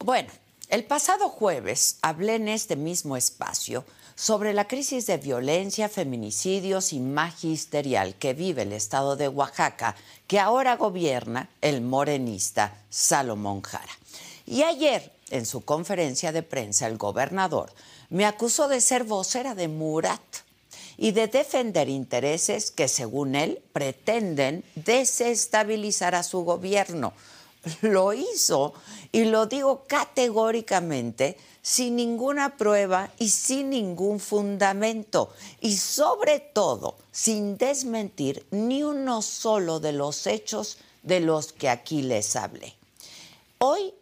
Bueno, el pasado jueves hablé en este mismo espacio sobre la crisis de violencia, feminicidios y magisterial que vive el estado de Oaxaca, que ahora gobierna el morenista Salomón Jara. Y ayer, en su conferencia de prensa, el gobernador me acusó de ser vocera de Murat y de defender intereses que, según él, pretenden desestabilizar a su gobierno lo hizo y lo digo categóricamente sin ninguna prueba y sin ningún fundamento y sobre todo sin desmentir ni uno solo de los hechos de los que aquí les hablé. Hoy,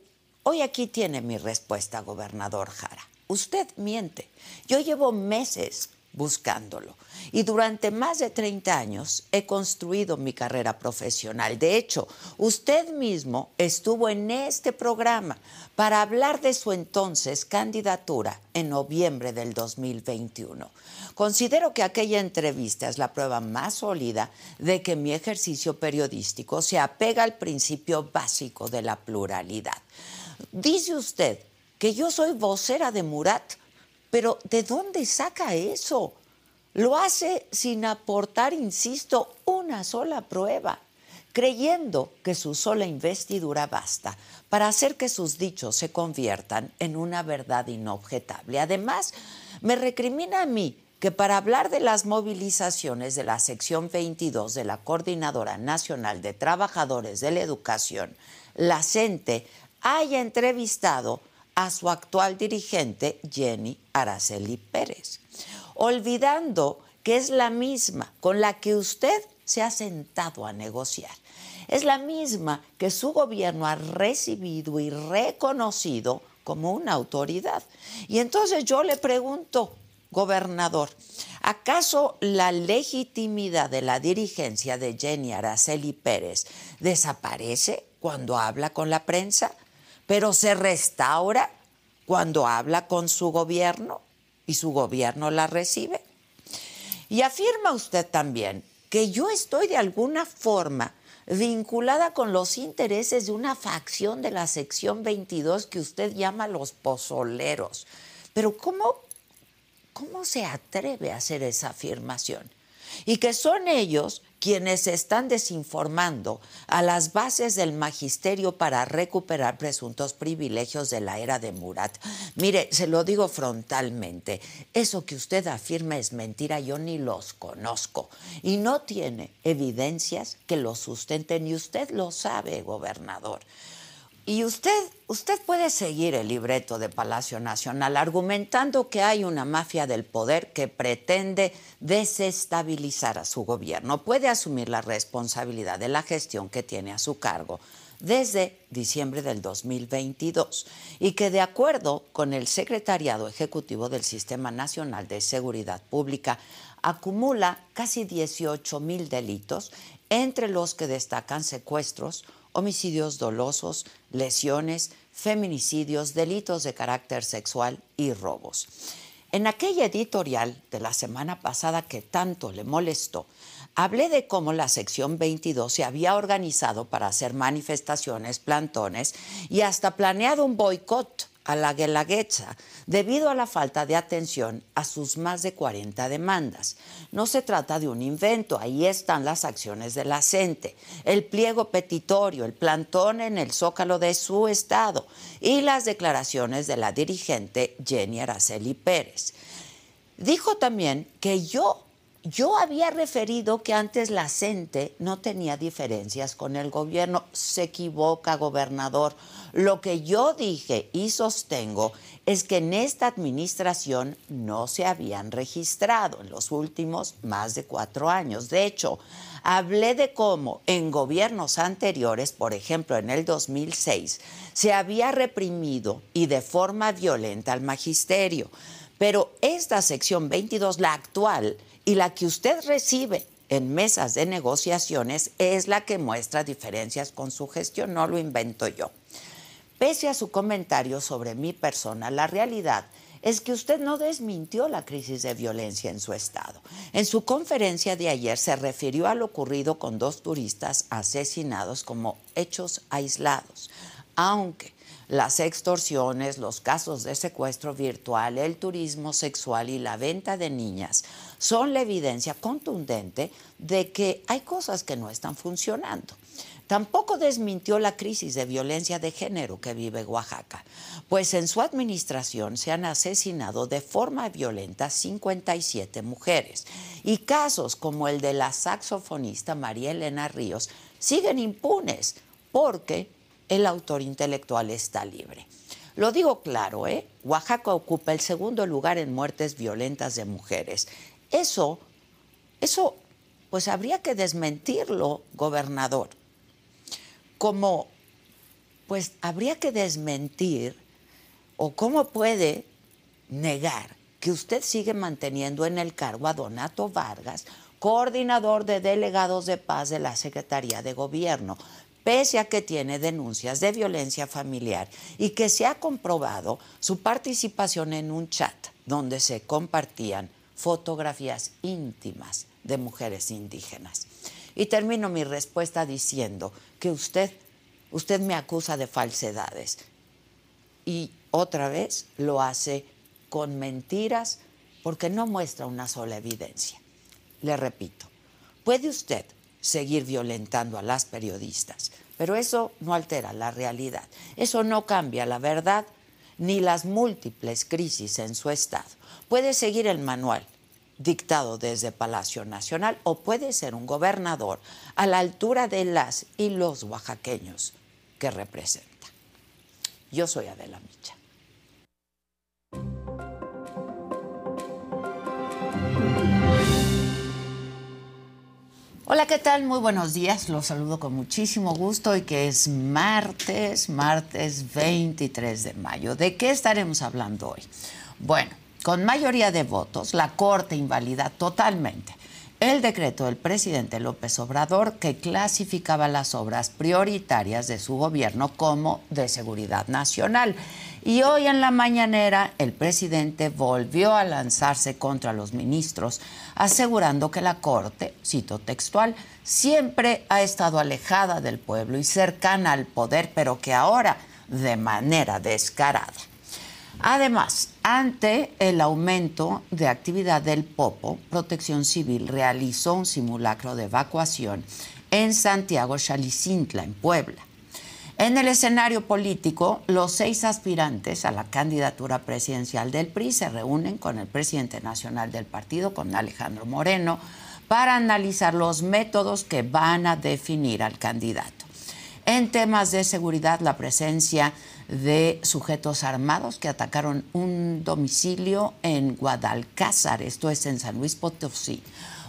hoy aquí tiene mi respuesta, gobernador Jara. Usted miente. Yo llevo meses buscándolo. Y durante más de 30 años he construido mi carrera profesional. De hecho, usted mismo estuvo en este programa para hablar de su entonces candidatura en noviembre del 2021. Considero que aquella entrevista es la prueba más sólida de que mi ejercicio periodístico se apega al principio básico de la pluralidad. Dice usted que yo soy vocera de Murat pero ¿de dónde saca eso? Lo hace sin aportar, insisto, una sola prueba, creyendo que su sola investidura basta para hacer que sus dichos se conviertan en una verdad inobjetable. Además, me recrimina a mí que para hablar de las movilizaciones de la sección 22 de la Coordinadora Nacional de Trabajadores de la Educación, la CENTE haya entrevistado a su actual dirigente, Jenny Araceli Pérez, olvidando que es la misma con la que usted se ha sentado a negociar. Es la misma que su gobierno ha recibido y reconocido como una autoridad. Y entonces yo le pregunto, gobernador, ¿acaso la legitimidad de la dirigencia de Jenny Araceli Pérez desaparece cuando habla con la prensa? Pero se restaura cuando habla con su gobierno y su gobierno la recibe. Y afirma usted también que yo estoy de alguna forma vinculada con los intereses de una facción de la sección 22 que usted llama los pozoleros. Pero ¿cómo, cómo se atreve a hacer esa afirmación? Y que son ellos quienes están desinformando a las bases del magisterio para recuperar presuntos privilegios de la era de Murat. Mire, se lo digo frontalmente, eso que usted afirma es mentira, yo ni los conozco y no tiene evidencias que lo sustenten y usted lo sabe, gobernador. Y usted, usted puede seguir el libreto de Palacio Nacional argumentando que hay una mafia del poder que pretende desestabilizar a su gobierno. Puede asumir la responsabilidad de la gestión que tiene a su cargo desde diciembre del 2022 y que de acuerdo con el Secretariado Ejecutivo del Sistema Nacional de Seguridad Pública acumula casi 18 mil delitos, entre los que destacan secuestros, homicidios dolosos, lesiones, feminicidios, delitos de carácter sexual y robos. En aquella editorial de la semana pasada que tanto le molestó, hablé de cómo la sección 22 se había organizado para hacer manifestaciones, plantones y hasta planeado un boicot a la Guelaguetza debido a la falta de atención a sus más de 40 demandas. No se trata de un invento, ahí están las acciones de la CENTE, el pliego petitorio, el plantón en el zócalo de su estado y las declaraciones de la dirigente Jenny Araceli Pérez. Dijo también que yo yo había referido que antes la CENTE no tenía diferencias con el gobierno. Se equivoca, gobernador. Lo que yo dije y sostengo es que en esta administración no se habían registrado en los últimos más de cuatro años. De hecho, hablé de cómo en gobiernos anteriores, por ejemplo en el 2006, se había reprimido y de forma violenta al magisterio. Pero esta sección 22, la actual, y la que usted recibe en mesas de negociaciones es la que muestra diferencias con su gestión, no lo invento yo. Pese a su comentario sobre mi persona, la realidad es que usted no desmintió la crisis de violencia en su estado. En su conferencia de ayer se refirió a lo ocurrido con dos turistas asesinados como hechos aislados, aunque las extorsiones, los casos de secuestro virtual, el turismo sexual y la venta de niñas son la evidencia contundente de que hay cosas que no están funcionando. Tampoco desmintió la crisis de violencia de género que vive Oaxaca, pues en su administración se han asesinado de forma violenta 57 mujeres y casos como el de la saxofonista María Elena Ríos siguen impunes porque el autor intelectual está libre. Lo digo claro, ¿eh? Oaxaca ocupa el segundo lugar en muertes violentas de mujeres. Eso, eso, pues habría que desmentirlo, gobernador. Como, pues habría que desmentir, o cómo puede negar que usted sigue manteniendo en el cargo a Donato Vargas, coordinador de delegados de paz de la Secretaría de Gobierno pese a que tiene denuncias de violencia familiar y que se ha comprobado su participación en un chat donde se compartían fotografías íntimas de mujeres indígenas. Y termino mi respuesta diciendo que usted, usted me acusa de falsedades y otra vez lo hace con mentiras porque no muestra una sola evidencia. Le repito, puede usted seguir violentando a las periodistas. Pero eso no altera la realidad. Eso no cambia la verdad ni las múltiples crisis en su estado. Puede seguir el manual dictado desde Palacio Nacional o puede ser un gobernador a la altura de las y los oaxaqueños que representa. Yo soy Adela Micha. Hola, ¿qué tal? Muy buenos días. Los saludo con muchísimo gusto y que es martes, martes 23 de mayo. ¿De qué estaremos hablando hoy? Bueno, con mayoría de votos, la Corte invalida totalmente el decreto del presidente López Obrador que clasificaba las obras prioritarias de su gobierno como de seguridad nacional. Y hoy en la mañanera el presidente volvió a lanzarse contra los ministros, asegurando que la Corte, cito textual, siempre ha estado alejada del pueblo y cercana al poder, pero que ahora de manera descarada. Además, ante el aumento de actividad del Popo, Protección Civil realizó un simulacro de evacuación en Santiago Chalicintla, en Puebla. En el escenario político, los seis aspirantes a la candidatura presidencial del PRI se reúnen con el presidente nacional del partido, con Alejandro Moreno, para analizar los métodos que van a definir al candidato. En temas de seguridad, la presencia de sujetos armados que atacaron un domicilio en Guadalcázar, esto es en San Luis Potosí,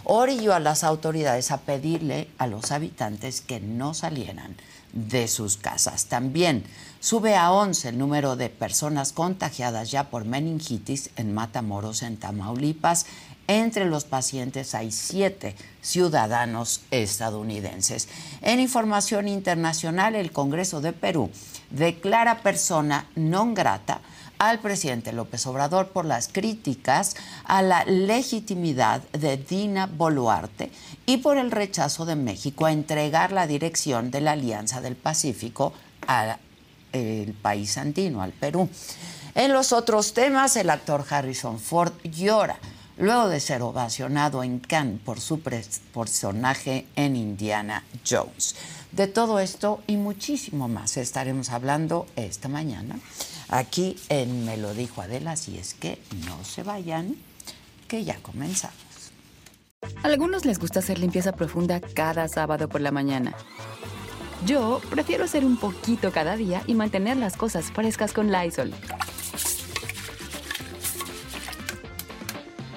orilló a las autoridades a pedirle a los habitantes que no salieran de sus casas. También sube a 11 el número de personas contagiadas ya por meningitis en Matamoros, en Tamaulipas. Entre los pacientes hay siete ciudadanos estadounidenses. En información internacional, el Congreso de Perú declara persona non grata al presidente López Obrador por las críticas a la legitimidad de Dina Boluarte y por el rechazo de México a entregar la dirección de la Alianza del Pacífico a el país andino, al Perú. En los otros temas, el actor Harrison Ford llora luego de ser ovacionado en Cannes por su personaje en Indiana Jones. De todo esto y muchísimo más estaremos hablando esta mañana aquí en Me lo dijo Adela, si es que no se vayan, que ya comenzamos. Algunos les gusta hacer limpieza profunda cada sábado por la mañana. Yo prefiero hacer un poquito cada día y mantener las cosas frescas con Lysol.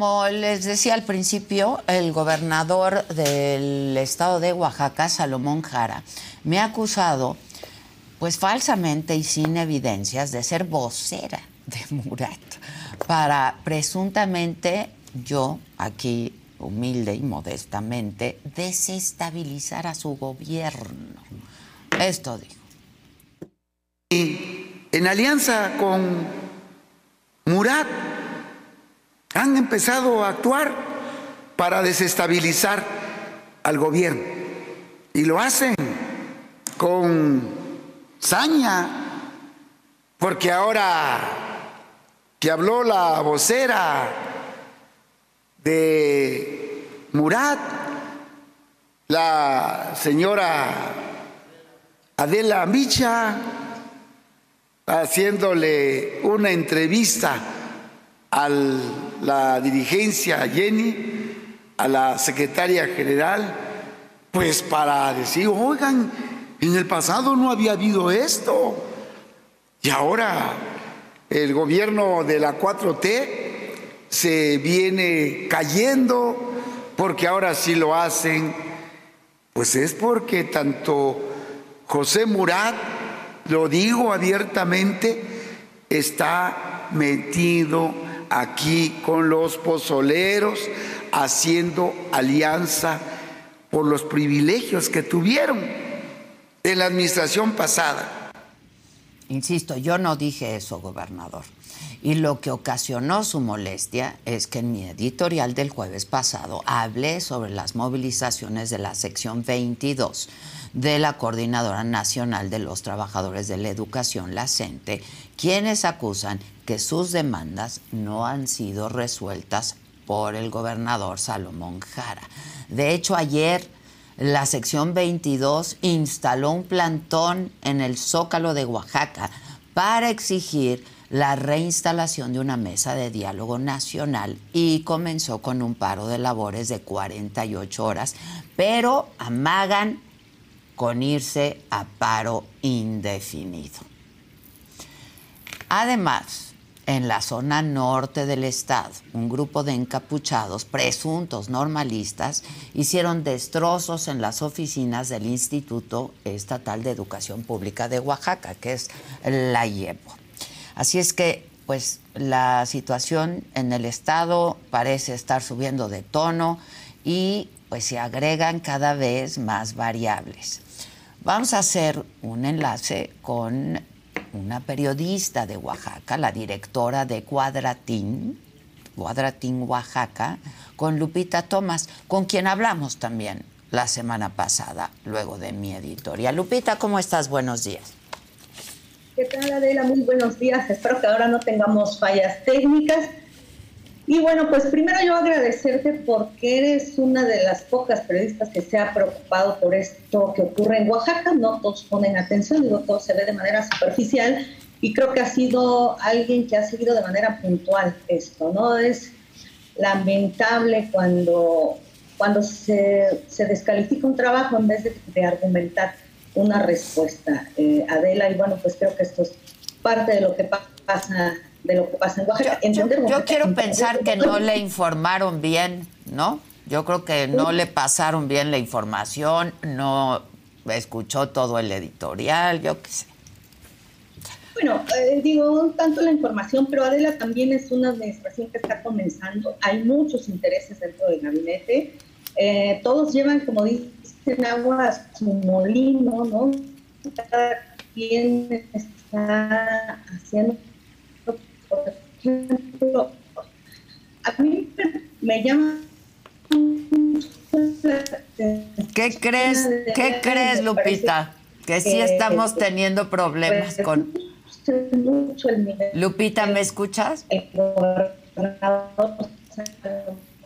Como les decía al principio, el gobernador del estado de Oaxaca, Salomón Jara, me ha acusado, pues falsamente y sin evidencias, de ser vocera de Murat para presuntamente yo, aquí humilde y modestamente, desestabilizar a su gobierno. Esto dijo. Y en alianza con Murat, han empezado a actuar para desestabilizar al gobierno. Y lo hacen con saña, porque ahora que habló la vocera de Murat, la señora Adela Micha, haciéndole una entrevista al la dirigencia, a Jenny, a la secretaria general, pues para decir, oigan, en el pasado no había habido esto. Y ahora el gobierno de la 4T se viene cayendo porque ahora sí lo hacen. Pues es porque tanto José Murat, lo digo abiertamente, está metido aquí con los pozoleros, haciendo alianza por los privilegios que tuvieron en la administración pasada. Insisto, yo no dije eso, gobernador. Y lo que ocasionó su molestia es que en mi editorial del jueves pasado hablé sobre las movilizaciones de la sección 22 de la Coordinadora Nacional de los Trabajadores de la Educación, la CENTE, quienes acusan que sus demandas no han sido resueltas por el gobernador Salomón Jara. De hecho, ayer la sección 22 instaló un plantón en el Zócalo de Oaxaca para exigir la reinstalación de una mesa de diálogo nacional y comenzó con un paro de labores de 48 horas, pero amagan con irse a paro indefinido. Además, en la zona norte del estado, un grupo de encapuchados, presuntos normalistas, hicieron destrozos en las oficinas del Instituto Estatal de Educación Pública de Oaxaca, que es la IEPO. Así es que, pues, la situación en el estado parece estar subiendo de tono y pues se agregan cada vez más variables. Vamos a hacer un enlace con una periodista de Oaxaca, la directora de Cuadratín, Cuadratín Oaxaca, con Lupita Tomás, con quien hablamos también la semana pasada, luego de mi editorial. Lupita, ¿cómo estás? Buenos días. ¿Qué tal, Adela? Muy buenos días. Espero que ahora no tengamos fallas técnicas. Y bueno, pues primero yo agradecerte porque eres una de las pocas periodistas que se ha preocupado por esto que ocurre en Oaxaca. No todos ponen atención, digo, todo se ve de manera superficial y creo que ha sido alguien que ha seguido de manera puntual esto, ¿no? Es lamentable cuando, cuando se, se descalifica un trabajo en vez de, argumentar una respuesta, eh, Adela, y bueno, pues creo que esto es parte de lo que pasa de lo que pasa en Yo, yo, quiero pensar que no le informaron bien, ¿no? Yo creo que no le pasaron bien la información, no escuchó todo el editorial, yo qué sé. Bueno, eh, digo, tanto la información, pero Adela también es una administración que está comenzando, hay muchos intereses dentro del gabinete, eh, todos llevan, como dicen, agua a su molino, ¿no? Cada quien está haciendo a mí me llama ¿Qué crees? ¿Qué crees, Lupita? Que sí estamos teniendo problemas con Lupita, ¿me escuchas?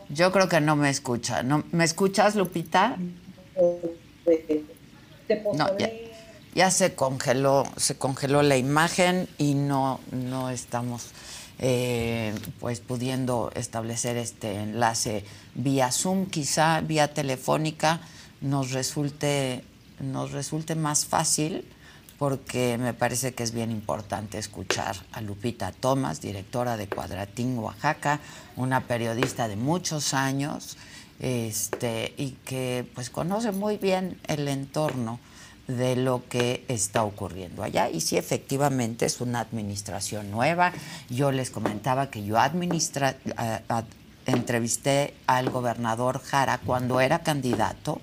Yo creo que no me escucha. ¿No? ¿Me escuchas, Lupita? No, ya ya se congeló, se congeló la imagen y no, no estamos eh, pues pudiendo establecer este enlace vía Zoom, quizá vía telefónica nos resulte, nos resulte más fácil porque me parece que es bien importante escuchar a Lupita Tomás, directora de Cuadratín Oaxaca, una periodista de muchos años, este, y que pues conoce muy bien el entorno de lo que está ocurriendo allá. Y sí, efectivamente es una administración nueva. Yo les comentaba que yo administra, entrevisté al gobernador Jara cuando era candidato.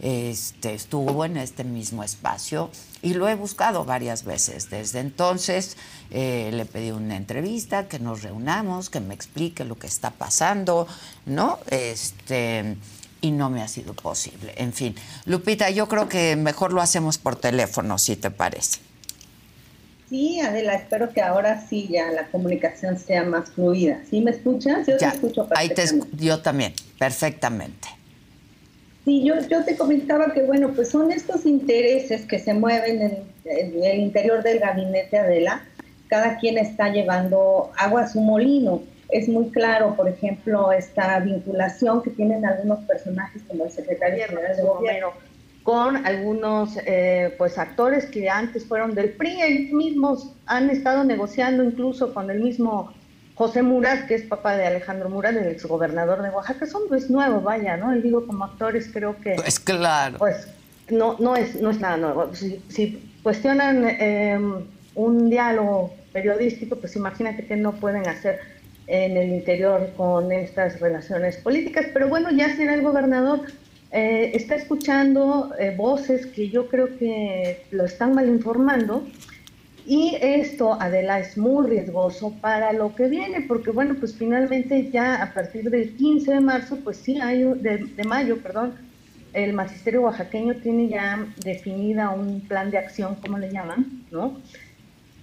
Este, estuvo en este mismo espacio y lo he buscado varias veces. Desde entonces eh, le pedí una entrevista, que nos reunamos, que me explique lo que está pasando, ¿no? Este, y no me ha sido posible. En fin, Lupita, yo creo que mejor lo hacemos por teléfono, si te parece. Sí, Adela, espero que ahora sí ya la comunicación sea más fluida. ¿Sí me escuchas? Yo te escucho perfectamente. Ahí te, yo también, perfectamente. Sí, yo, yo te comentaba que, bueno, pues son estos intereses que se mueven en, en el interior del gabinete Adela. Cada quien está llevando agua a su molino es muy claro, por ejemplo, esta vinculación que tienen algunos personajes como el secretario general de gobierno con algunos eh, pues actores que antes fueron del PRI, ellos mismos han estado negociando incluso con el mismo José Murat, que es papá de Alejandro Murat, el exgobernador de Oaxaca, son pues nuevo, vaya, ¿no? Él digo como actores creo que pues claro, pues no no es no es nada nuevo. Si, cuestionan eh, un diálogo periodístico, pues imagínate que no pueden hacer en el interior con estas relaciones políticas. Pero bueno, ya será el gobernador eh, está escuchando eh, voces que yo creo que lo están mal informando. Y esto, Adela, es muy riesgoso para lo que viene, porque bueno, pues finalmente ya a partir del 15 de marzo, pues sí, hay, de, de mayo, perdón, el magisterio oaxaqueño tiene ya definida un plan de acción, como le llaman, ¿no?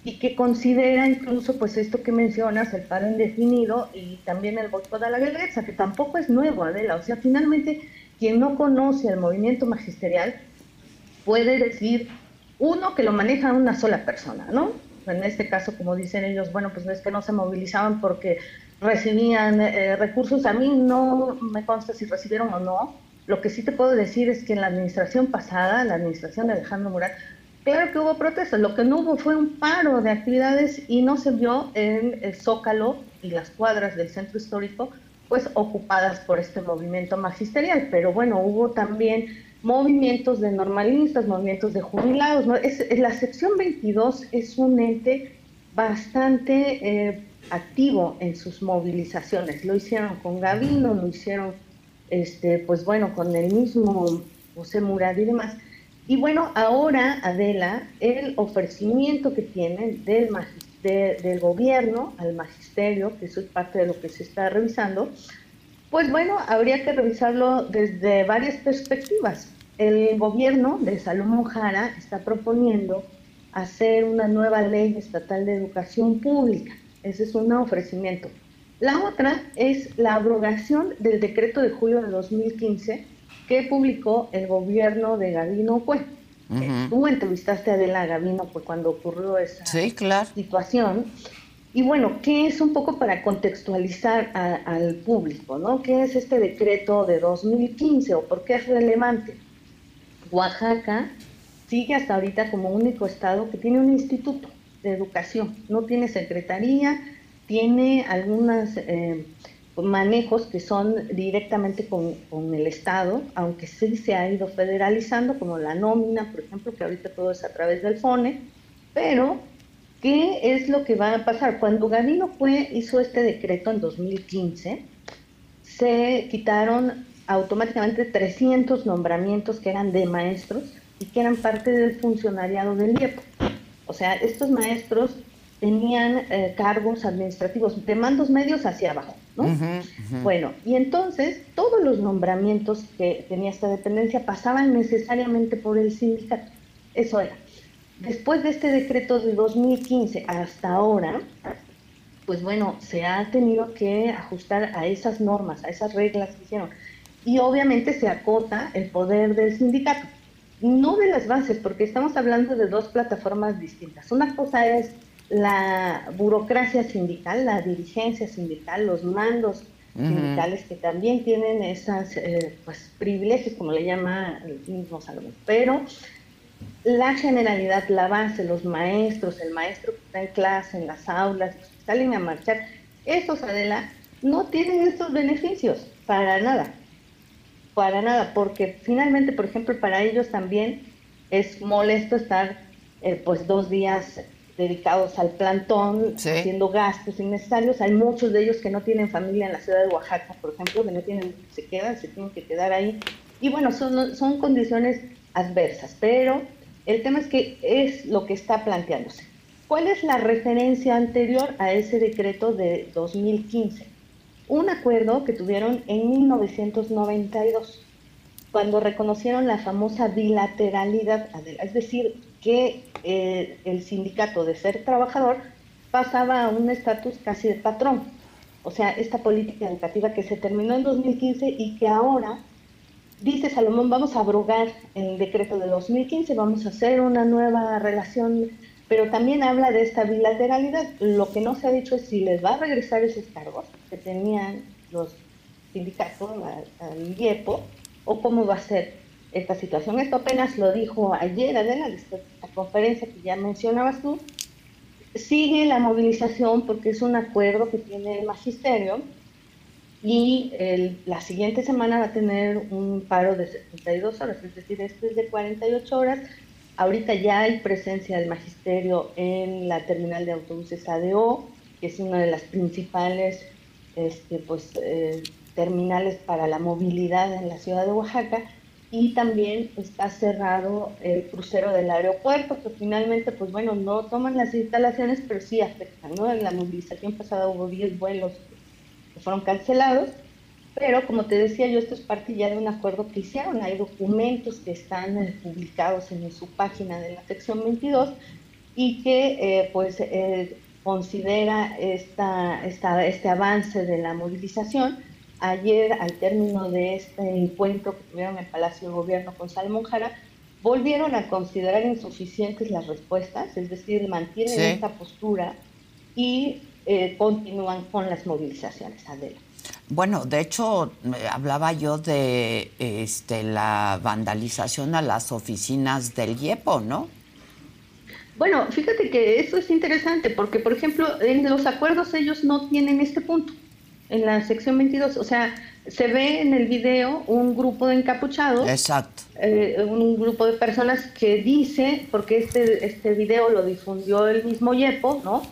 Y que considera incluso pues esto que mencionas, el paro indefinido y también el voto de la guerrera, que tampoco es nuevo, Adela. O sea, finalmente quien no conoce el movimiento magisterial puede decir, uno, que lo maneja una sola persona, ¿no? En este caso, como dicen ellos, bueno, pues es que no se movilizaban porque recibían eh, recursos. A mí no me consta si recibieron o no. Lo que sí te puedo decir es que en la administración pasada, la administración de Alejandro Murat, Claro que hubo protestas, lo que no hubo fue un paro de actividades y no se vio en el Zócalo y las cuadras del centro histórico pues ocupadas por este movimiento magisterial, pero bueno, hubo también movimientos de normalistas, movimientos de jubilados. Es, la sección 22 es un ente bastante eh, activo en sus movilizaciones. Lo hicieron con Gavino, lo hicieron, este, pues bueno, con el mismo José Murad y demás. Y bueno, ahora, Adela, el ofrecimiento que tienen del, gobierno al magisterio, que eso es parte de lo que se está revisando, Pues bueno, habría que revisarlo desde varias perspectivas. El gobierno de Salomón Jara está proponiendo hacer una nueva ley estatal de educación pública. Ese es un ofrecimiento. La otra es la abrogación del decreto de julio de 2015 que publicó el gobierno de Gabino Cue. Tú entrevistaste a Adela Gabino pues, cuando ocurrió esa situación. Y bueno, ¿qué es un poco para contextualizar al público? ¿no? ¿Qué es este decreto de 2015 o por qué es relevante? Oaxaca sigue hasta ahorita como único estado que tiene un instituto de educación, no tiene secretaría, tiene algunos eh, manejos que son directamente con, el Estado, aunque sí se ha ido federalizando, como la nómina, por ejemplo, que ahorita todo es a través del FONE, pero ¿qué es lo que va a pasar? Cuando Gavino fue, hizo este decreto en 2015, se quitaron automáticamente 300 nombramientos que eran de maestros y que eran parte del funcionariado del IEP. O sea, estos maestros tenían eh, cargos administrativos de mandos medios hacia abajo, ¿no? Bueno, y entonces todos los nombramientos que tenía esta dependencia pasaban necesariamente por el sindicato. Eso era. Después de este decreto de 2015 hasta ahora, pues bueno, se ha tenido que ajustar a esas normas, a esas reglas que hicieron. Y obviamente se acota el poder del sindicato no de las bases, porque estamos hablando de dos plataformas distintas. Una cosa es la burocracia sindical, la dirigencia sindical, los mandos sindicales que también tienen esas eh, pues, privilegios, como le llama el mismo Salomón. Pero la generalidad, la base, los maestros, el maestro que está en clase, en las aulas, que salen a marchar, esos, Adela, no tienen estos beneficios para nada para nada, porque finalmente, por ejemplo, para ellos también es molesto estar eh, pues dos días dedicados al plantón, haciendo gastos innecesarios. Hay muchos de ellos que no tienen familia en la ciudad de Oaxaca, por ejemplo, que no tienen, se quedan, se tienen que quedar ahí. Y bueno, son, son condiciones adversas, pero el tema es que es lo que está planteándose. ¿Cuál es la referencia anterior a ese decreto de 2015? un acuerdo que tuvieron en 1992, cuando reconocieron la famosa bilateralidad, es decir, que eh, el sindicato de ser trabajador pasaba a un estatus casi de patrón. O sea, esta política educativa que se terminó en 2015 y que ahora dice Salomón, vamos a abrogar el decreto de 2015, vamos a hacer una nueva relación pero también habla de esta bilateralidad. Lo que no se ha dicho es si les va a regresar esos cargos que tenían los sindicatos al IEPO o cómo va a ser esta situación. Esto apenas lo dijo ayer Adela, la conferencia que ya mencionabas tú. Sigue la movilización porque es un acuerdo que tiene el magisterio y la siguiente semana va a tener un paro de 72 horas, es decir, este es de 48 horas Ahorita ya hay presencia del magisterio en la terminal de autobuses ADO, que es una de las principales este, pues, eh, terminales para la movilidad en la ciudad de Oaxaca. Y también está cerrado el crucero del aeropuerto, que finalmente, pues bueno, no toman las instalaciones, pero sí afectan. ¿no? En la movilización pasada hubo 10 vuelos que fueron cancelados pero como te decía yo, esto es parte ya de un acuerdo que hicieron. Hay documentos que están eh, publicados en su página de la sección 22 y que eh, pues eh, considera esta, esta, este avance de la movilización. Ayer, al término de este encuentro que tuvieron en el Palacio de Gobierno con Salomón Jara, volvieron a considerar insuficientes las respuestas, es decir, mantienen esta postura y continúan con las movilizaciones. Adela. Bueno, de hecho, hablaba yo de este, la vandalización a las oficinas del IEPO, ¿no? Bueno, fíjate que eso es interesante porque, por ejemplo, en los acuerdos ellos no tienen este punto, en la sección 22. O sea, se ve en el video un grupo de encapuchados. Exacto. Eh, un grupo de personas que dice, porque este, este video lo difundió el mismo IEPO, ¿no?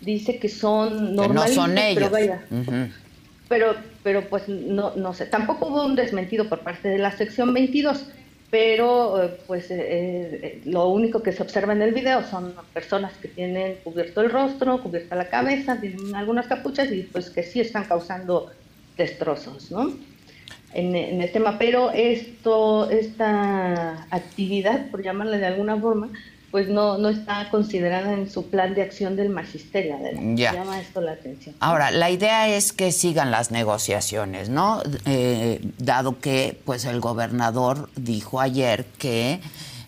Dice que son normalistas, no son ellos. pero vaya pero, pero pues no, no sé, tampoco hubo un desmentido por parte de la sección 22, pero eh, pues eh, eh, lo único que se observa en el video son personas que tienen cubierto el rostro, cubierta la cabeza, tienen algunas capuchas y pues que sí están causando destrozos, ¿no? En, el tema, pero esto, esta actividad, por llamarla de alguna forma, pues no, no está considerada en su plan de acción del magisterio. Ya. Llama esto la atención. Ahora, la idea es que sigan las negociaciones, ¿no? Eh, dado que pues el gobernador dijo ayer que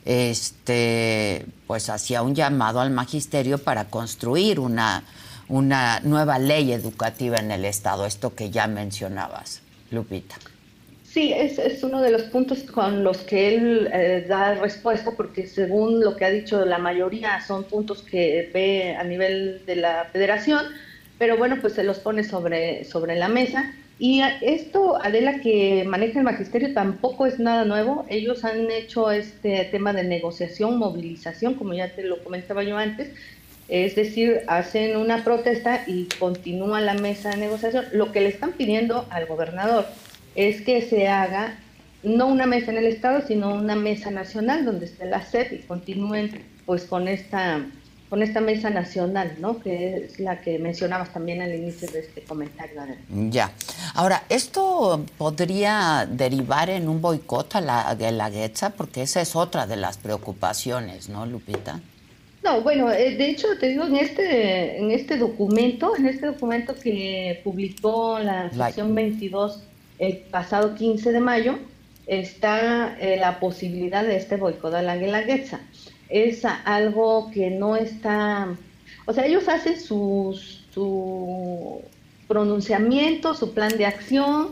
este pues hacía un llamado al magisterio para construir una, una nueva ley educativa en el estado, esto que ya mencionabas, Lupita. Sí, es, es, uno de los puntos con los que él eh, da respuesta, porque según lo que ha dicho la mayoría son puntos que ve a nivel de la federación, pero bueno, pues se los pone sobre, sobre la mesa. Y esto, Adela, que maneja el magisterio, tampoco es nada nuevo. Ellos han hecho este tema de negociación, movilización, como ya te lo comentaba yo antes. Es decir, hacen una protesta y continúa la mesa de negociación. Lo que le están pidiendo al gobernador es que se haga no una mesa en el Estado, sino una mesa nacional donde esté la SEP y continúen pues con esta con esta mesa nacional, ¿no? Que es la que mencionabas también al inicio de este comentario. Ya. Ahora, ¿esto podría derivar en un boicot a la Guelaguetza? Porque esa es otra de las preocupaciones, ¿no, Lupita? No, bueno, eh, de hecho, te digo, en este, en este documento, en este documento que publicó la sección 22 el pasado 15 de mayo está eh, la posibilidad de este boicot a la guelaguetza. Es algo que no está, o sea, ellos hacen sus, su pronunciamiento, su plan de acción,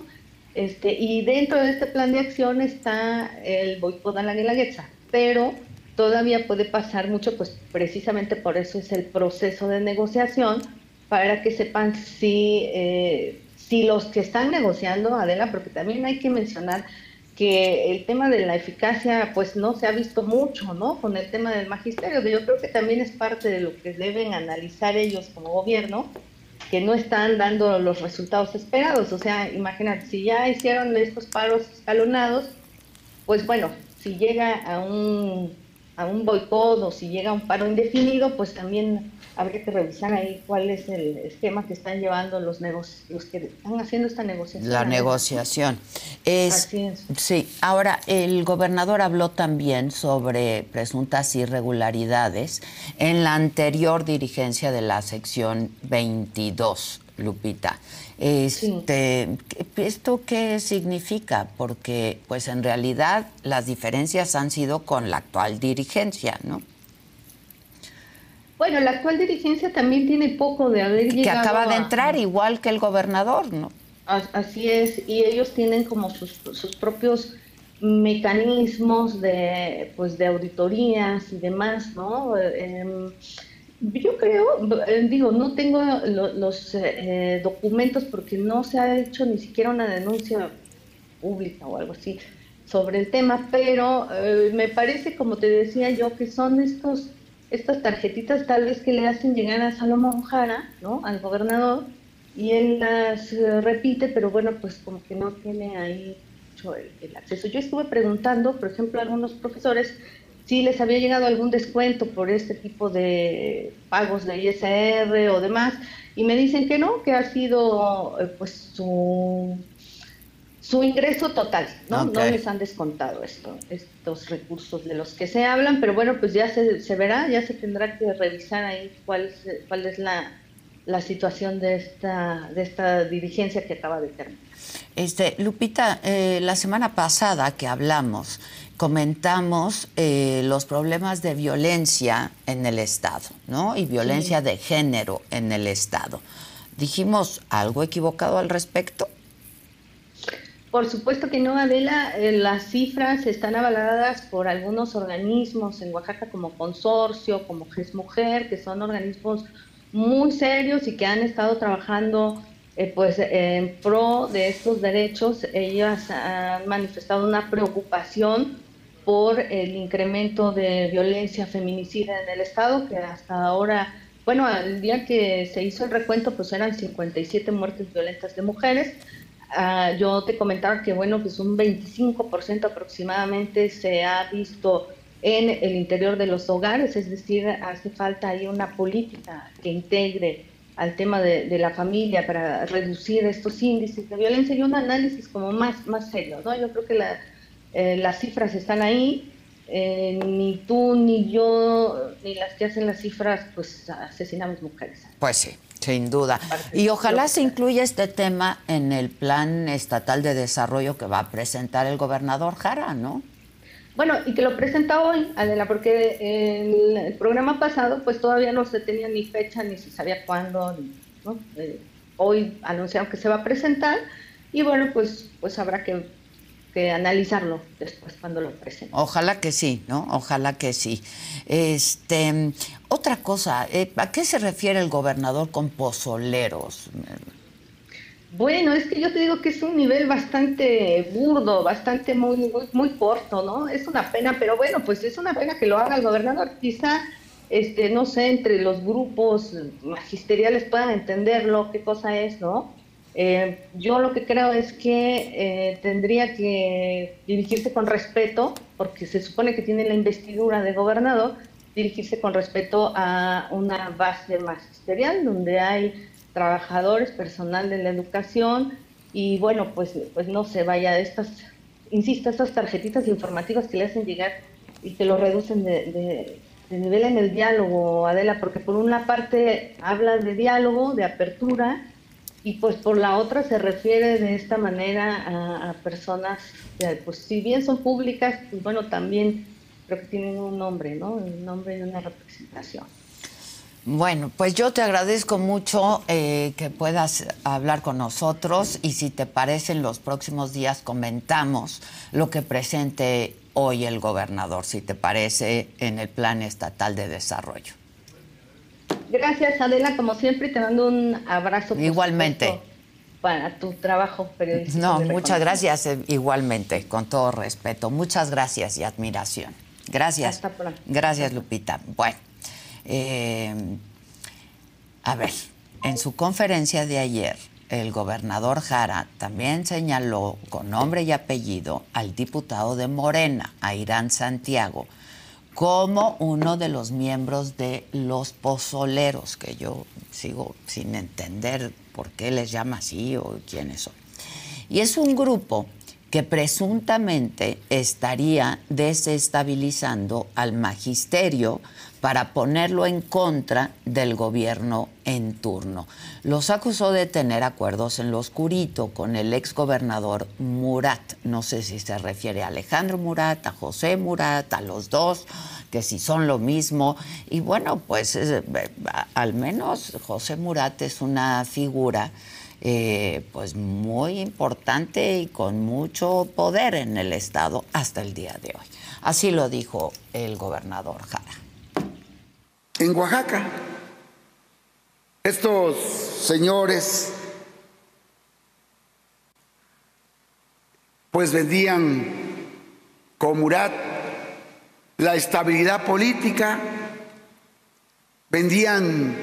este, y dentro de este plan de acción está el boicot a la guelaguetza, pero todavía puede pasar mucho, pues precisamente por eso es el proceso de negociación, para que sepan si eh, si los que están negociando, Adela, porque también hay que mencionar que el tema de la eficacia pues no se ha visto mucho, ¿no? Con el tema del magisterio, yo creo que también es parte de lo que deben analizar ellos como gobierno, que no están dando los resultados esperados. O sea, imagínate, si ya hicieron estos paros escalonados, pues bueno, si llega a un, a un boicot o si llega a un paro indefinido, pues también habría que revisar ahí cuál es el esquema que están llevando los negocios, los que están haciendo esta negociación. La negociación. Es, Sí, ahora el gobernador habló también sobre presuntas irregularidades en la anterior dirigencia de la sección 22, Lupita. Este, ¿Esto qué significa? Porque pues en realidad las diferencias han sido con la actual dirigencia, ¿no? Bueno, la actual dirigencia también tiene poco de haber llegado. Que acaba de entrar, igual que el gobernador, ¿no? Así es, y ellos tienen como sus, propios mecanismos de, pues, de auditorías y demás, ¿no? Em, yo creo, eh, digo, no tengo los eh, documentos porque no se ha hecho ni siquiera una denuncia pública o algo así sobre el tema, pero eh, me parece, como te decía yo, que son estos estas tarjetitas tal vez que le hacen llegar a Salomón Jara, ¿no? Al gobernador, y él las eh, repite, pero bueno, pues como que no tiene ahí mucho el, acceso. Yo estuve preguntando, por ejemplo, a algunos profesores si les había llegado algún descuento por este tipo de pagos de ISR o demás, y me dicen que no, que ha sido eh, pues su su ingreso total, ¿no? No les han descontado esto, estos recursos de los que se hablan, pero bueno, pues ya se, se verá, ya se tendrá que revisar ahí cuál es, cuál es la, la situación de esta, de esta dirigencia que acaba de terminar. Este, Lupita, eh, la semana pasada que hablamos, comentamos eh, los problemas de violencia en el Estado, ¿no? Y violencia de género en el Estado. ¿Dijimos algo equivocado al respecto? Por supuesto que no, Adela. Eh, las cifras están avaladas por algunos organismos en Oaxaca como Consorcio, como GES Mujer, que son organismos muy serios y que han estado trabajando eh, pues en pro de estos derechos. Ellas han manifestado una preocupación por el incremento de violencia feminicida en el Estado, que hasta ahora, bueno, al día que se hizo el recuento, pues eran 57 muertes violentas de mujeres Ah, yo te comentaba que, bueno, pues un 25% aproximadamente se ha visto en el interior de los hogares, es decir, hace falta ahí una política que integre al tema de, la familia para reducir estos índices de violencia y un análisis como más, más serio, ¿no? Yo creo que eh, las cifras están ahí, eh, ni tú, ni yo, ni las que hacen las cifras, pues asesinamos mujeres. Pues sí, sin duda. Y ojalá se incluya este tema en el plan estatal de desarrollo que va a presentar el gobernador Jara, ¿no? Bueno, y que lo presenta hoy, Adela, porque el, el programa pasado pues todavía no se tenía ni fecha, ni se sabía cuándo, ¿no? Eh, hoy anunciaron que se va a presentar y bueno, pues, pues habrá que que analizarlo después cuando lo presente. Ojalá que sí, ¿no? Ojalá que sí. Este, otra cosa, eh, ¿a qué se refiere el gobernador con pozoleros? Bueno, es que yo te digo que es un nivel bastante burdo, bastante muy, muy, muy corto, ¿no? Es una pena, pero bueno, pues es una pena que lo haga el gobernador. Quizá, este, no sé, entre los grupos magisteriales puedan entenderlo, qué cosa es, ¿no? Eh, yo lo que creo es que eh, tendría que dirigirse con respeto, porque se supone que tiene la investidura de gobernador, dirigirse con respeto a una base magisterial donde hay trabajadores, personal de la educación y bueno, pues, pues no se vaya estas, insisto, estas tarjetitas informativas que le hacen llegar y que lo reducen de, de nivel en el diálogo, Adela, porque por una parte habla de diálogo, de apertura, y pues por la otra se refiere de esta manera a, personas, pues si bien son públicas, pues bueno, también creo que tienen un nombre, ¿no? Un nombre y una representación. Bueno, pues yo te agradezco mucho eh, que puedas hablar con nosotros y si te parece en los próximos días comentamos lo que presente hoy el gobernador, si te parece, en el Plan Estatal de Desarrollo. Gracias, Adela, como siempre, te mando un abrazo. Igualmente. Para tu trabajo periodístico. No, muchas gracias, eh, igualmente, con todo respeto. Muchas gracias y admiración. Gracias. Hasta pronto. Gracias, Lupita. Bueno, eh, a ver, en su conferencia de ayer, el gobernador Jara también señaló con nombre y apellido al diputado de Morena, a Irán Santiago, como uno de los miembros de los pozoleros, que yo sigo sin entender por qué les llama así o quiénes son. Y es un grupo que presuntamente estaría desestabilizando al magisterio para ponerlo en contra del gobierno en turno. Los acusó de tener acuerdos en lo oscurito con el exgobernador Murat. No sé si se refiere a Alejandro Murat, a José Murat, a los dos, que si son lo mismo. Y bueno, pues eh, al menos José Murat es una figura eh, pues muy importante y con mucho poder en el Estado hasta el día de hoy. Así lo dijo el gobernador Jara en Oaxaca. Estos señores pues vendían con Murat la estabilidad política, vendían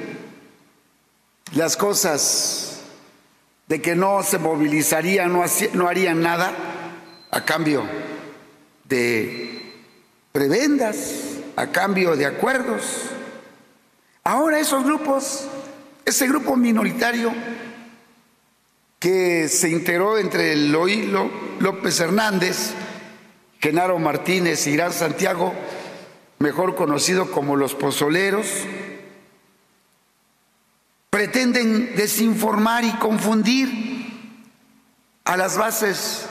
las cosas de que no se movilizarían, no, no harían nada a cambio de prebendas, a cambio de acuerdos. Ahora esos grupos, ese grupo minoritario que se integró entre Loílo López Hernández, Genaro Martínez y Irán Santiago, mejor conocido como los pozoleros, pretenden desinformar y confundir a las bases,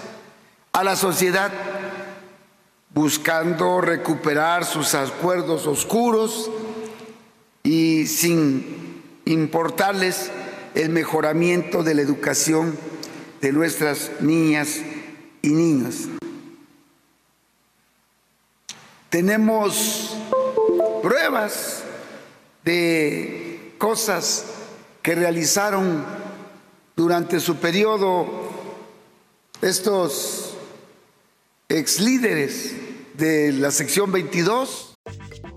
a la sociedad, buscando recuperar sus acuerdos oscuros y sin importarles el mejoramiento de la educación de nuestras niñas y niños. Tenemos pruebas de cosas que realizaron durante su periodo estos ex líderes de la sección 22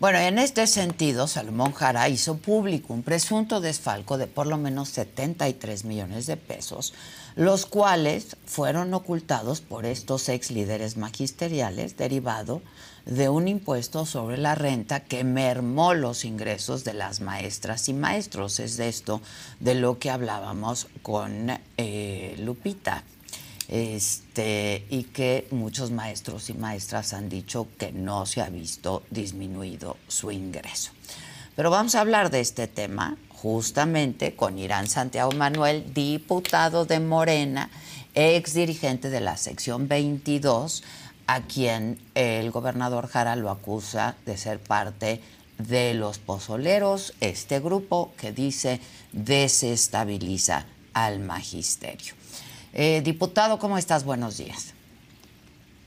Bueno, en este sentido, Salomón Jara hizo público un presunto desfalco de por lo menos 73 millones de pesos, los cuales fueron ocultados por estos ex líderes magisteriales derivado de un impuesto sobre la renta que mermó los ingresos de las maestras y maestros. Es de esto de lo que hablábamos con eh, Lupita este, y que muchos maestros y maestras han dicho que no se ha visto disminuido su ingreso. Pero vamos a hablar de este tema justamente con Irán Santiago Manuel, diputado de Morena, ex dirigente de la sección 22, a quien el gobernador Jara lo acusa de ser parte de los pozoleros, este grupo que dice desestabiliza al magisterio. Eh, diputado, ¿cómo estás? Buenos días.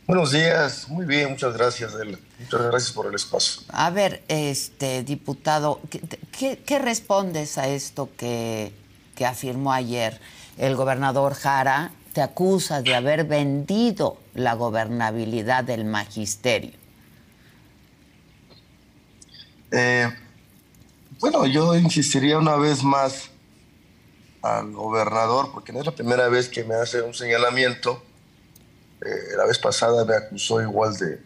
Buenos días, muy bien, muchas gracias, Adela. Muchas gracias por el espacio. A ver, este diputado, ¿qué, respondes a esto que, que, afirmó ayer el gobernador Jara? Te acusa de haber vendido la gobernabilidad del magisterio. Eh, bueno, yo insistiría una vez más al gobernador, porque no es la primera vez que me hace un señalamiento. Eh, la vez pasada me acusó igual de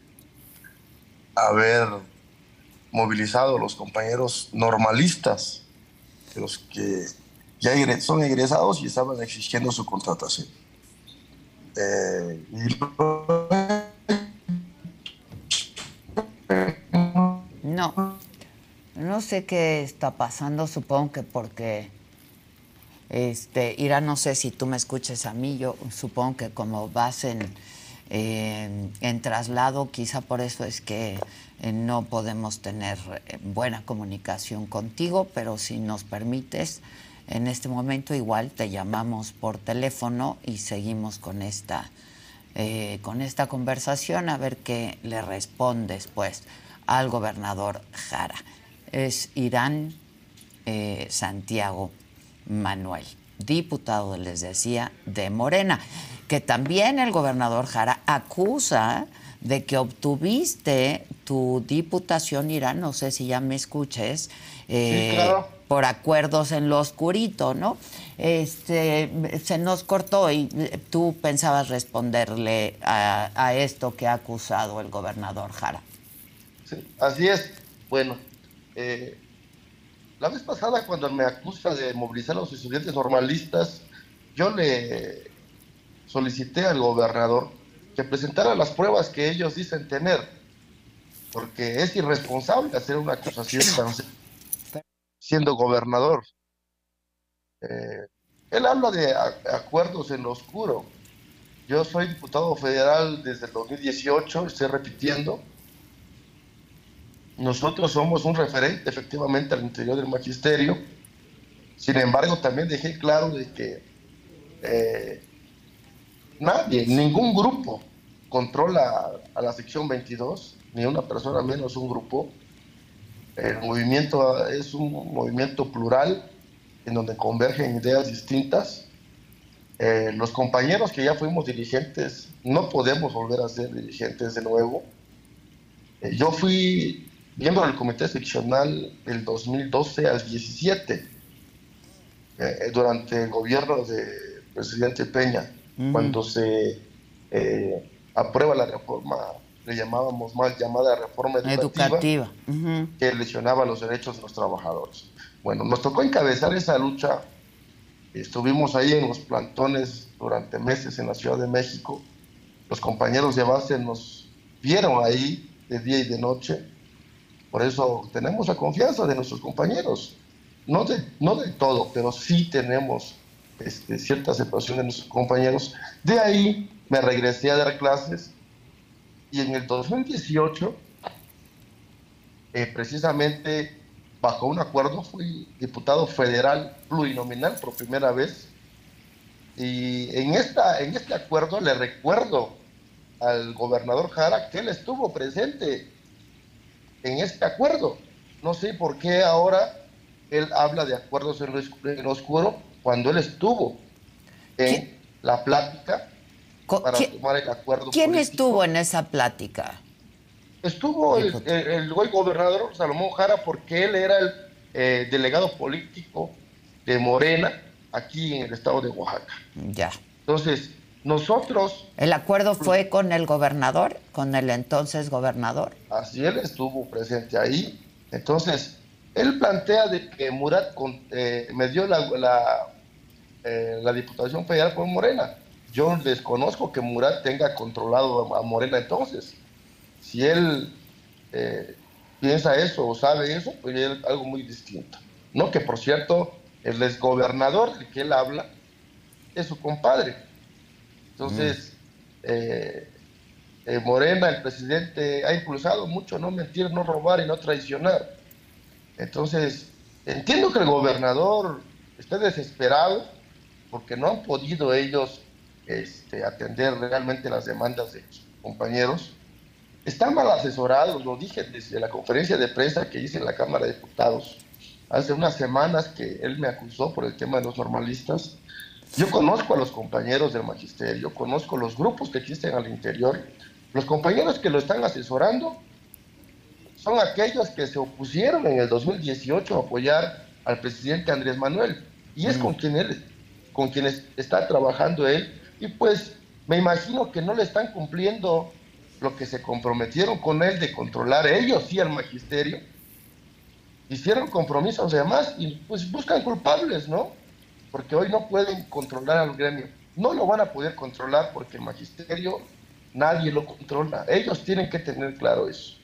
haber movilizado a los compañeros normalistas, los que ya son egresados y estaban exigiendo su contratación. Eh, no, no sé qué está pasando, supongo que porque este, no sé si tú me escuches a mí, yo supongo que como vas en, en traslado, quizá por eso es que eh, no podemos tener eh, buena comunicación contigo, pero si nos permites, en este momento igual te llamamos por teléfono y seguimos con esta, eh, con esta conversación a ver qué le respondes pues al gobernador Jara. Es Irán Santiago Manuel, diputado, les decía, de Morena, que también el gobernador Jara acusa de que obtuviste tu diputación, Irán, no sé si ya me escuches, eh, por acuerdos en lo oscurito, ¿no? Este, se nos cortó y tú pensabas responderle a, esto que ha acusado el gobernador Jara. Sí, así es. Bueno, eh, la vez pasada, cuando me acusa de movilizar a los estudiantes normalistas, yo le solicité al gobernador que presentara las pruebas que ellos dicen tener, porque es irresponsable hacer una acusación siendo gobernador. Eh, él habla de acuerdos en lo oscuro. Yo soy diputado federal desde el 2018, estoy repitiendo, nosotros somos un referente efectivamente al interior del magisterio. Sin embargo, también dejé claro de que eh, nadie, ningún grupo controla a la sección 22, ni una persona menos un grupo. El movimiento es un movimiento plural en donde convergen ideas distintas. Eh, los compañeros que ya fuimos dirigentes no podemos volver a ser dirigentes de nuevo. Eh, yo fui miembro del comité seccional del 2012 al 17, eh, durante el gobierno del presidente Peña, cuando se eh, aprueba la reforma, le llamábamos mal llamada reforma educativa, que lesionaba los derechos de los trabajadores. Bueno, nos tocó encabezar esa lucha, estuvimos ahí en los plantones durante meses en la Ciudad de México, los compañeros de base nos vieron ahí de día y de noche. Por eso tenemos la confianza de nuestros compañeros. No de, no de todo, pero sí tenemos este, cierta aceptación de nuestros compañeros. De ahí me regresé a dar clases y en el 2018, eh, precisamente bajo un acuerdo, fui diputado federal plurinominal por primera vez. Y en, esta, en este acuerdo le recuerdo al gobernador Jara que él estuvo presente en este acuerdo. No sé por qué ahora él habla de acuerdos en lo oscuro cuando él estuvo en la plática para tomar el acuerdo. ¿Quién estuvo en esa plática? Estuvo el, el, gobernador Salomón Jara porque él era el eh, delegado político de Morena aquí en el estado de Oaxaca. Ya. Entonces, nosotros... ¿El acuerdo fue con el gobernador, con el entonces gobernador? Así él estuvo presente ahí. Entonces, él plantea de que Murat eh, me dio la, la, eh, la Diputación Federal por Morena. Yo desconozco que Murat tenga controlado a Morena entonces. Si él eh, piensa eso o sabe eso, pues es algo muy distinto. No que, por cierto, el exgobernador del que él habla es su compadre. Entonces, eh, eh, Morena, el presidente, ha impulsado mucho no mentir, no robar y no traicionar. Entonces, entiendo que el gobernador está desesperado porque no han podido ellos este, atender realmente las demandas de sus compañeros están mal asesorados, lo dije desde la conferencia de prensa que hice en la Cámara de Diputados hace unas semanas que él me acusó por el tema de los normalistas. Yo conozco a los compañeros del magisterio, conozco los grupos que existen al interior. Los compañeros que lo están asesorando son aquellos que se opusieron en el 2018 a apoyar al presidente Andrés Manuel. Y es con, quien él, con quienes está trabajando él. Y pues me imagino que no le están cumpliendo lo que se comprometieron con él de controlar ellos y el magisterio, hicieron compromisos además y pues buscan culpables, ¿no? Porque hoy no pueden controlar al gremio. No lo van a poder controlar porque el magisterio nadie lo controla. Ellos tienen que tener claro eso.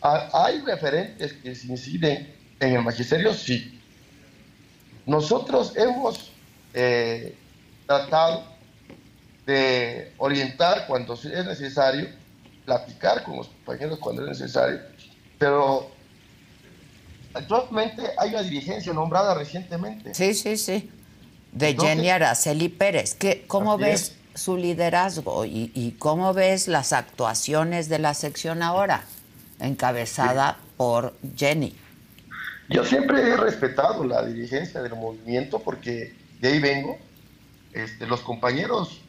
¿Hay referentes que se inciden en el magisterio? Sí. Nosotros hemos eh, tratado de orientar cuando es necesario platicar con los compañeros cuando es necesario. Pero actualmente hay una dirigencia nombrada recientemente. Sí, sí, sí. De Jenny Araceli Pérez. ¿Qué, ¿Cómo ves su liderazgo y, cómo ves las actuaciones de la sección ahora, encabezada por Jenny? Yo siempre he respetado la dirigencia del movimiento porque de ahí vengo. Este, los compañeros,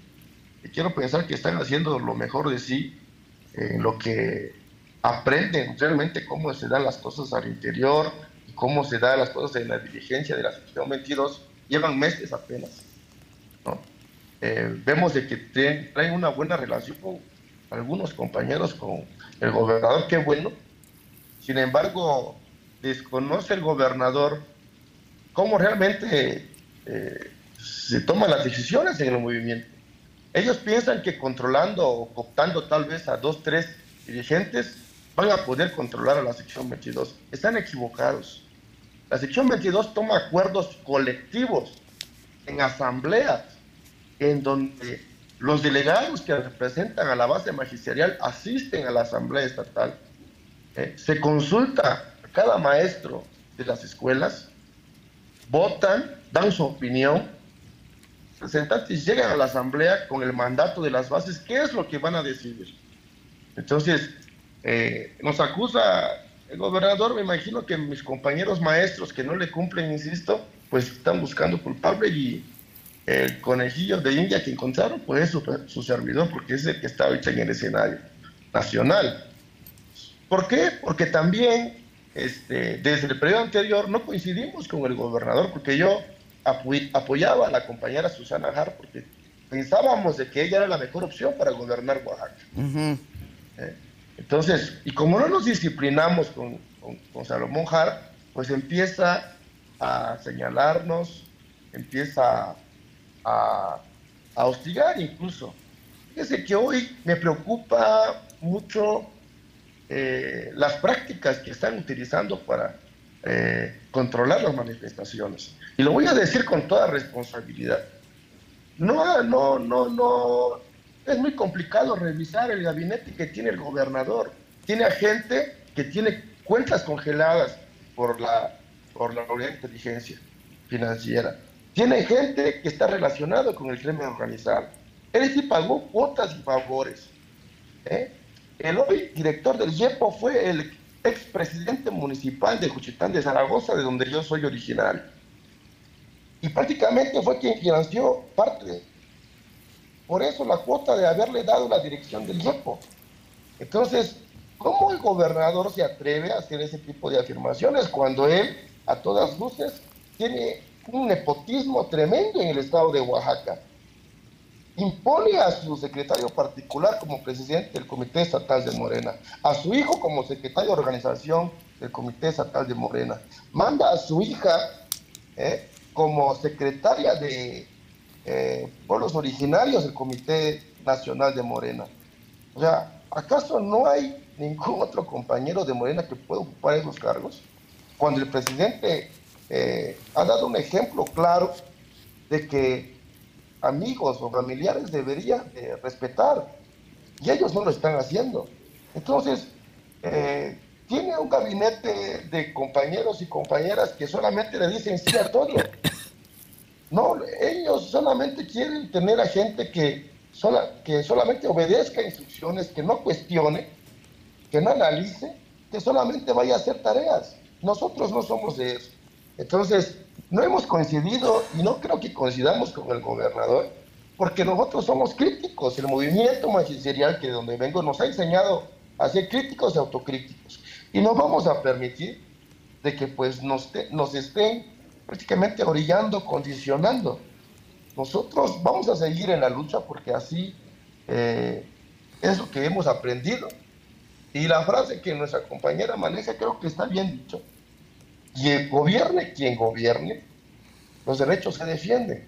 quiero pensar que están haciendo lo mejor de sí en lo que aprenden realmente cómo se dan las cosas al interior y cómo se dan las cosas en la dirigencia de la sección 22, llevan meses apenas. Eh, vemos de que traen una buena relación con algunos compañeros, con el gobernador, qué bueno. Sin embargo, desconoce el gobernador cómo realmente eh, se toman las decisiones en el movimiento. Ellos piensan que controlando o cooptando tal vez a dos, tres dirigentes van a poder controlar a la sección 22. Están equivocados. La sección 22 toma acuerdos colectivos en asambleas en donde los delegados que representan a la base magisterial asisten a la asamblea estatal. Eh, se consulta a cada maestro de las escuelas, votan, dan su opinión representantes llegan a la asamblea con el mandato de las bases, ¿qué es lo que van a decidir? Entonces, eh, nos acusa el gobernador, me imagino que mis compañeros maestros que no le cumplen, insisto, pues están buscando culpable y el conejillo de India que encontraron, pues es su, servidor, porque es el que está ahorita en el escenario nacional. ¿Por qué? Porque también este, desde el periodo anterior no coincidimos con el gobernador, porque yo apoyaba a la compañera Susana Har porque pensábamos de que ella era la mejor opción para gobernar Oaxaca. Eh, entonces, y como no nos disciplinamos con, Salomón Har, pues empieza a señalarnos, empieza a, a hostigar incluso. Fíjese que hoy me preocupa mucho eh, las prácticas que están utilizando para eh, controlar las manifestaciones. Y lo voy a decir con toda responsabilidad. No, no, no, no. Es muy complicado revisar el gabinete que tiene el gobernador. Tiene gente que tiene cuentas congeladas por la, por la inteligencia financiera. Tiene gente que está relacionado con el crimen organizado. Él sí pagó cuotas y favores. ¿eh? El hoy director del IEPO fue el expresidente municipal de Juchitán de Zaragoza, de donde yo soy original. Y prácticamente fue quien financió parte. Por eso la cuota de haberle dado la dirección del IEPO. Entonces, ¿cómo el gobernador se atreve a hacer ese tipo de afirmaciones cuando él, a todas luces, tiene un nepotismo tremendo en el estado de Oaxaca? impone a su secretario particular como presidente del Comité Estatal de Morena, a su hijo como secretario de organización del Comité Estatal de Morena, manda a su hija eh, como secretaria de eh, pueblos originarios del Comité Nacional de Morena. O sea, ¿acaso no hay ningún otro compañero de Morena que pueda ocupar esos cargos? Cuando el presidente eh, ha dado un ejemplo claro de que amigos o familiares deberían respetar y ellos no lo están haciendo. Entonces, eh, tiene un gabinete de compañeros y compañeras que solamente le dicen sí a todo. No, ellos solamente quieren tener a gente que, sola, que solamente obedezca instrucciones, que no cuestione, que no analice, que solamente vaya a hacer tareas. Nosotros no somos de eso. Entonces, no hemos coincidido y no creo que coincidamos con el gobernador, porque nosotros somos críticos. El movimiento magisterial que de donde vengo nos ha enseñado a ser críticos y autocríticos. Y no vamos a permitir de que pues nos, nos estén prácticamente orillando, condicionando. Nosotros vamos a seguir en la lucha porque así eh, es lo que hemos aprendido. Y la frase que nuestra compañera maneja creo que está bien dicho y gobierne quien gobierne, los derechos se defienden.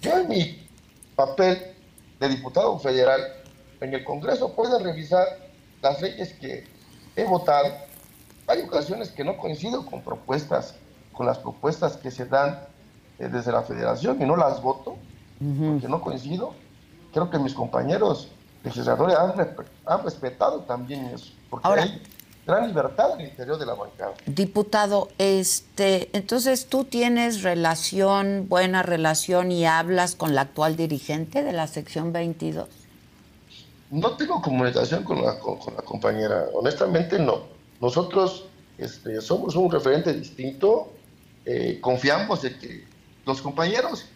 Yo en mi papel de diputado federal en el Congreso puedo revisar las leyes que he votado. Hay ocasiones que no coincido con propuestas, con las propuestas que se dan eh, desde la federación y no las voto, porque no coincido. Creo que mis compañeros legisladores han, respetado también eso, porque hay gran libertad en el interior de la bancada. Diputado, este, entonces tú tienes relación, buena relación y hablas con la actual dirigente de la sección 22. No tengo comunicación con la, con, la compañera, honestamente no. Nosotros este, somos un referente distinto, eh, confiamos en que los compañeros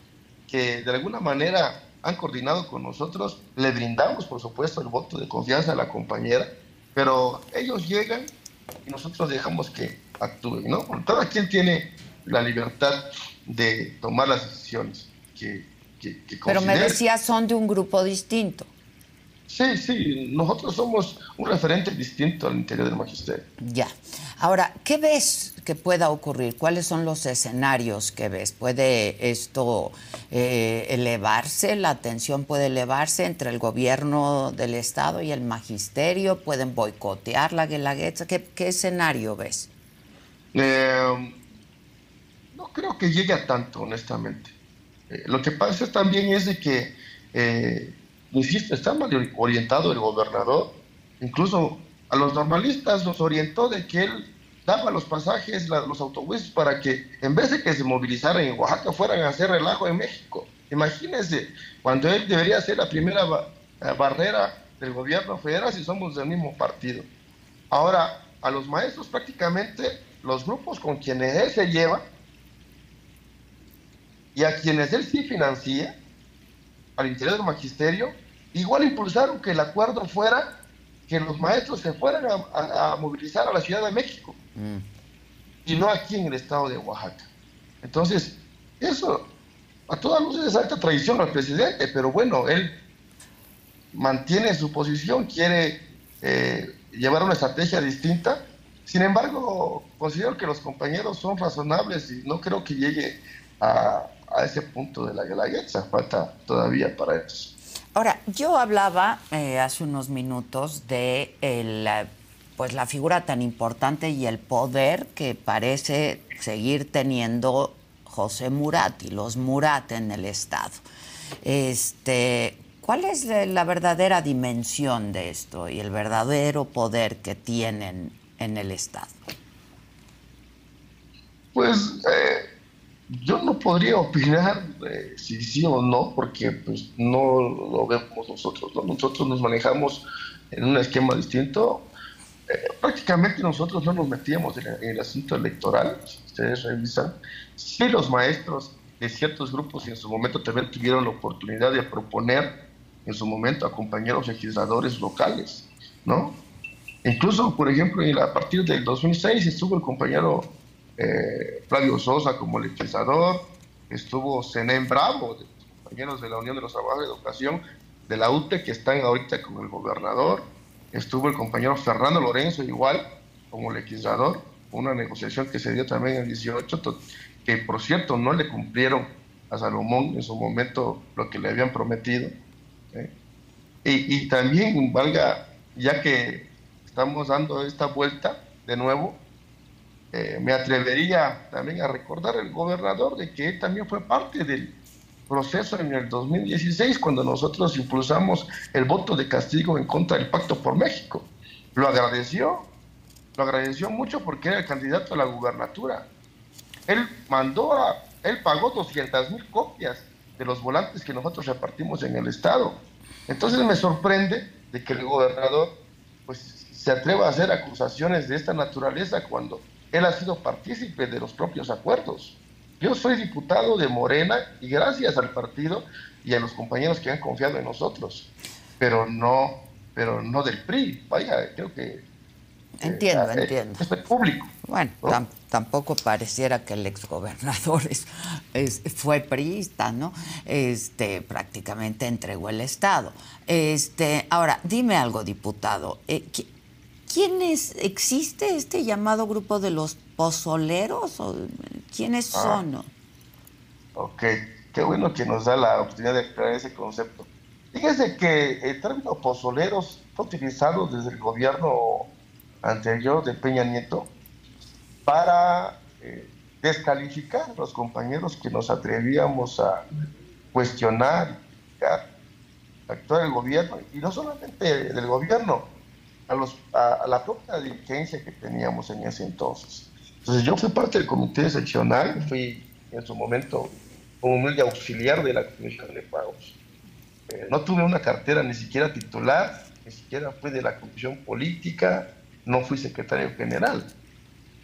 que de alguna manera han coordinado con nosotros, le brindamos por supuesto el voto de confianza a la compañera pero ellos llegan y nosotros dejamos que actúen, ¿no? Cada quien tiene la libertad de tomar las decisiones que, que, Pero me decías, son de un grupo distinto. Sí, sí, nosotros somos un referente distinto al interior del magisterio. Ya. Ahora, ¿qué ves que pueda ocurrir? ¿Cuáles son los escenarios que ves? ¿Puede esto eh, elevarse? ¿La tensión puede elevarse entre el gobierno del Estado y el magisterio? ¿Pueden boicotear la Guelaguetza? ¿Qué, ¿Qué escenario ves? Eh, no creo que llegue a tanto, honestamente. Eh, lo que pasa también es de que insisto, está mal orientado el gobernador. Incluso a los normalistas nos orientó de que él daba los pasajes, los autobuses, para que en vez de que se movilizaran en Oaxaca, fueran a hacer relajo en México. Imagínense, cuando él debería ser la primera barrera del gobierno federal si somos del mismo partido. Ahora, a los maestros prácticamente los grupos con quienes él se lleva y a quienes él sí financia, al interior del magisterio, igual impulsaron que el acuerdo fuera que los maestros se fueran a, movilizar a la Ciudad de México mm. y no aquí en el estado de Oaxaca. Entonces, eso a todas luces es alta traición al presidente, pero bueno, él mantiene su posición, quiere eh, llevar una estrategia distinta. Sin embargo, considero que los compañeros son razonables y no creo que llegue a, a ese punto de la guelaguetza, falta todavía para eso. Ahora, yo hablaba eh, hace unos minutos de el, pues la figura tan importante y el poder que parece seguir teniendo José Murat y los Murat en el Estado. Este, ¿Cuál es la verdadera dimensión de esto y el verdadero poder que tienen en el Estado? Pues eh, yo no podría opinar eh, si sí o no, porque pues no lo vemos nosotros. Nosotros nos manejamos en un esquema distinto. Eh, prácticamente nosotros no nos metíamos en, el asunto electoral, si ustedes revisan. Sí los maestros de ciertos grupos en su momento también tuvieron la oportunidad de proponer en su momento a compañeros legisladores locales, ¿no? Incluso, por ejemplo, a partir del 2006 estuvo el compañero eh, Flavio Sosa como legislador, estuvo Zenén Bravo, de los compañeros de la Unión de los Trabajadores de Educación de la UTE, que están ahorita con el gobernador, estuvo el compañero Fernando Lorenzo igual como legislador, una negociación que se dio también en el 18, que por cierto no le cumplieron a Salomón en su momento lo que le habían prometido. ¿eh? Y, también, valga, ya que estamos dando esta vuelta de nuevo, eh, me atrevería también a recordar el gobernador de que él también fue parte del proceso en el 2016 cuando nosotros impulsamos el voto de castigo en contra del Pacto por México. Lo agradeció, lo agradeció mucho porque era el candidato a la gubernatura. Él mandó a, él pagó 200 mil copias de los volantes que nosotros repartimos en el Estado. Entonces me sorprende de que el gobernador pues, se atreva a hacer acusaciones de esta naturaleza cuando él ha sido partícipe de los propios acuerdos. Yo soy diputado de Morena y gracias al partido y a los compañeros que han confiado en nosotros, pero no, pero no del PRI. Vaya, creo que Entiendo, eh, entiendo. Es público. Bueno, tampoco pareciera que el exgobernador es, fue priista, ¿no? Este, prácticamente entregó el Estado. Este, ahora, dime algo, diputado. Eh, ¿Quién es, existe este llamado grupo de los pozoleros? O, ¿Quiénes ah. son? Ok, qué bueno que nos da la oportunidad de aclarar ese concepto. Fíjese que el término pozoleros fue utilizado desde el gobierno anterior de Peña Nieto para eh, descalificar a los compañeros que nos atrevíamos a cuestionar, a actuar el gobierno, y no solamente del gobierno, a, los, a, la propia dirigencia que teníamos en ese entonces. Entonces yo fui parte del comité seccional, fui en su momento como humilde auxiliar de la Comisión de Pagos. Eh, no tuve una cartera ni siquiera titular, ni siquiera fui de la Comisión Política, no fui secretario general.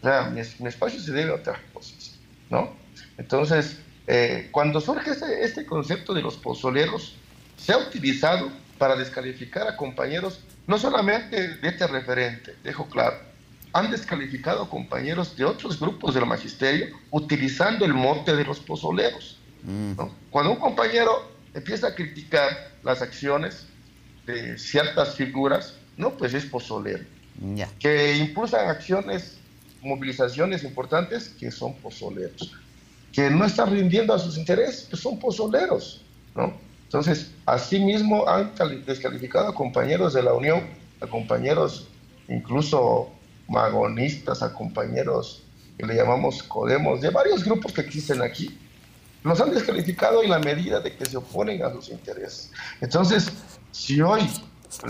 O sea, mi, espacio se debe a otras cosas, ¿no? Entonces, eh, cuando surge este, este concepto de los pozoleros, se ha utilizado para descalificar a compañeros no solamente de este referente, dejo claro, han descalificado a compañeros de otros grupos del magisterio utilizando el mote de los pozoleros. Mm. Cuando un compañero empieza a criticar las acciones de ciertas figuras, no, pues es pozolero. Que impulsan acciones, movilizaciones importantes, que son pozoleros. Que no están rindiendo a sus intereses, pues son pozoleros. ¿no? Entonces, asimismo han descalificado a compañeros de la Unión, a compañeros incluso magonistas, a compañeros que le llamamos Codemos, de varios grupos que existen aquí. Los han descalificado en la medida de que se oponen a sus intereses. Entonces, si hoy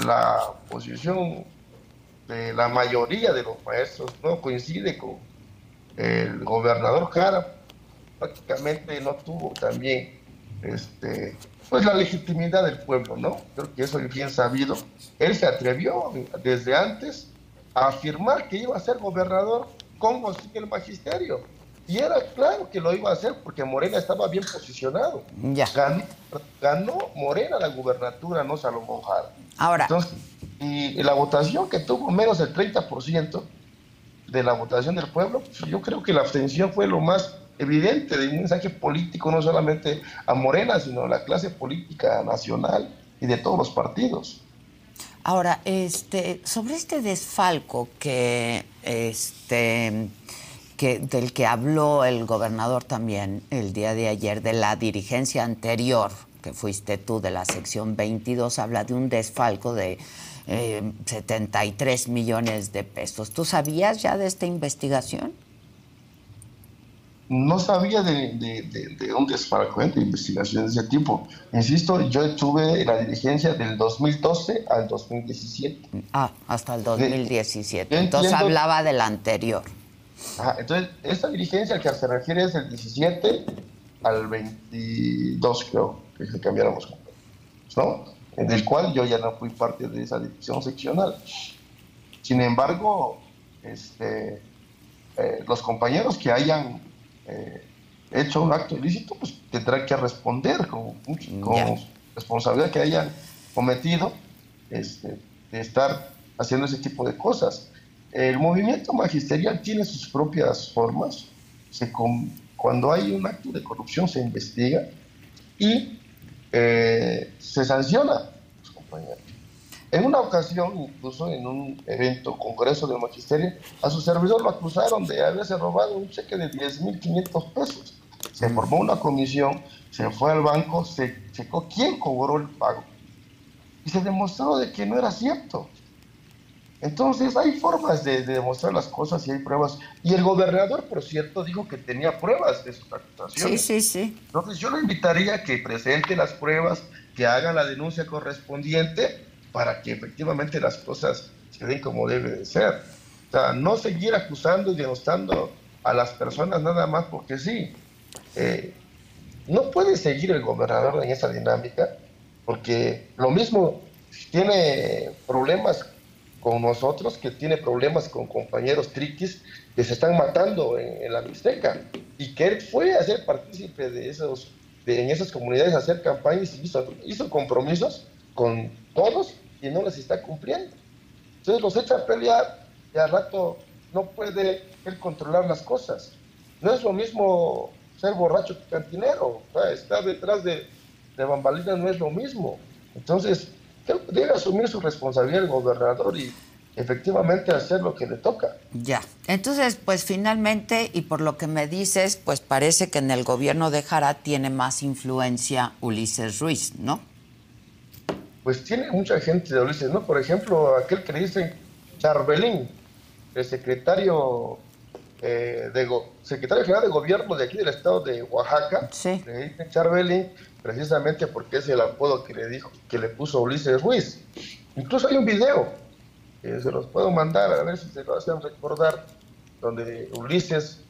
la posición de la mayoría de los maestros no coincide con el gobernador Jara, prácticamente no tuvo también este, pues la legitimidad del pueblo, ¿no? Creo que eso es bien sabido. Él se atrevió desde antes a afirmar que iba a ser gobernador con sin el magisterio. Y era claro que lo iba a hacer porque Morena estaba bien posicionado. Ya. Ganó, Morena la gubernatura, no Salomón Jara. Ahora. Entonces, y, la votación que tuvo menos del 30% de la votación del pueblo, pues, yo creo que la abstención fue lo más evidente de un mensaje político no solamente a Morena, sino a la clase política nacional y de todos los partidos. Ahora, este, sobre este desfalco que, este, que, del que habló el gobernador también el día de ayer, de la dirigencia anterior, que fuiste tú de la sección 22, habla de un desfalco de 73 millones de pesos. ¿Tú sabías ya de esta investigación? No sabía de, un desfalco de investigación de ese tipo. Insisto, yo estuve en la dirigencia del 2012 al 2017. Ah, hasta el 2017. entonces hablaba del anterior. entonces, esta dirigencia al que se refiere es del 17 al 22, creo, que se cambiáramos, ¿no? En el cual yo ya no fui parte de esa dirección seccional. Sin embargo, este, eh, los compañeros que hayan eh, hecho un acto ilícito, pues tendrá que responder con, con responsabilidad que hayan cometido este, de estar haciendo ese tipo de cosas. El movimiento magisterial tiene sus propias formas. Se cuando hay un acto de corrupción se investiga y eh, se sanciona los compañeros. En una ocasión, incluso en un evento, congreso del magisterio, a su servidor lo acusaron de haberse robado un cheque de 10.500 pesos. Se formó una comisión, se fue al banco, se checó quién cobró el pago y se demostró de que no era cierto. Entonces hay formas de, demostrar las cosas y hay pruebas. Y el gobernador, por cierto, dijo que tenía pruebas de sus acusaciones. Sí, sí, sí. Entonces yo le invitaría a que presente las pruebas, que haga la denuncia correspondiente para que efectivamente las cosas se den como debe de ser. O sea, no seguir acusando y denostando a las personas nada más porque sí. Eh, no puede seguir el gobernador en esa dinámica porque lo mismo tiene problemas con nosotros que tiene problemas con compañeros triquis que se están matando en, la Mixteca y que él fue a ser partícipe de esos de, en esas comunidades a hacer campañas y hizo, hizo compromisos con todos y no les está cumpliendo. Entonces los echa a pelear y al rato no puede él controlar las cosas. No es lo mismo ser borracho que cantinero, estar detrás de, de bambalinas no es lo mismo. Entonces, debe asumir su responsabilidad el gobernador y efectivamente hacer lo que le toca. Ya, entonces, pues finalmente, y por lo que me dices, pues parece que en el gobierno de Jara tiene más influencia Ulises Ruiz, ¿no? Pues tiene mucha gente de Ulises, ¿no? Por ejemplo, aquel que le dicen Charbelín, el secretario, eh, de secretario general de gobierno de aquí del estado de Oaxaca, sí. le dicen Charbelín, precisamente porque es el apodo que le dijo, que le puso Ulises Ruiz. Incluso hay un video, que se los puedo mandar a ver si se lo hacen recordar, donde Ulises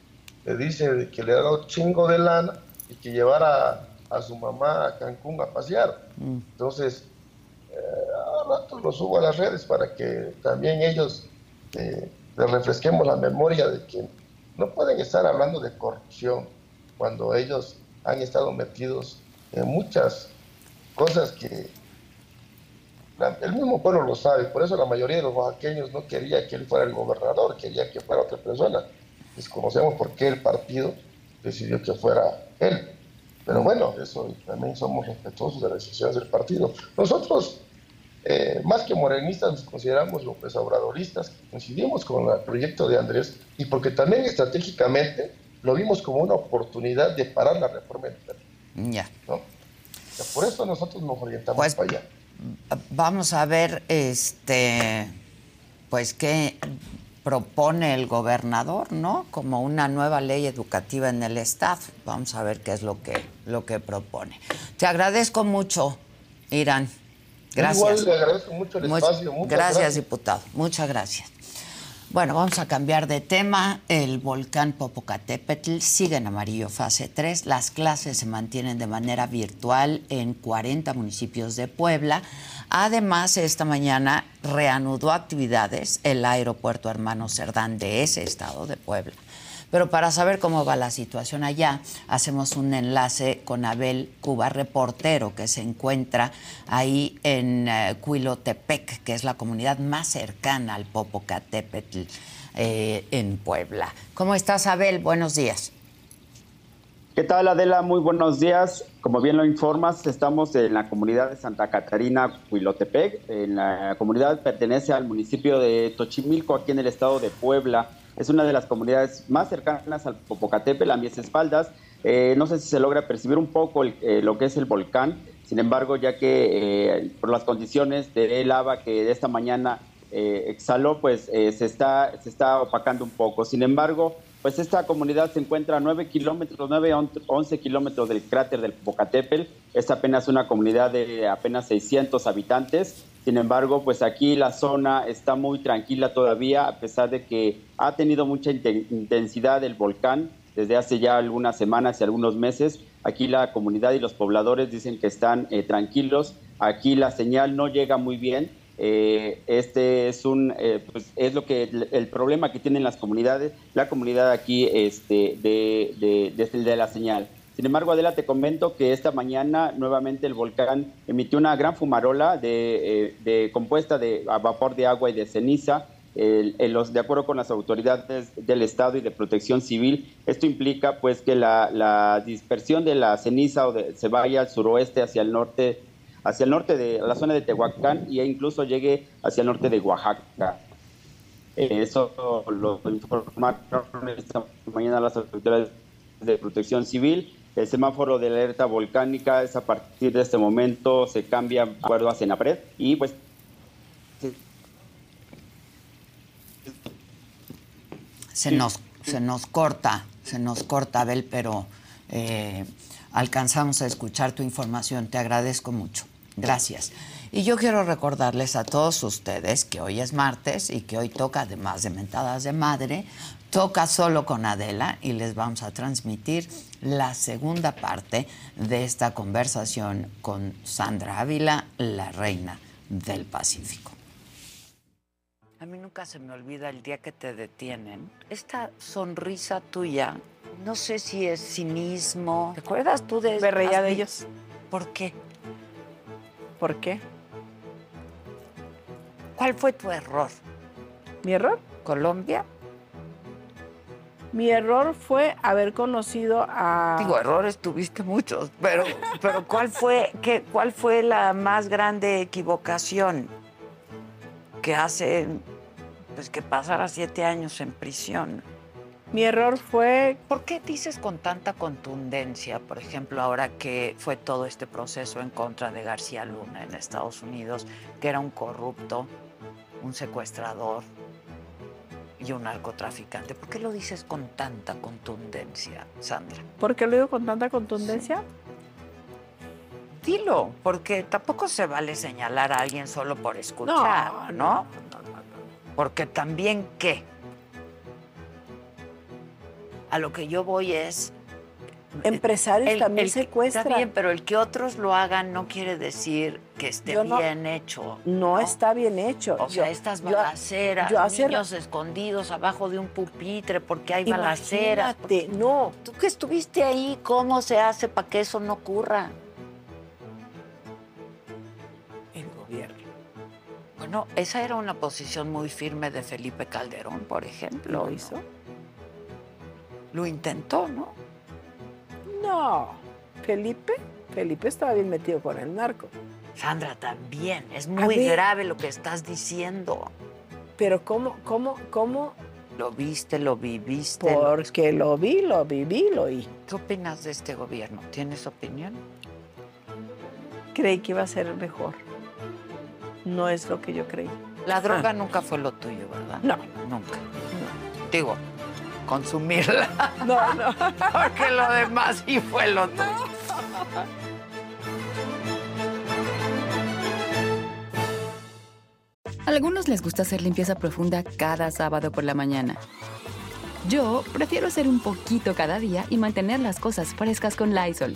le dice que le ha dado chingo de lana y que llevara a su mamá a Cancún a pasear. Mm. Entonces, a rato lo subo a las redes para que también ellos eh, les refresquemos la memoria de que no pueden estar hablando de corrupción cuando ellos han estado metidos en muchas cosas que el mismo pueblo lo sabe, por eso la mayoría de los oaxaqueños no quería que él fuera el gobernador, quería que fuera otra persona. Desconocemos por qué el partido decidió que fuera él. Pero bueno, eso también somos respetuosos de las decisiones del partido. Nosotros eh, más que morenistas nos consideramos López Obradoristas, coincidimos con el proyecto de Andrés y porque también estratégicamente lo vimos como una oportunidad de parar la reforma Ya. por eso nosotros nos orientamos pues, para allá. Vamos a ver, este, pues qué propone el gobernador, ¿no? Como una nueva ley educativa en el estado. Vamos a ver qué es lo que lo que propone. Te agradezco mucho, Irán. Gracias. Igual le agradezco mucho el espacio. Muchas gracias, diputado. Muchas gracias. Bueno, vamos a cambiar de tema. El volcán Popocatépetl sigue en amarillo fase 3. Las clases se mantienen de manera virtual en 40 municipios de Puebla. Además, esta mañana reanudó actividades el aeropuerto Hermano Cerdán de ese estado de Puebla. Pero para saber cómo va la situación allá, hacemos un enlace con Abel Cuba, reportero que se encuentra ahí en uh, Cuilotepec, que es la comunidad más cercana al Popocatépetl eh, en Puebla. ¿Cómo estás, Abel? Buenos días. ¿Qué tal, Adela? Muy buenos días. Como bien lo informas, estamos en la comunidad de Santa Catarina, Cuilotepec. En la comunidad pertenece al municipio de Tochimilco, aquí en el estado de Puebla. Es una de las comunidades más cercanas al Popocatépetl, a mis espaldas. Eh, no sé si se logra percibir un poco eh, lo que es el volcán. Sin embargo, ya que eh, por las condiciones de lava que esta mañana eh, exhaló, pues eh, se, está, se está opacando un poco. Sin embargo, pues esta comunidad se encuentra a 9 kilómetros, 9, 11 kilómetros del cráter del Popocatépetl. Es apenas una comunidad de apenas 600 habitantes. Sin embargo, pues aquí la zona está muy tranquila todavía, a pesar de que ha tenido mucha intensidad el volcán desde hace ya algunas semanas y algunos meses. Aquí la comunidad y los pobladores dicen que están eh, tranquilos. Aquí la señal no llega muy bien eh, este es un eh, pues es lo que el, problema que tienen las comunidades, la comunidad aquí este, de, de, de, la señal. Sin embargo, Adela, te comento que esta mañana nuevamente el volcán emitió una gran fumarola de, eh, compuesta de vapor de agua y de ceniza. los, de acuerdo con las autoridades del Estado y de Protección Civil, esto implica pues que la, dispersión de la ceniza o se vaya al suroeste hacia el norte hacia el norte de la zona de Tehuacán e incluso llegue hacia el norte de Oaxaca. Eso lo informaron esta mañana las autoridades de protección civil. El semáforo de alerta volcánica es a partir de este momento, se cambia acuerdo a Senapred y pues... Se nos, se nos corta, se nos corta, Abel, pero eh, alcanzamos a escuchar tu información. Te agradezco mucho. Gracias. Y yo quiero recordarles a todos ustedes que hoy es martes y que hoy toca, además de mentadas de madre, toca solo con Adela y les vamos a transmitir la segunda parte de esta conversación con Sandra Ávila, la reina del Pacífico. A mí nunca se me olvida el día que te detienen. Esta sonrisa tuya, no sé si es cinismo. ¿Te acuerdas tú de... Me reía de ellos. ¿Por qué? ¿Por qué? ¿Cuál fue tu error? ¿Mi error? ¿Colombia? Mi error fue haber conocido a. Digo, errores tuviste muchos, pero, pero ¿cuál fue, qué, cuál fue la más grande equivocación que hace pues que pasara siete años en prisión? Mi error fue... ¿Por qué dices con tanta contundencia, por ejemplo, ahora que fue todo este proceso en contra de García Luna en Estados Unidos, que era un corrupto, un secuestrador y un narcotraficante? ¿Por qué lo dices con tanta contundencia, Sandra? ¿Por qué lo digo con tanta contundencia? Dilo, porque tampoco se vale señalar a alguien solo por escuchar, ¿no? no porque también, ¿qué? A lo que yo voy es... Empresarios también secuestran. Está bien, pero el que otros lo hagan no quiere decir que esté bien hecho. No, está bien hecho. O sea, estas balaceras, niños escondidos abajo de un pupitre porque hay balaceras. no. Tú que estuviste ahí, ¿cómo se hace para que eso no ocurra? El gobierno. Bueno, esa era una posición muy firme de Felipe Calderón, por ejemplo. ¿Lo hizo? Lo intentó, ¿no? No. Felipe, Felipe estaba bien metido con el narco. Sandra, también. Es muy grave lo que estás diciendo. Pero ¿cómo, cómo, cómo? Lo viste, lo viviste. Porque lo vi, lo viví, lo oí. ¿Qué opinas de este gobierno? ¿Tienes opinión? Creí que iba a ser mejor. No es lo que yo creí. La droga nunca fue lo tuyo, ¿verdad? No. Nunca. Digo, consumirla. No, no. Porque lo demás sí fue lo tuyo. A algunos les gusta hacer limpieza profunda cada sábado por la mañana. Yo prefiero hacer un poquito cada día y mantener las cosas frescas con Lysol.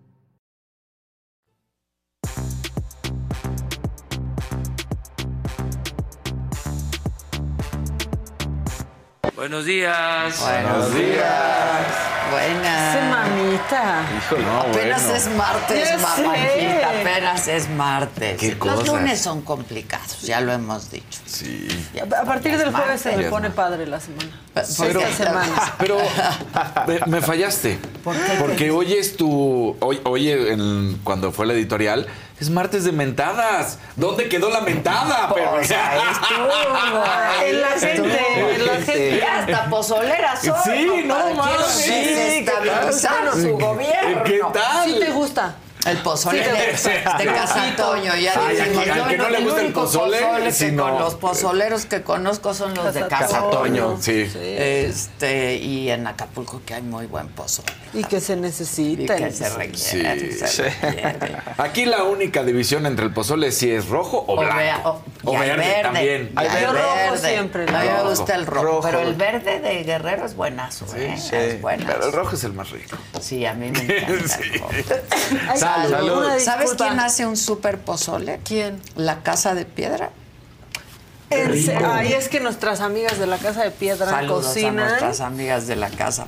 Buenos días. Buenos días. Buenas. Ese mamita. apenas bueno. es martes, mamajita, apenas es martes. Qué Los cosas. lunes son complicados, ya lo hemos dicho. Sí. Ya, A partir del jueves se me pone padre la semana. Esta semana. Pero me, me fallaste. Porque hoy es tu. Hoy, hoy en- cuando fue la editorial, es martes de mentadas. ¿Dónde quedó la mentada? Pero, Pues ahí estuvo, En la gente, en la gente. Hasta pozolera soy, Sí, no mames. Sí, desestabilizar claro. su gobierno. ¿Qué tal? ¿Sí te gusta? El pozole Sí, de, de Casa Antonio, ya Ay, dijimos. al que- al Yo que no le el gusta el único pozole, que si con los pozoleros que conozco son los de Casa Antonio, sí. Este, y en Acapulco que hay muy buen pozole. Y que se Y necesita. que se requiere, Sí. se requiere. Aquí la única división entre el pozole es si es rojo o O blanco. vea- o- O y hay verde, también. y Hay Yo rojo verde. siempre, A mí me gusta el rojo, Rojo. pero el verde de Guerrero es buenazo, ¿eh? Es buenazo. Pero el rojo es el más rico. Sí, a mí me encanta el rojo. Salud. ¿Sabes quién hace un super pozole? ¿Quién? La Casa de Piedra. Ay, es que nuestras amigas de la Casa de Piedra Saludos a cocinan. nuestras amigas de la casa.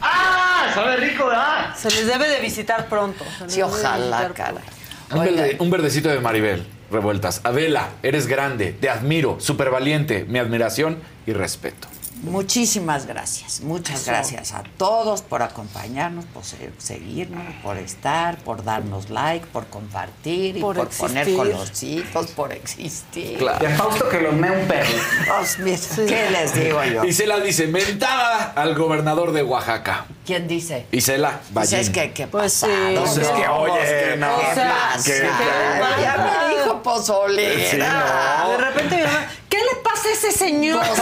Se les debe de visitar pronto. se les Sí, debe de ojalá, visitar cara. Un, Oigan, verde- un verdecito de Maribel. Revueltas. Adela, eres grande, te admiro, súper valiente, mi admiración y respeto. Muchísimas gracias, muchas gracias a todos por acompañarnos, por se- seguirnos, por estar, por darnos like, por compartir y Por por, poner colorcitos, por existir. Claro. Fausto que los mea un perro. Pues, ¿Qué les digo yo? Isela dice, mentada al gobernador de Oaxaca. ¿Quién dice? Isela Pues es que, ¿qué Pues sí. Pues es que, oye, ¿qué no, ¿qué o sea, pasa? que- Ya me dijo pozolera. Sí, no. De repente mi mamá, ¿qué le pasa a ese señor? Pues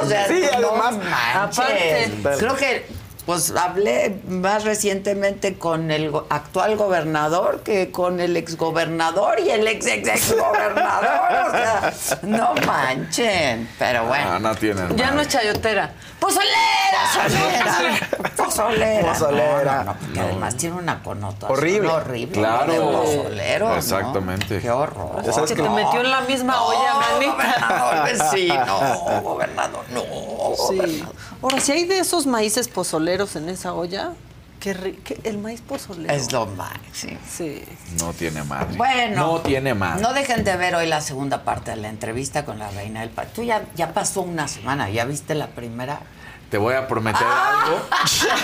O sea, Sí, no además, manches. aparte. Creo que pues hablé más recientemente con el actual gobernador que con el exgobernador y el ex ex ex gobernador. O sea, no manchen. Pero bueno. Ah, no tienen. Ya no es chayotera. Pozolera. Pozolera. Pozolera. No, no, porque además tiene una connotación Horrible. horrible. Claro. De pozolero, ¿no? Exactamente. Qué horror. Ya sabes Que te metió en la misma No, olla, manita. pues sí, no, gobernador, no, Sí. Ahora, si hay de esos maíces pozoleros en esa olla, qué el maíz pozolero. Es lo máximo. Sí. No tiene madre. Bueno. No tiene madre. No dejen de ver hoy la segunda parte de la entrevista con la reina del país. Tú ya, ya pasó una semana, ¿ya viste la primera? Te voy a prometer algo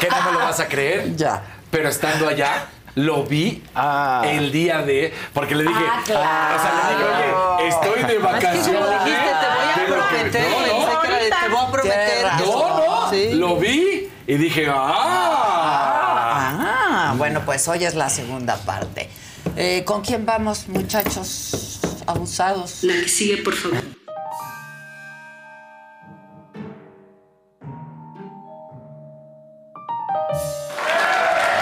que no me lo vas a creer. Ya. Pero estando allá, lo vi Ah. el día de. Porque le dije. Ah, claro. O sea, le dije, oye, estoy de Es que vacaciones. dijiste, te voy a que- prometer. No, no, te voy a prometer. No, no. Sí. Lo vi y dije, ¡ah! Bueno, pues hoy es la segunda parte. Eh, ¿Con quién vamos, muchachos abusados? La que sigue, por favor.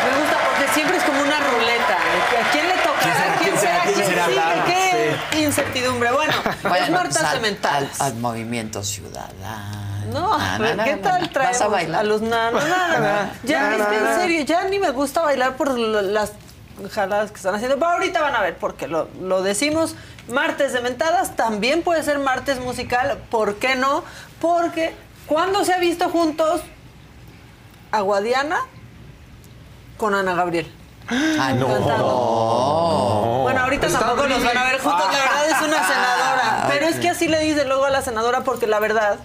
Me gusta porque siempre es como una ruleta. ¿A quién le tocará? ¿Quién será? ¿Quién sigue? ¿Qué incertidumbre? Bueno, Bueno, es Marta pues, al, al movimiento ciudadano. No, Na, na, ¿qué na, tal na. traemos ¿Vas a los nada. Ya, Na, es na, que en na. serio, ya ni me gusta bailar por las jaladas que están haciendo. Pero ahorita van a ver, porque lo, lo decimos, martes de mentadas, también puede ser martes musical, ¿por qué no? Porque cuando se ha visto juntos Aguadiana con Ana Gabriel. Ah, no. Bueno, ahorita tampoco los van a ver juntos, la verdad es una senadora. Pero es que así le dice luego a la senadora porque la verdad,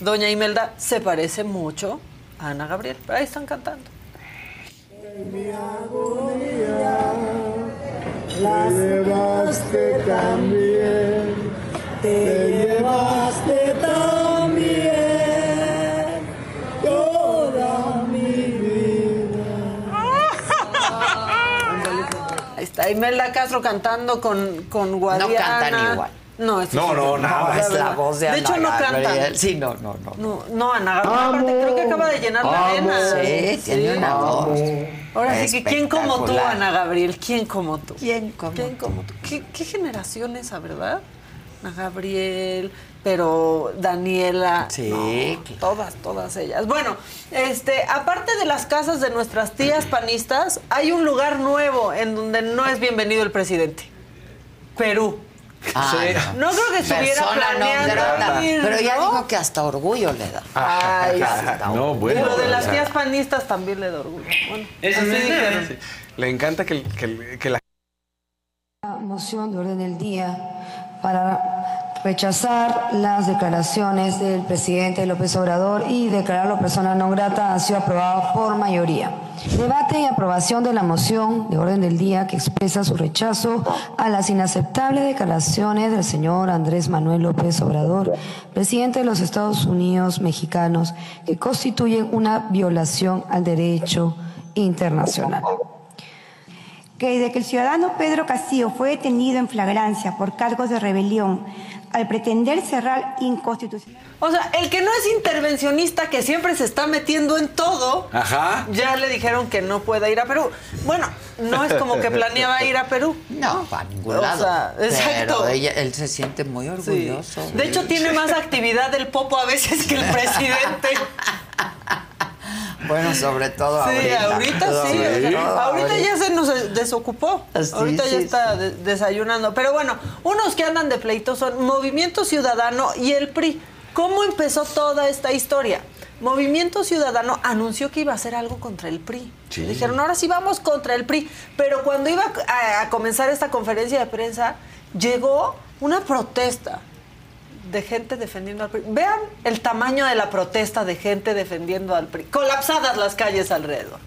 doña Imelda se parece mucho a Ana Gabriel. Pero ahí están cantando. llevaste también, te llevaste también toda mi vida. Imelda Castro cantando con, con Guadiana. cantan igual. No, eso No, sí, no, nada. No, es la voz de De Ana hecho, no Gabriel. cantan. Sí, no, no, no. No, no, Ana Gabriel, aparte creo que acaba de llenar la arena. Sí, tiene una voz. Ahora sí que, ¿quién como tú. Ana Gabriel? ¿Quién como tú? ¿Quién como ¿Quién como tú? ¿Qué, qué generación esa, verdad? Ana Gabriel, pero Daniela. Sí, no, todas, todas ellas. Bueno, este, aparte de las casas de nuestras tías panistas, hay un lugar nuevo en donde no es bienvenido el presidente. Perú. Ah, No creo que estuviera Persona no planeando grata. ir, Pero ya ¿no? dijo que hasta orgullo le da. Ay, Hasta No, bueno. Lo de las tías panistas también le da orgullo. Bueno, Eso así sí. Le encanta que, que- que la moción de orden del día para rechazar las declaraciones del presidente López Obrador y declararlo persona no grata ha sido aprobada por mayoría. Debate y aprobación de la moción de orden del día que expresa su rechazo a las inaceptables declaraciones del señor Andrés Manuel López Obrador, presidente de los Estados Unidos mexicanos, que constituyen una violación al derecho internacional que desde que el ciudadano Pedro Castillo fue detenido en flagrancia por cargos de rebelión al pretender cerrar inconstitucional. O sea, el que no es intervencionista, que siempre se está metiendo en todo, Ajá. ya le dijeron que no pueda ir a Perú. Bueno, no es como que planeaba ir a Perú. No, para ningún O lado. sea, exacto. Pero ella- él se siente muy Sí. orgulloso. De hecho, tiene más actividad el popo a veces que el presidente. Bueno, sobre todo Sí, ahorita. ahorita sí. Ahorita ya se nos desocupó. Sí, ahorita ya está de- desayunando. Pero bueno, unos que andan de pleito son Movimiento Ciudadano y el PRI. ¿Cómo empezó toda esta historia? Movimiento Ciudadano anunció que iba a hacer algo contra el PRI. Sí. Dijeron, ahora sí vamos contra el PRI. Pero cuando iba a, a comenzar esta conferencia de prensa, llegó una protesta de gente defendiendo al PRI. Vean el tamaño de la protesta de gente defendiendo al PRI. Colapsadas las calles alrededor.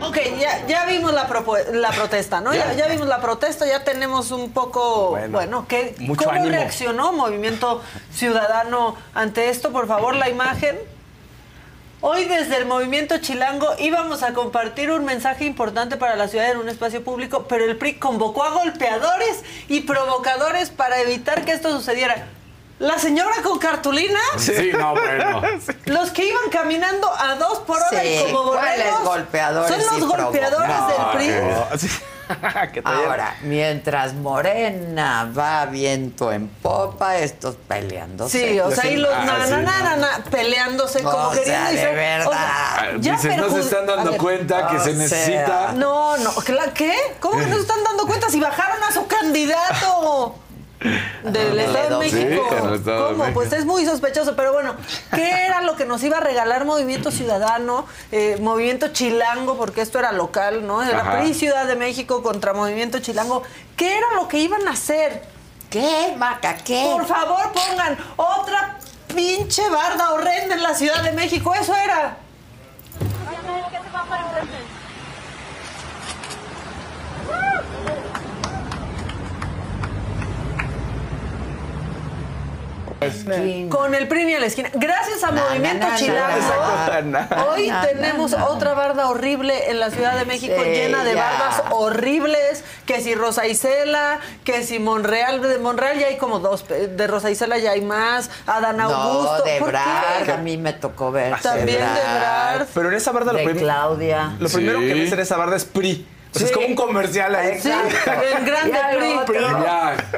Ok, ya, ya vimos la, la protesta, ¿no? Ya, ya vimos la protesta, ya tenemos un poco, bueno, Bueno, ¿qué, mucho ¿cómo ánimo. reaccionó Movimiento Ciudadano ante esto? Por favor, la imagen. Hoy desde el Movimiento Chilango íbamos a compartir un mensaje importante para la ciudad en un espacio público, pero el PRI convocó a golpeadores y provocadores para evitar que esto sucediera. La señora con cartulina, Sí, no, bueno. los que iban caminando a dos por hora Sí, y como ¿cuáles borregos, golpeadores son los golpeadores del PRI. Sí. Que Ahora, mientras Morena va viento en popa, estos peleándose. Sí, o sea, y los Ah, na, sí, na, no. na, na, na, peleándose como O sea, queriendo de verdad. o sea, ya Dices, no se están dando ver, cuenta que se sea, necesita. No, no, ¿cla- ¿qué? ¿Cómo que no se están dando cuenta si bajaron a su candidato? Del Estado de Sí, México. del Estado de ¿Cómo? México. Pues es muy sospechoso. Pero bueno, ¿qué era lo que nos iba a regalar Movimiento Ciudadano? Eh, Movimiento Chilango, porque esto era local, ¿no? Era Ajá. PRI Ciudad de México contra Movimiento Chilango. ¿Qué era lo que iban a hacer? ¿Qué, Maca? ¿Qué? Por favor, pongan otra pinche barda horrenda en la Ciudad de México. Eso era. Con el PRI ni a la esquina. Gracias a Na, Movimiento na, na, Chilango. Hoy na, tenemos na, na. otra barda horrible en la Ciudad de México, Sí, llena de ya. bardas horribles. Que si Rosa Isela, que si Monreal. De Monreal ya hay como dos. De Rosa Isela ya hay más. Adán Augusto. No, de a mí me tocó ver. También de Brad. Pero en esa barda lo, De prim- Claudia. lo primero Sí. que ves en esa barda es PRI. Sí. es como un comercial ahí. Sí, en grande Ya PRI.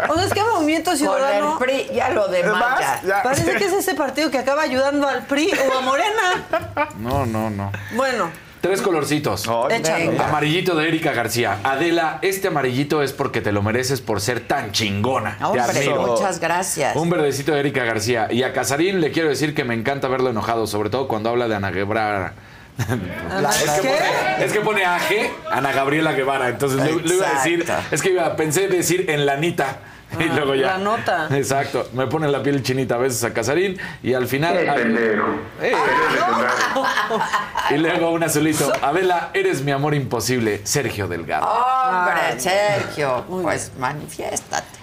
O sea, es que Movimiento Con Ciudadano. el PRI, ya lo demás. Más, ya. ya. Parece que es ese partido que acaba ayudando al PRI o a Morena. No, no, no. Bueno, Tres colorcitos. Venga. Amarillito de Erika García. Adela, este amarillito es porque te lo mereces por ser tan chingona. Te Hombre, admiro. muchas gracias. Un verdecito de Erika García. Y a Casarín le quiero decir que me encanta verlo enojado, sobre todo cuando habla de Ana Guevara. Es que, pone, es que pone AG, Ana Gabriela Guevara. Entonces le, le iba a decir, es que iba, pensé decir en lanita. y Ah, luego ya. la nota. Exacto. Me pone la piel chinita a veces a Casarín. Y al final. ¡Eh! Y luego un azulito. Adela, eres mi amor imposible, Sergio Delgado. Hombre. Sergio, pues manifiéstate.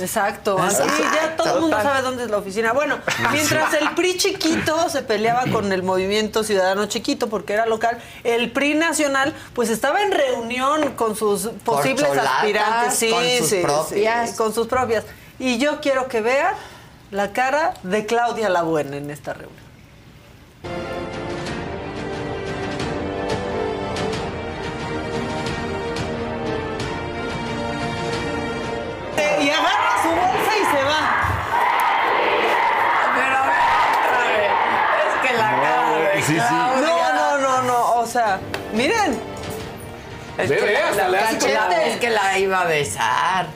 Exacto, Exacto. así ya todo el mundo sabe dónde es la oficina. Bueno, mientras el PRI chiquito se peleaba con el Movimiento Ciudadano chiquito porque era local, el PRI nacional pues estaba en reunión con sus posibles aspirantes, sí, con sus sí, propias. sí, con sus propias. Y yo quiero que vean la cara de Claudia La Buena en esta reunión. Y agarra su bolsa y se va. Pero otra vez. Es que la cara de sí, sí. Claudia- No, no, no, no. O sea, miren. Es Ve, que, la, hasta le hace cachete, como- es que la iba a besar.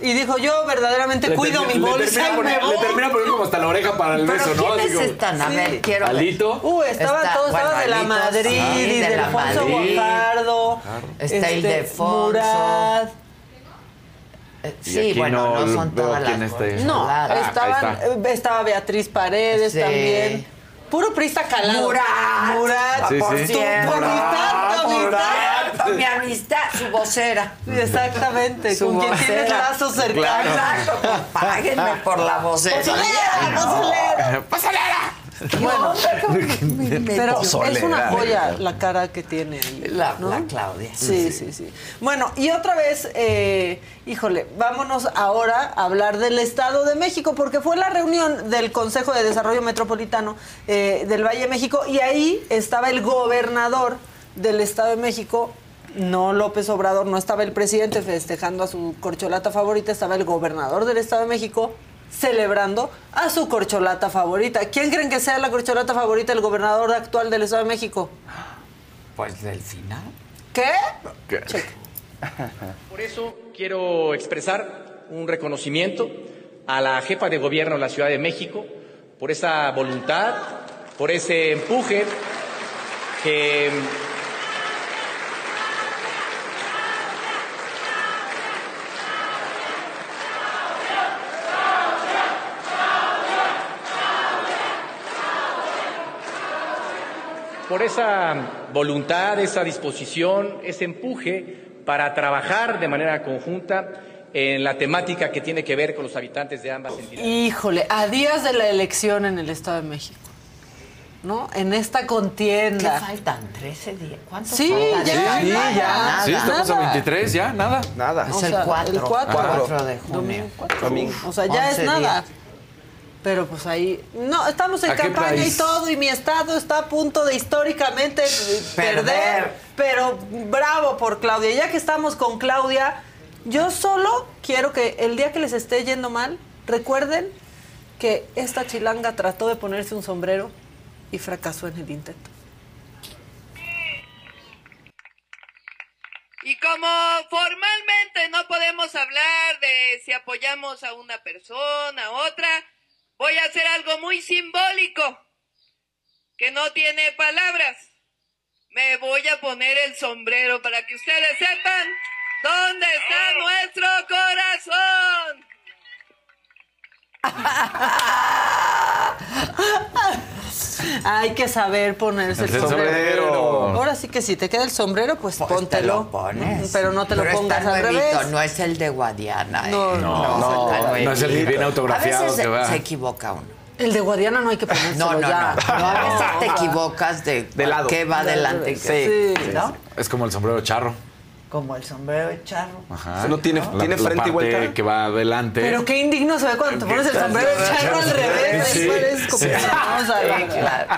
Y dijo, yo verdaderamente Le cuido termina- mi le bolsa termina y me poniendo- voy. Le termina poniendo como hasta la oreja para el beso, ¿no? ¿quiénes Así están? A Sí. ver, quiero ver. Alito. Uh, estaba Está- todo, estaba bueno, de la Alito, Madrid sí, y de de la Alfonso Madrid. Guajardo. Está Ildefonso. Murad. Eh, Sí, bueno, no, no son todas las está. No, corcholadas. Ah, estaban, está. eh, estaba Beatriz Paredes Sí. también. Puro prista calado. Murat. Murat. Sí, por sí. amistad, tu amistad. Mi amistad, su vocera. Exactamente, Su con quien vocera. tienes lazos cercanos. Exacto, pues, páguenme por la vocera. ¡Pozolera, pozolera! ¡Pásale! Bueno, Pero es una joya la cara que tiene ahí. La, ¿no? la Claudia. Sí, sí, sí. Bueno, y otra vez, eh, híjole, vámonos ahora a hablar del Estado de México, porque fue la reunión del Consejo de Desarrollo Metropolitano eh, del Valle de México y ahí estaba el gobernador del Estado de México. No López Obrador, no estaba el presidente festejando a su corcholata favorita, estaba el gobernador del Estado de México celebrando a su corcholata favorita. ¿Quién creen que sea la corcholata favorita del gobernador actual del Estado de México? Pues del final. ¿Qué? Por eso quiero expresar un reconocimiento a la jefa de gobierno de la Ciudad de México por esa voluntad, por ese empuje que por esa voluntad, esa disposición, ese empuje para trabajar de manera conjunta en la temática que tiene que ver con los habitantes de ambas entidades. Híjole, a días de la elección en el Estado de México, ¿no? En esta ¿Qué contienda. faltan? ¿13 días? ¿Cuántos Sí, faltan? ya, Sí, nada, ya. nada. Sí, estamos a Nada. 23, ya, nada. Nada. Es O el sea, 4. el 4. 4 de junio. Domingo cuatro. Domingo. O sea, ya es 11 nada. días. Pero pues ahí. No, estamos en ¿A qué campaña y todo, y mi estado está a punto de históricamente Perder. perder. Pero bravo por Claudia. Ya que estamos con Claudia, yo solo quiero que el día que les esté yendo mal, recuerden que esta chilanga trató de ponerse un sombrero y fracasó en el intento. Y como formalmente no podemos hablar de si apoyamos a una persona, a otra, voy a hacer algo muy simbólico, que no tiene palabras. Me voy a poner el sombrero para que ustedes sepan dónde está nuestro corazón. Hay que saber ponerse el, El sombrero. sombrero. Ahora sí que si te queda el sombrero, pues, Pues te póntelo. lo pones. Pero no te lo Pero pongas al nuevito, revés. no es el de Guadiana. ¿eh? No, No, no, no es el que viene autografiado A veces que se, va. se equivoca uno. El de Guadiana no hay que ponérselo No, no, ya. no. No, a veces te equivocas de, De lado. qué va adelante. Sí, qué- sí, ¿no? Es como el sombrero charro. Como el sombrero de charro. Ajá. No tiene- La- tiene la frente y parte vuelta. que va adelante. Pero qué indigno se ve cuando te pones el sombrero de charro al revés. Sí. Parece como Sí. que vamos a la- Sí, claro.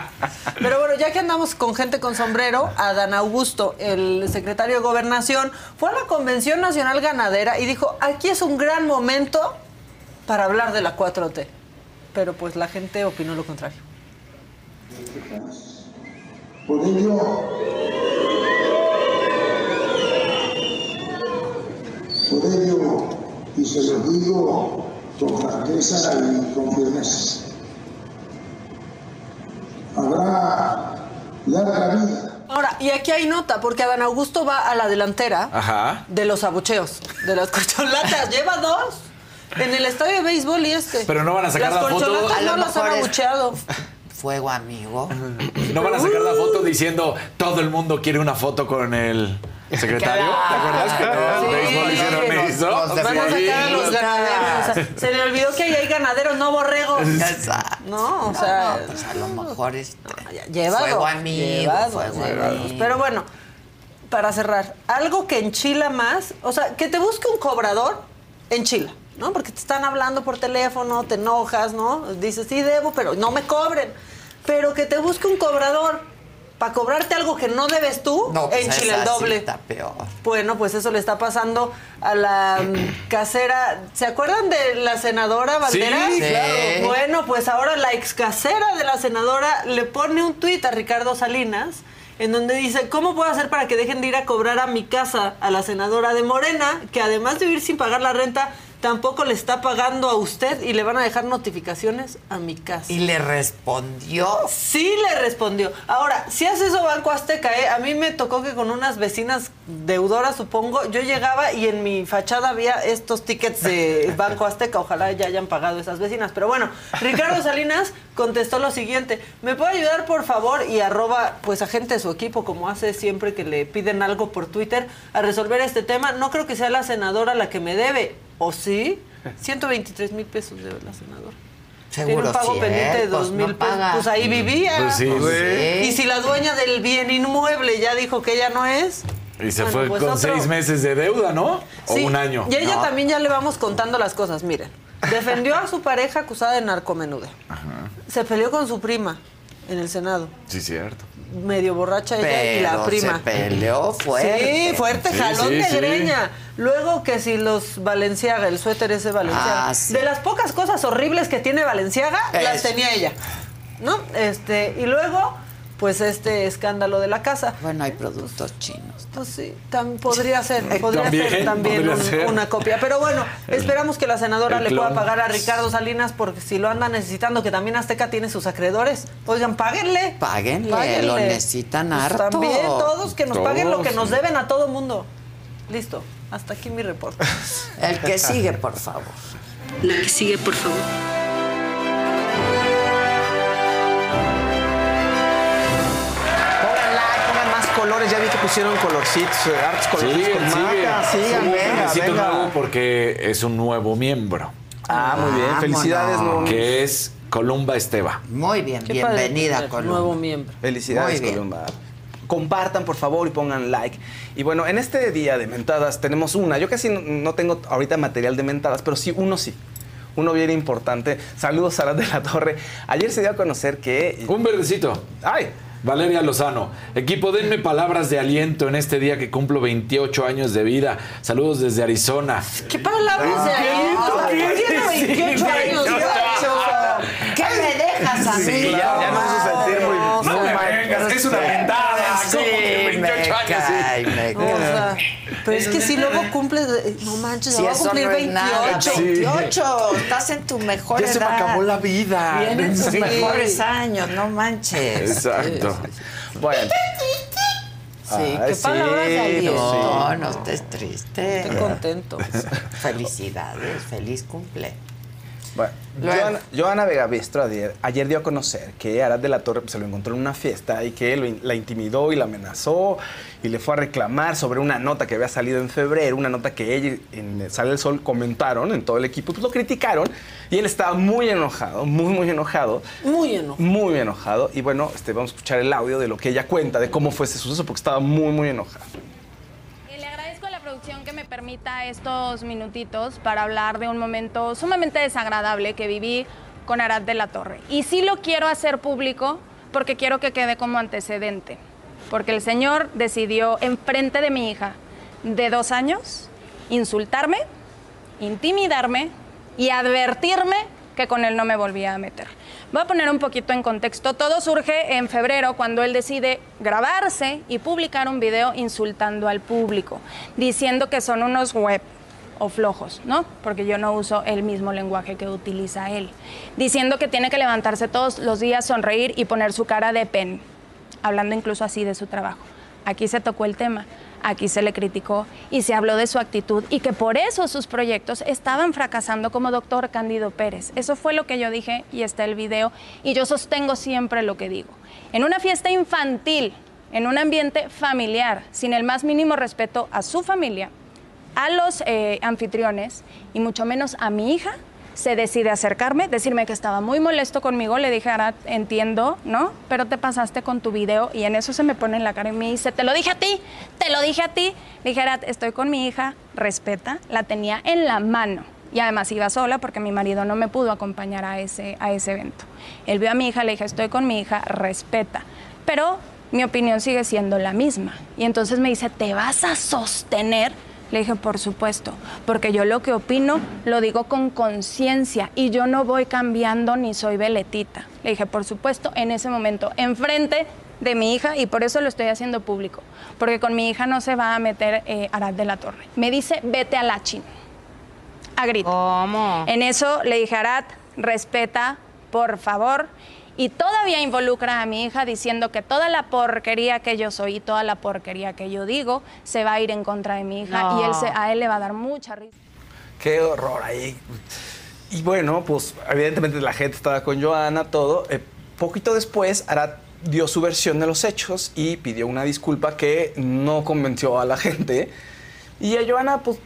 Pero bueno, ya que andamos con gente con sombrero, Adán Augusto, el secretario de Gobernación, fue a la Convención Nacional Ganadera y dijo, aquí es un gran momento para hablar de la 4T. Pero pues la gente opinó lo contrario. Por ello, por ello, y se lo digo con franqueza y con firmeza, habrá larga vida Ahora, y aquí hay nota, porque Adán Augusto va a la delantera Ajá. de los abucheos, de las corcholatas. Lleva dos. En el estadio de béisbol y este. Pero no van a sacar las la foto. corcholatas A lo no las han abucheado. Fuego amigo. No van a sacar la foto diciendo todo el mundo quiere una foto con el secretario. ¿Te acuerdas que Sí, en béisbol hicieron eso? los Van a sacar a los ganaderos. o sea, se le olvidó que ahí hay ganaderos, no borregos. Exacto. No, o sea. No, pues a lo mejor este, Llevado. fuego amigo, llevado, fuego llevados. amigo. Pero bueno, para cerrar, algo que enchila más, o sea, que te busque un cobrador, enchila, ¿no? Porque te están hablando por teléfono, te enojas, ¿no? Dices, sí debo, pero no me cobren. Pero que te busque un cobrador para cobrarte algo que no debes tú, No, pues enchila el esa sí doble. está peor. Bueno, pues eso le está pasando a la mm, casera. ¿Se acuerdan de la senadora Banderas? Sí, claro. Bueno, pues ahora la ex casera de la senadora le pone un tuit a Ricardo Salinas en donde dice, ¿cómo puedo hacer para que dejen de ir a cobrar a mi casa a la senadora de Morena, que además de vivir sin pagar la renta, tampoco le está pagando a usted y le van a dejar notificaciones a mi casa? Y le respondió. Sí le respondió. Ahora, si hace eso Banco Azteca, ¿eh? a mí me tocó que con unas vecinas deudoras, supongo, yo llegaba y en mi fachada había estos tickets de Banco Azteca. Ojalá ya hayan pagado esas vecinas. Pero bueno, Ricardo Salinas contestó lo siguiente. ¿Me puede ayudar, por favor? Y arroba, pues, a gente de su equipo, como hace siempre que le piden algo por Twitter, a resolver este tema. No creo que sea la senadora la que me debe. ¿O sí? 123 mil pesos debe la senadora. Tiene Seguro un pago sí, pendiente de. Pues dos mil pesos. Pues ahí vivía. Pues sí, güey. Y si la dueña del bien inmueble ya dijo que ella no es. Y se Bueno, fue pues con otro- seis meses de deuda, ¿no? O Sí, un año. Y ella No. también ya le vamos contando las cosas. Miren, defendió a su pareja acusada de narcomenudeo. Se peleó con su prima en el Senado. Sí, cierto. Medio borracha ella y la Pero prima. se peleó fuerte. Sí, fuerte, Sí, jalón sí, de sí. greña. Luego que si los Valenciaga, el suéter ese Valenciaga. Ah, sí. De las pocas cosas horribles que tiene Valenciaga, las tenía ella. ¿No? Este, y luego, pues este escándalo de la casa. Bueno, hay productos chinos. Pues sí, tam- podría ser, podría También, ser también podría un- ser. una copia. Pero bueno, esperamos que la senadora el le pueda pagar a Ricardo Salinas porque si lo anda necesitando, que también Azteca tiene sus acreedores. Oigan, páguenle. Páguenle, lo necesitan Pues harto. También todos que nos paguen lo que nos deben a todo mundo. Listo, hasta aquí mi reporte. El que sigue, por favor. La que sigue, por favor. Colores. Ya vi que pusieron colorcitos, eh, artes coloridos Sigue, con sigue. marca. Sigan, venga, Necesito venga. nuevo porque es un nuevo miembro. Ah, muy bien. Felicidades, nuevo. Que es Columba Esteba. Muy bien, Qué padre bienvenida tener Columba. Nuevo miembro. Felicidades, Muy bien. Columba. Compartan, por favor, y pongan like. Y bueno, en este día de mentadas tenemos una. Yo casi no- no tengo ahorita material de mentadas, pero sí, uno sí. Uno bien importante. Saludos, Sara de la Torre. Ayer se dio a conocer que... Un verdecito. ¡Ay! Valeria Lozano, equipo, denme palabras de aliento en este día que cumplo 28 años de vida. Saludos desde Arizona. ¿Qué palabras de? Hasta que tiene 28 años. ¿Qué me dejas a mí? Sí, ya, ya me hizo sentir muy... No me vengas, es una mentada. Sí, ¿Cómo que me 28 años? cae, me O cae. sea, pero es que si luego cumples, eh, no manches, Si ya va a cumplir no es nada, 28. 28, estás en tu mejor Ya edad. se me acabó la vida. Vienen tus Sí. mejores años, no manches. Exacto. Bueno. Sí, qué sí, palabras de pues aliento. sí. No, no estés triste. Estoy contento. Felicidades, feliz cumple. Bueno. Joana, Joana Vega ayer, ayer dio a conocer que Arad de la Torre pues, se lo encontró en una fiesta y que in- la intimidó y la amenazó y le fue a reclamar sobre una nota que había salido en febrero, una nota que ella en Sale el Sol comentaron en todo el equipo, pues lo criticaron y él estaba muy enojado, muy, muy enojado. Muy enojado. Muy enojado. Y bueno, este, vamos a escuchar el audio de lo que ella cuenta, de cómo fue ese suceso, porque estaba muy, muy enojado. Eh, Le agradezco a la producción que me permita estos minutitos para hablar de un momento sumamente desagradable que viví con Arad de la Torre. Y sí lo quiero hacer público porque quiero que quede como antecedente. Porque el señor decidió, enfrente de mi hija de dos años, insultarme, intimidarme y advertirme que con él no me volvía a meter. Voy a poner un poquito en contexto. Todo surge en febrero cuando él decide grabarse y publicar un video insultando al público, diciendo que son unos web o flojos, ¿no? Porque yo no uso el mismo lenguaje que utiliza él. Diciendo que tiene que levantarse todos los días, sonreír y poner su cara de pen, hablando incluso así de su trabajo. Aquí se tocó el tema, aquí se le criticó y se habló de su actitud y que por eso sus proyectos estaban fracasando como doctor Cándido Pérez. Eso fue lo que yo dije y está el video y yo sostengo siempre lo que digo. En una fiesta infantil en un ambiente familiar, sin el más mínimo respeto a su familia, a los eh, anfitriones y mucho menos a mi hija, se decide acercarme, decirme que estaba muy molesto conmigo. Le dije, Arat, entiendo, ¿no? Pero te pasaste con tu video y en eso se me pone en la cara y me dice, te lo dije a ti, te lo dije a ti. Le dije, Arat, estoy con mi hija, respeta, la tenía en la mano. Y además iba sola porque mi marido no me pudo acompañar a ese, a ese evento. Él vio a mi hija, le dije, estoy con mi hija, respeta. Pero mi opinión sigue siendo la misma. Y entonces me dice, ¿te vas a sostener? Le dije, por supuesto, porque yo lo que opino lo digo con conciencia y yo no voy cambiando ni soy veletita. Le dije, por supuesto, en ese momento, enfrente de mi hija y por eso lo estoy haciendo público, porque con mi hija no se va a meter eh, Arad de la Torre. Me dice, vete a la China. A grito. ¿Cómo? En eso le dije, Arad, respeta, por favor. Y todavía involucra a mi hija diciendo que toda la porquería que yo soy y toda la porquería que yo digo se va a ir en contra de mi hija No. y él se- a él le va a dar mucha risa. Qué horror ahí. Y bueno, pues evidentemente la gente estaba con Joana, todo. Eh, poquito después, Arad dio su versión de los hechos y pidió una disculpa que no convenció a la gente. Y a Joana, pues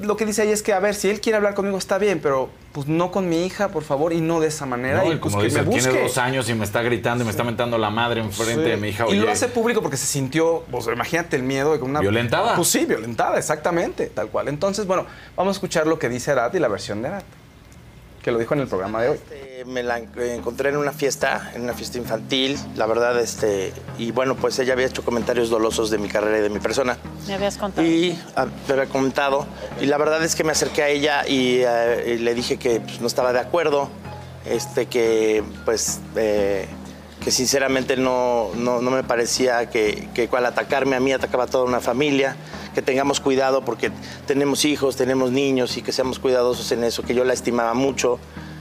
lo que dice ahí es que, a ver, si él quiere hablar conmigo está bien, pero pues no con mi hija, por favor, y no de esa manera. No, y pues como que dice, me tiene dos años y me está gritando y me está mentando la madre enfrente Sí. de mi hija. Y lo hace público porque se sintió, pues imagínate el miedo de una... ¿Violentada? Pues sí, violentada, exactamente, tal cual. Entonces, bueno, vamos a escuchar lo que dice Arad y la versión de Arad, que lo dijo en el programa de hoy. Eh, me la en- encontré en una fiesta, en una fiesta infantil, la verdad, este, y bueno, pues ella había hecho comentarios dolosos de mi carrera y de mi persona. Me habías contado. Y ah, me había comentado, y la verdad es que me acerqué a ella y, eh, y le dije que pues, no estaba de acuerdo, este, que pues, eh, que sinceramente no, no, no me parecía que, que al atacarme a mí atacaba a toda una familia, que tengamos cuidado porque tenemos hijos, tenemos niños y que seamos cuidadosos en eso, que yo la estimaba mucho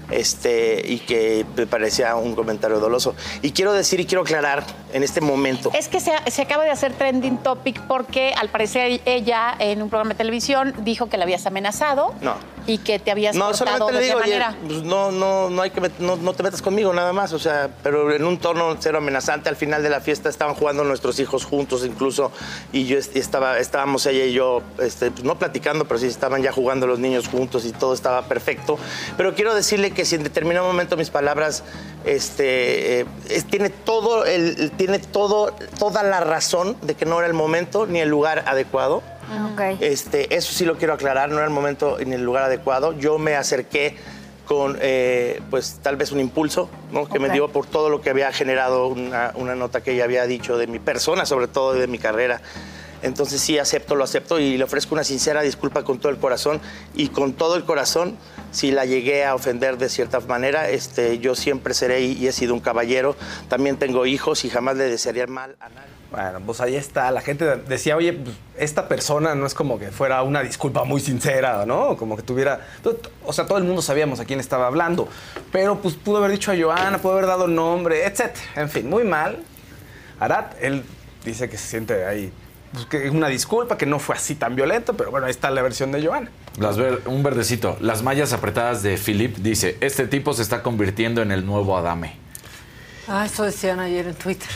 este, y que me parecía un comentario doloso. Y quiero decir y quiero aclarar en este momento. Es que se, se acaba de hacer trending topic porque al parecer ella en un programa de televisión dijo que la habías amenazado No. Y que te habías No, le de digo, oye, manera. pues no, no, no hay que no, no te metas conmigo nada más, o sea, pero en un tono cero amenazante. Al final de la fiesta estaban jugando nuestros hijos juntos incluso y yo est- estaba, estábamos ella y yo, este, pues, no platicando, pero sí estaban ya jugando los niños juntos y todo estaba perfecto. Pero quiero decirle que si en determinado momento mis palabras, este, eh, es- tiene todo, el- tiene todo, toda la razón de que no era el momento ni el lugar adecuado. Este, eso sí lo quiero aclarar, no era el momento ni el lugar adecuado. Yo me acerqué con, eh, pues, tal vez un impulso, ¿no? Que me dio por todo lo que había generado una, una nota que ella había dicho de mi persona, sobre todo de mi carrera. Entonces sí, acepto, lo acepto y le ofrezco una sincera disculpa con todo el corazón y con todo el corazón, si la llegué a ofender de cierta manera, este, yo siempre seré y he sido un caballero. También tengo hijos y jamás le desearía mal a nadie. Bueno, pues ahí está. La gente decía, oye, pues, esta persona no es como que fuera una disculpa muy sincera, ¿no? Como que tuviera. O sea, todo el mundo sabíamos a quién estaba hablando. Pero pues pudo haber dicho a Joana, pudo haber dado nombre, etc. En fin, muy mal. Arat, él dice que se siente ahí. pues, que es una disculpa, que no fue así tan violento, pero bueno, ahí está la versión de Joana. Las ver- un verdecito. Las mallas apretadas de Philip dice, este tipo se está convirtiendo en el nuevo Adame. Ah, eso decían ayer en Twitter.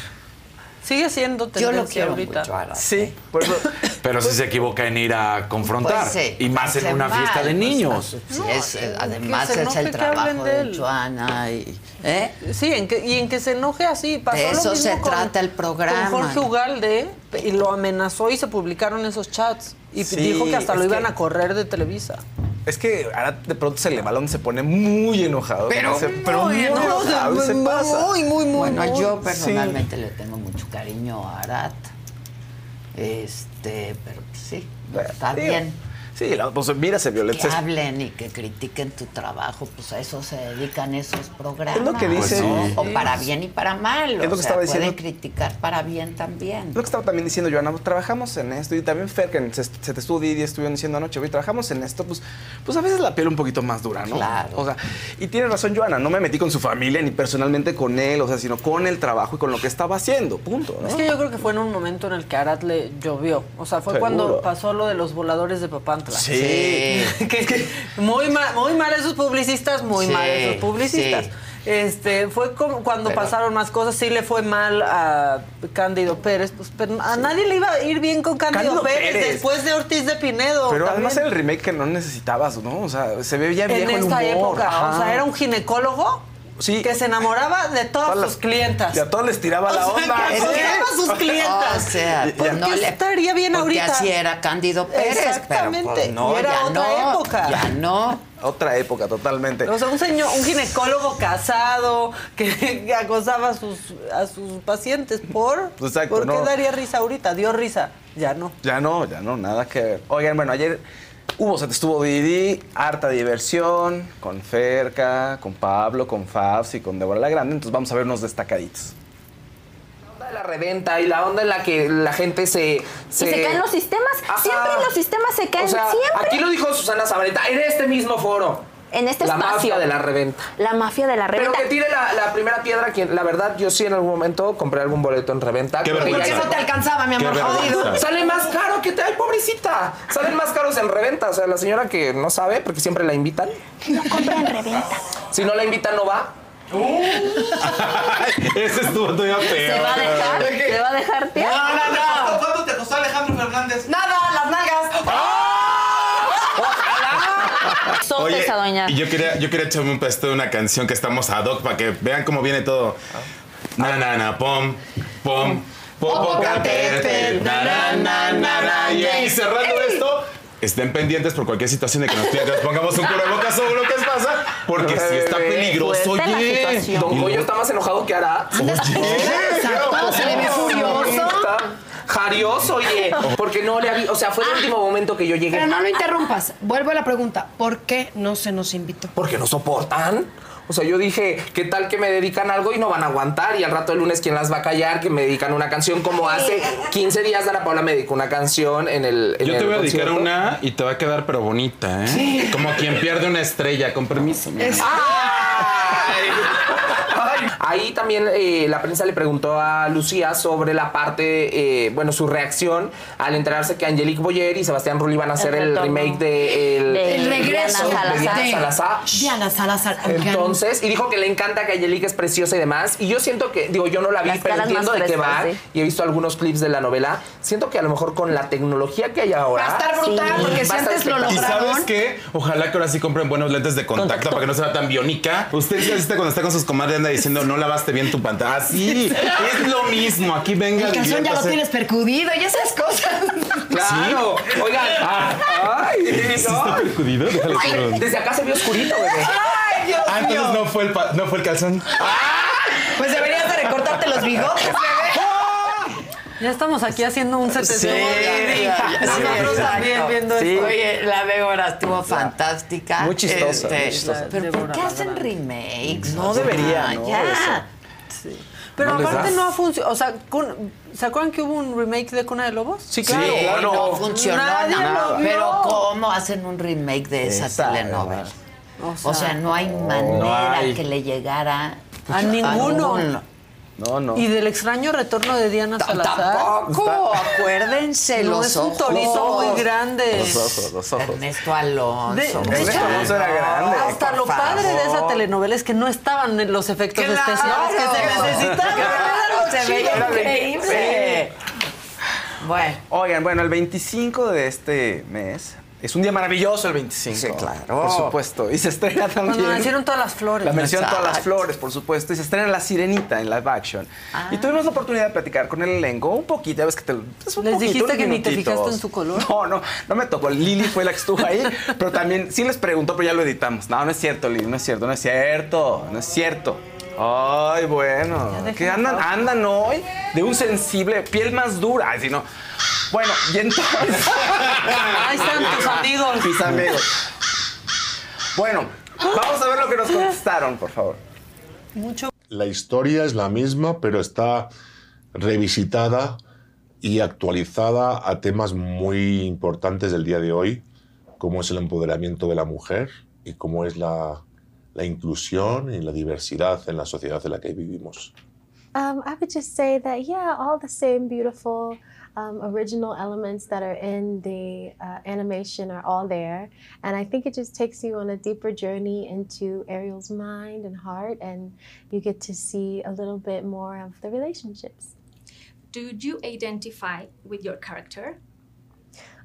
Sigue siendo Yo lo tendencia quiero ahorita. mucho, Ara. Sí, por eso- Pero si se equivoca en ir a confrontar. Pues sí, y más en hace una mal, fiesta de pues, niños. Sí, es, eh, además que se es el enoje que hablen trabajo de de, él. Joana y, ¿eh? Sí, en que, y en que se enoje así. Pasó De lo eso mismo se con- trata el programa. Con Jorge Ugalde y lo amenazó y se publicaron esos chats. Y Sí, dijo que hasta es lo que- iban a correr de Televisa. Es que ahora de pronto se le balón se pone muy enojado. Pero Se- pero muy muy enojado, enojado, se pasa. Bueno, yo Sí. personalmente le tengo mucho cariño a Arat. Este, pero pues sí, está bien. Sí, la- pues mira, se violenta. Que hablen y que critiquen tu trabajo, pues a eso se dedican esos programas. Es lo que dice- ¿no? Pues sí. O para bien y para mal. Es lo o que sea, estaba diciendo. pueden criticar para bien también. Lo que estaba también diciendo Joana, pues, trabajamos en esto y también Fer, que se, se te estudia y estuvieron diciendo anoche, güey, trabajamos en esto, pues, pues a veces la piel un poquito más dura, ¿no? Claro. O sea, y tiene razón Joana, no me metí con su familia ni personalmente con él, o sea, sino con el trabajo y con lo que estaba haciendo, punto, ¿no? Es que yo creo que fue en un momento en el que a Arat le llovió. O sea, fue Seguro. cuando pasó lo de los voladores de Papantla. Sí. que, que muy, mal, muy mal esos publicistas, muy Sí, mal esos publicistas. sí. Este, fue como cuando Pero- pasaron más cosas, sí le fue mal a Cándido Pérez, pues pero a nadie le iba a ir bien con Cándido, Cándido Pérez, Pérez. después de Ortiz de Pinedo. Pero también. además era el remake que no necesitabas, ¿no? O sea, se veía en viejo el esta humor. época, o sea, era un ginecólogo Sí. que se enamoraba de todas Todas sus clientas. Y a todos les tiraba la sea, onda. que a sus clientas. O sea, ¿Por no qué le- estaría bien porque ahorita? así era Cándido Pérez, Exactamente. pero pues, no, Y era ya otra no, época. Ya no. Otra época, totalmente. O sea, un señor, un ginecólogo casado que, que acosaba a sus, a sus pacientes por. Exacto, ¿Por qué no. daría risa ahorita? Dio risa. Ya no. Ya no, ya no, nada que ver. Oigan, bueno, ayer hubo, se estuvo Didi, harta diversión, con Ferca, con Pablo, con Fabs y con Débora la Grande. Entonces vamos a ver unos destacaditos. de la reventa y la onda en la que la gente se... Se, y se caen los sistemas. Ajá. Siempre los sistemas se caen. O sea, siempre. aquí lo dijo Susana Zabaleta en este mismo foro. En este la espacio. mafia de la reventa. La mafia de la Pero reventa. que tire la, la primera piedra, quien, la verdad, yo sí en algún momento compré algún boleto en reventa. Qué Creo que vergüenza. ya- ¿Por qué no te alcanzaba, mi amor? Qué Jodido. Sale más caro que te... ¡Ay, pobrecita! Salen más caros en reventa. O sea, la señora que no sabe, porque siempre la invitan. No compra en reventa. Si no la invitan, no va. Ese estuvo todavía peor. ¿Se va a dejar? ¿Se va a dejar, tía? No, no, no. ¿Cuánto te costó Alejandro Fernández? Nada, las nalgas. Y yo quería, yo quería echarme un pedacito de una canción que estamos ad hoc para que vean cómo viene todo. Na, na, na, pom, pom, Popocatépetl, na, na, na, na, na. Y, cerrando estén pendientes por cualquier situación de que nos pongamos un cubrebocas o lo que pasa, porque si está peligroso, oye. Don Y Goyo está más enojado que Ara. Oye, Exacto, se le ve furioso. Jarioso, oye. Porque no le había. O sea, fue el último momento que yo llegué. Pero no lo interrumpas. Vuelvo a la pregunta. ¿Por qué no se nos invitó? Porque no soportan. O sea, yo dije, ¿qué tal que me dedican algo y no van a aguantar? Y al rato el lunes, ¿quién las va a callar? Que me dedican una canción como hace 15 días Dana Paula me dedicó una canción en el. en Yo te el voy a dedicar concierto. una y te va a quedar pero bonita, ¿eh? Como quien pierde una estrella, con permiso. mi amor. Ahí también eh, la prensa le preguntó a Lucía sobre la parte, eh, bueno, su reacción al enterarse que Angelique Boyer y Sebastián Rulli van a hacer el, retorno. remake de El, De El regreso de Diana de Salazar. Diana Salazar. Entonces, y dijo que le encanta que Angelique es preciosa y demás. Y yo siento que, digo, yo no la vi, Las pero entiendo de qué va. sí. Y he visto algunos clips de la novela. Siento que a lo mejor con la tecnología que hay ahora. Va a estar brutal, Sí. porque si antes lo espectacular. ¿Y lograron. sabes qué? Ojalá que ahora sí compren buenos lentes de contacto, para que no sea tan biónica. Usted se asiste cuando está con sus comadres anda diciendo no lavaste bien tu pantalla. Así, es lo mismo. Aquí venga. El calzón ya lo tienes percudido y esas cosas. Claro. Oigan. Ay, ¿Sí no. está percudido? Ay, desde acá se vio oscurito, bebé. Ay, Dios Ah, entonces mío. no fue el, pa- no fue el calzón. Pues deberías de recortarte los bigotes, bebé. Ya estamos aquí haciendo un set de Sí, Nosotros sí, también viendo Sí. esto. Oye, la Débora estuvo fantástica. Muy chistosa, Este, muy chistosa. Pero ¿por qué hacen remakes? No debería, ¿no? Ya. Eso. Pero No aparte no ha funcionado. O sea, con- ¿se acuerdan que hubo un remake de Cuna de Lobos? Sí, Sí, claro. claro. no funcionó Nadie nada. lo vio. Pero ¿cómo hacen un remake de esa telenovela? O O sea, no hay manera no hay. que le llegara A ninguno. No, no. Y del extraño retorno de Diana Salazar. Tampoco, acuérdense No, los es un torito muy grande. Los ojos, los ojos. Ernesto Alonso. De- de hecho, Alonso era grande. Hasta lo padre de esa favor. telenovela es que no estaban en los efectos Claro, especiales que se necesitaban. claro, se veía increíble. Bueno. Oigan, bueno, el 25 de este mes es un día maravilloso el 25. Sí, claro. Por supuesto. Y se estrena también. Cuando nacieron todas las flores. La mención Todas las flores, por supuesto. Y se estrena La Sirenita en live action. Ah. Y tuvimos la oportunidad de platicar con el elenco un poquito. Ya ves que te. pues, un ¿Les poquito, dijiste que ni te minutitos. fijaste en su color? No, no, no me tocó. Lili fue la que estuvo ahí. pero también sí les preguntó, pero ya lo editamos. No, no es cierto, Lili, no es cierto, no es cierto, no es cierto. Ay, bueno. Que andan, andan hoy de un sensible, piel más dura. Ay, si no. Bueno, y entonces. Ahí están tus amigos. Mis amigos. Bueno, vamos a ver lo que nos contestaron, por favor. Mucho. La historia es la misma, pero está revisitada y actualizada a temas muy importantes del día de hoy, como es el empoderamiento de la mujer y cómo es la, la inclusión y la diversidad en la sociedad en la que vivimos. Um, I would just say that, yeah, all the same beautiful um, original elements that are in the uh, animation are all there. And I think it just takes you on a deeper journey into Ariel's mind and heart, and you get to see a little bit more of the relationships. Do you identify with your character?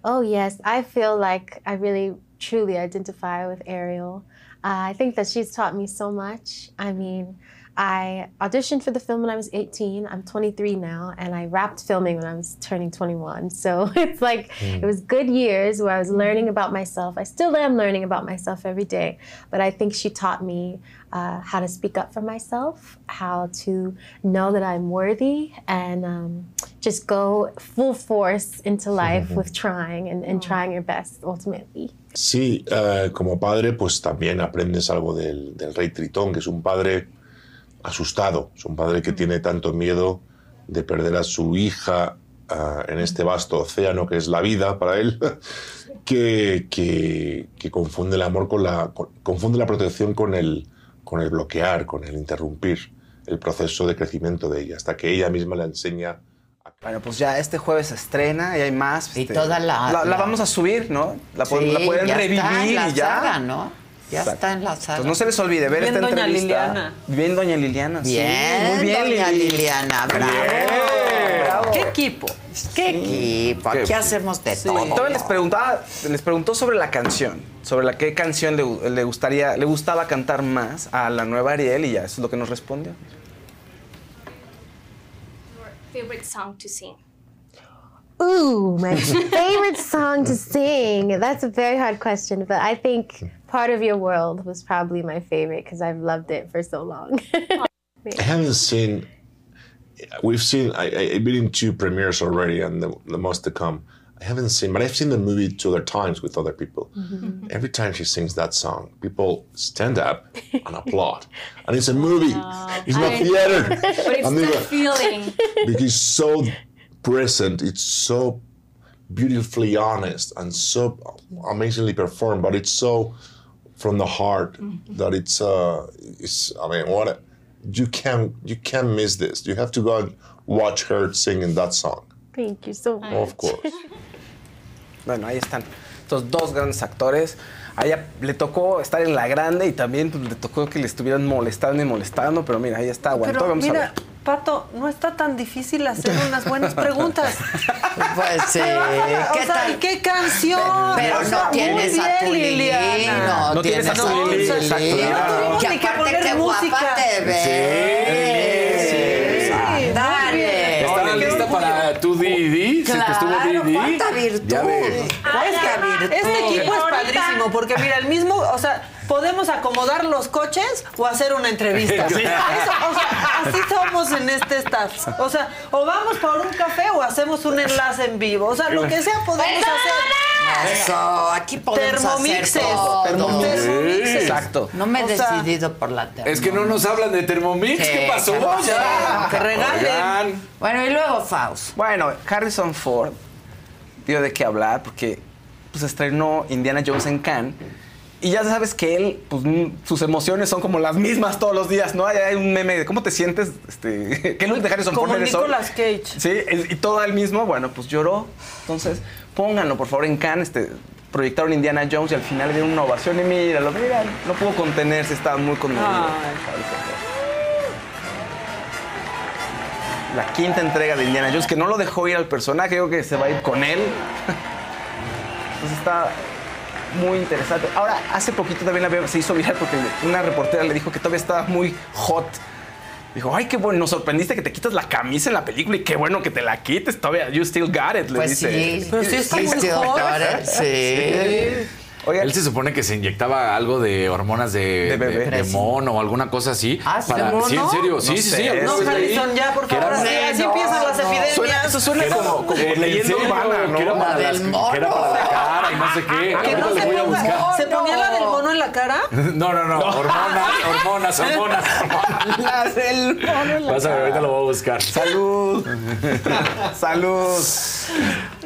Oh, yes. I feel like I really truly identify with Ariel. Uh, I think that she's taught me so much. I mean, I auditioned for the film when I was 18. I'm 23 now, and I wrapped filming when I was turning 21. So it's like Mm. it was good years where I was learning about myself. I still am learning about myself every day, but I think she taught me uh, how to speak up for myself, how to know that I'm worthy, and um, just go full force into life with trying and, and trying your best ultimately. Sí, eh, como padre, pues también aprendes algo del, del rey Tritón, que es un padre asustado, es un padre que tiene tanto miedo de perder a su hija ah, en este vasto océano que es la vida para él, que, que- que confunde el amor con la, con- confunde la protección con el, con el bloquear, con el interrumpir el proceso de crecimiento de ella, hasta que ella misma la enseña Bueno, pues ya este jueves se estrena y hay más. Y este, toda la- la, la- vamos a subir, ¿no? La, Sí, la pueden ya revivir está en la y ya. saga, ¿no? Ya Exacto. está en la saga. Pues no se les olvide ver Bien esta Doña entrevista. Liliana. Bien, doña Liliana. sí. Bien, Muy bien, doña Lili. Liliana, bravo. Bravo. ¿Qué equipo? ¿Qué equipo? Aquí hacemos de todo. Todavía les preguntaba, les preguntó sobre la canción, sobre la qué canción le, le gustaría, le gustaba cantar más a la nueva Ariel y ya eso es lo que nos respondió. Favorite song to sing? Ooh, my favorite song to sing. That's a very hard question, but I think Part of Your World was probably my favorite because I've loved it for so long. I haven't seen. We've seen. I, I, I've been in two premieres already, and the, the most to come. I haven't seen, but I've seen the movie two other times with other people. Mhm. Every time she sings that song, people stand up and applaud, and it's a movie. It's not I- theater. But it's And they the go- feeling. because it's so present. It's so beautifully honest and so amazingly performed, but it's so from the heart that it's uh it's I mean what a, you can't you can't miss this. You have to go and watch her singing that song. Thank you so much. Of course. Bueno, ahí están estos dos grandes actores. A ella le tocó estar en la grande y también le tocó que le estuvieran molestando y molestando, pero mira, ahí está, aguantó. Pero Vamos a ver. Pato, no está tan difícil hacer unas buenas preguntas. Pues sí, ¿qué o sea, qué canción? Pero O sea, no tienes muy a tu Lili, no, tienes a tu Lili, o sea, Lili. no tuvimos Que ni que aparte poner qué guapa música. te ves. Sí, Dale. ¿Estaba lista para tu D&D? cuánta virtud. Ya ves. Este, virtud. este equipo es padrísimo porque mira, el mismo, o sea, podemos acomodar los coches o hacer una entrevista. Sí. Eso, o sea, así somos en este staff. O sea, o vamos por un café o hacemos un enlace en vivo. O sea, lo que sea podemos hacer. Eso, aquí podemos Termomixes. hacer todo. Termomixes. Exacto. No me he O sea, decidido por la Thermomix. Es que no nos hablan de Thermomix. Sí, ¿Qué pasó? ¿qué pasó? Ya. Que regalen. Oigan. Bueno, y luego Faust. Bueno, Harrison Ford dio de qué hablar porque pues, estrenó Indiana Jones en Cannes. Y ya sabes que él, pues sus emociones son como las mismas todos los días, ¿no? Hay, hay un meme de cómo te sientes, este, ¿qué look de Harrison Como? Nicolas Cage. Sí, y todo él mismo, bueno, pues lloró. Entonces, pónganlo, por favor, en Cannes, este, proyectaron Indiana Jones y al final dieron una ovación y míralo, mira, no pudo contenerse, estaba muy conmovido. La quinta entrega de Indiana Jones, que no lo dejó ir al personaje, creo que se va a ir con él. Entonces está muy interesante. Ahora, hace poquito también la veo- se hizo viral porque una reportera le dijo que todavía estaba muy hot. Dijo, ay, qué bueno, nos sorprendiste que te quitas la camisa en la película y qué bueno que te la quites todavía. You still got it, le Pues dice. sí, Pero sí está muy hot. got it, sí. Él se supone que se inyectaba algo de hormonas de, De bebé. de- de mono o alguna cosa así. ¿Ah, sí, de mono? Sí, en serio. Sí, No sí, sé. sí. alguna No, Harrison, ya, por favor, así, así empiezan las epidemias. Suena- eso suena que era- como, como ¿no? Que era, para La las- que era para la cara y no sé qué. Que no se voy a buscar. ¿Se ponía la del mono en la cara? No, no, no. Hormonas, hormonas, hormonas. La del mono en la Vas a ver, ahorita lo voy a buscar. Salud. Salud.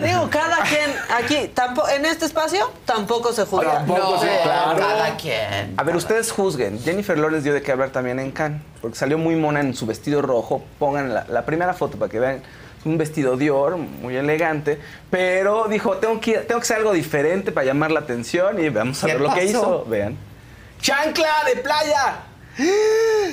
Digo, cada quien aquí, tampoco, en este espacio, tampoco se juzga. Tampoco, sí, claro. cada quien. A ver, ustedes juzguen. Jennifer Lawrence dio de qué hablar también en Cannes, porque salió muy mona en su vestido rojo. Pongan la, la primera foto para que vean un vestido Dior muy elegante, pero dijo, tengo que, tengo que hacer algo diferente para llamar la atención y vamos a ¿Qué ver lo que hizo. Vean. ¡Chancla de playa!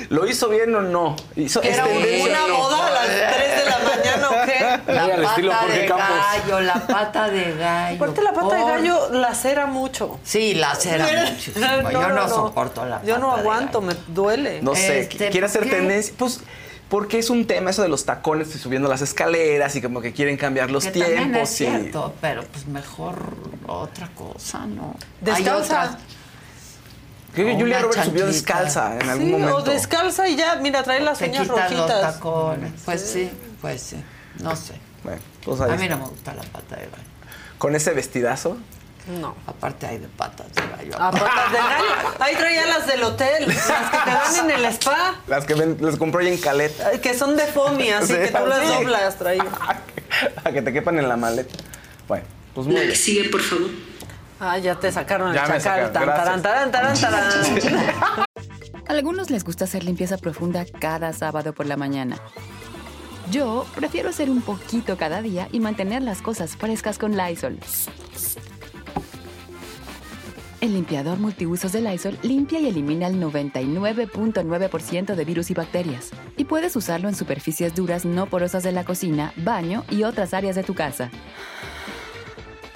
¿Lo hizo bien o no? ¿Hizo ¿Era una no? boda a las 3 de la mañana o qué? La pata estilo Jorge de Campos. gallo, la pata de gallo. Aparte la pata de gallo lacera mucho. Sí, lacera muchísimo. Yo no soporto la Yo no pata de aguanto, me duele. No sé, Este, quiere hacer tendencia. Pues porque es un tema eso de los tacones y subiendo las escaleras y como que quieren cambiar los que tiempos. también es y- cierto, pero pues mejor otra cosa, ¿no? Descalza. Creo que Julia Roberts subió descalza en algún Sí, momento. o descalza y ya, mira, trae las Te uñas quitas los rojitas. tacones. Pues sí, pues sí. No sé. Bueno, pues ahí A mí está. no me gusta la pata de gallo. Con ese vestidazo. No. Aparte hay de patas de gallo. A patas de gallo. Ahí traía las del hotel, las que te dan en el spa, Las que ven- les compró ella en caleta. que son de foamy, así Sí, que tú las doblas, traía. Para que te quepan en la maleta. Bueno, pues muy La que bien. sigue, por favor. Ah, ya te sacaron el Ya chacal. sacaron, Tan, taran, taran, taran. Algunos les gusta hacer limpieza profunda cada sábado por la mañana. Yo prefiero hacer un poquito cada día y mantener las cosas frescas con Lysol. El limpiador multiusos de Lysol limpia y elimina el 99.9% de virus y bacterias. Y puedes usarlo en superficies duras no porosas de la cocina, baño y otras áreas de tu casa.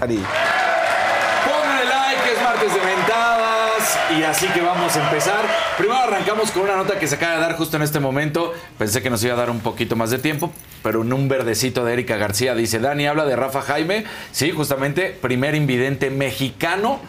Ari. Like, es martes de mentadas. Y así que vamos a empezar. Primero arrancamos con una nota que se acaba de dar justo en este momento. Pensé que nos iba a dar un poquito más de tiempo, pero en un verdecito de Erika García dice: Dani habla de Rafa Jaime. Sí, justamente, primer invidente mexicano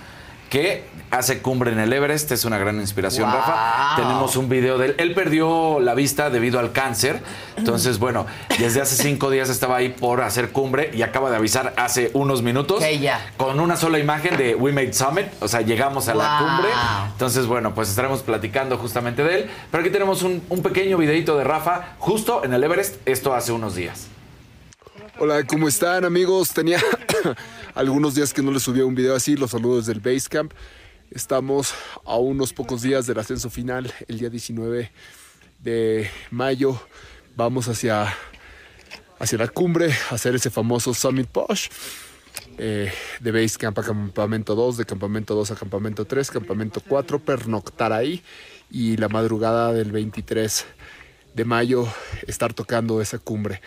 que hace cumbre en el Everest. Es una gran inspiración, Wow. Rafa. Tenemos un video de él. Él perdió la vista debido al cáncer. Entonces, bueno, desde hace cinco días estaba ahí por hacer cumbre y acaba de avisar hace unos minutos Que ya. con una sola imagen de We Made Summit. O sea, llegamos a la cumbre. Entonces, bueno, pues estaremos platicando justamente de él. Pero aquí tenemos un, un pequeño videito de Rafa justo en el Everest. Esto hace unos días. Hola, ¿cómo están amigos? Tenía algunos días que no les subía un video así, los saludos del Basecamp. Estamos a unos pocos días del ascenso final, el día 19 de mayo. Vamos hacia, hacia la cumbre, hacer ese famoso Summit Push. eh, de Basecamp a campamento 2, de campamento 2 a campamento 3, campamento 4, pernoctar ahí y la madrugada del 23 de mayo estar tocando esa cumbre.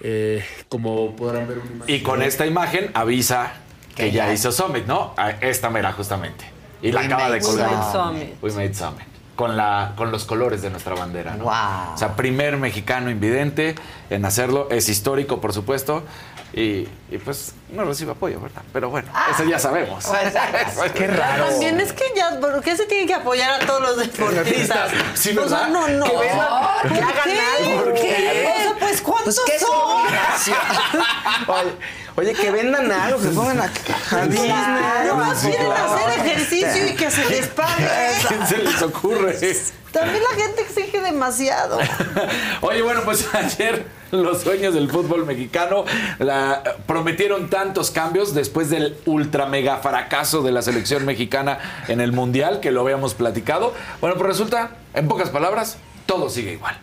Eh, como podrán ver una imagen. Y con esta imagen avisa que, Que ya ya. hizo Summit, ¿no? Esta mera, justamente. Y la We acaba de made colgar. Summit. We Made Summit. Con, la, con los colores de nuestra bandera, ¿no? Wow. O sea, primer mexicano invidente en hacerlo. Es histórico, por supuesto. Y, y, pues no recibe apoyo, ¿verdad? Pero bueno, eso ya sabemos. Pues, Qué También es que ya, ¿por qué se tiene que apoyar a todos los deportistas? Sí, o sea, ¿verdad? no, no. Que vendan- ¿Por que qué? algo. ¿Por ¿Por qué? O sea, pues, ¿cuántos Pues, ¿qué es son? Oye, oye, que vendan algo, que pongan a, a Disney. Nomás Sí, quieren hacer ejercicio y que se les pague. ¿A quién se les ocurre? También la gente exige demasiado. Oye, bueno, pues ayer los dueños del fútbol mexicano la- prometieron tantos cambios después del ultra mega fracaso de la selección mexicana en el Mundial, que lo habíamos platicado. Bueno, pues resulta, en pocas palabras, todo sigue igual.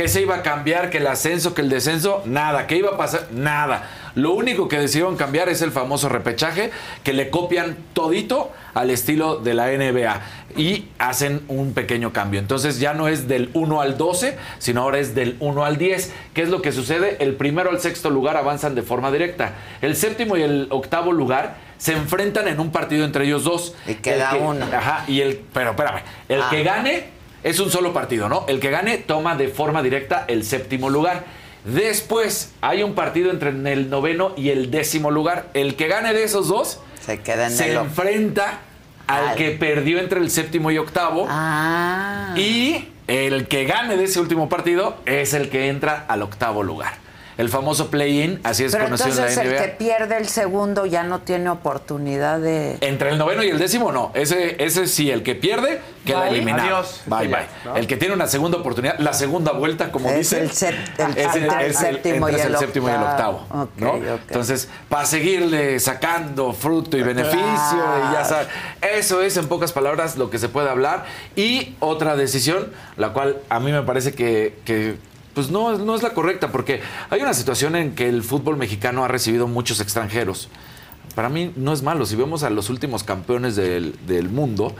¿Que se iba a cambiar? ¿Que el ascenso? ¿Que el descenso? Nada. ¿Qué iba a pasar? Nada. Lo único que decidieron cambiar es el famoso repechaje, que le copian todito al estilo de la NBA y hacen un pequeño cambio. Entonces ya no es del 1 al 12, sino ahora es del 1 al 10. ¿Qué es lo que sucede? El primero al sexto lugar avanzan de forma directa. El séptimo y el octavo lugar se enfrentan en un partido entre ellos dos. Y queda El que- uno. Ajá, y el, pero espérame, el Ah. que gane es un solo partido, ¿no? El que gane toma de forma directa el séptimo lugar. Después hay un partido entre el noveno y el décimo lugar. El que gane de esos dos se queda en se el... enfrenta al Al- que perdió entre el séptimo y octavo. Ah. Y el que gane de ese último partido es el que entra al octavo lugar. El famoso play-in, así es Pero conocido entonces en la el NBA. que pierde el segundo ya no tiene oportunidad de... Entre el noveno y el décimo, no. Ese, ese sí, el que pierde queda Bye. eliminado. Adiós. Bye, bye. ¿no? El que tiene una segunda oportunidad, la segunda vuelta, como Es dice. el el- es el es séptimo y el séptimo y el octavo. octavo. Ok, ¿no? ok. Entonces, para seguirle sacando fruto y beneficio, y ya sabes. Eso es, en pocas palabras, lo que se puede hablar. Y otra decisión, la cual a mí me parece que. que, pues no, no es la correcta, porque hay una situación en que el fútbol mexicano ha recibido muchos extranjeros. Para mí no es malo. Si vemos a los últimos campeones del, del mundo,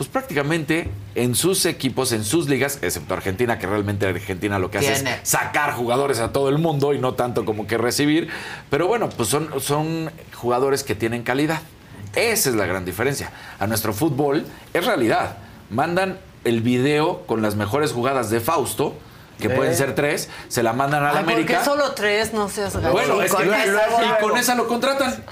pues prácticamente en sus equipos, en sus ligas, excepto Argentina, que realmente Argentina lo que hace Tiene. es sacar jugadores a todo el mundo y no tanto como que recibir. Pero bueno, pues son, son jugadores que tienen calidad. Esa es la gran diferencia. A nuestro fútbol es realidad. Mandan el video con las mejores jugadas de Fausto, que pueden ser tres, se la mandan a la Ay, ¿por América. qué solo tres? No seas gacho. Bueno, Y es con que luego- esa, luego- y luego. con esa lo contratan.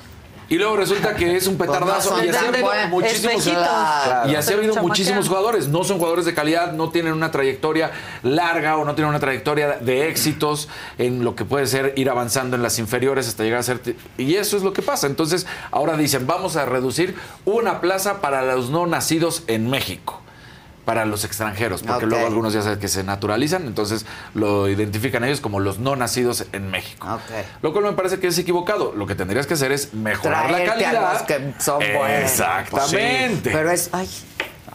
Y luego resulta que es un petardazo. Pues y así ha muchísimos. Claro. y así ha habido muchísimos jugadores. No son jugadores de calidad, no tienen una trayectoria larga o no tienen una trayectoria de éxitos en lo que puede ser ir avanzando en las inferiores hasta llegar a ser. Y eso es lo que pasa. Entonces, ahora dicen, vamos a reducir una plaza para los no nacidos en México. Para los extranjeros, porque luego algunos ya saben que se naturalizan, entonces lo identifican ellos como los no nacidos en México. Lo cual me parece que es equivocado. Lo que tendrías que hacer es mejorar la Traerte a calidad. los que son buenos. Exactamente. Pero es, ay,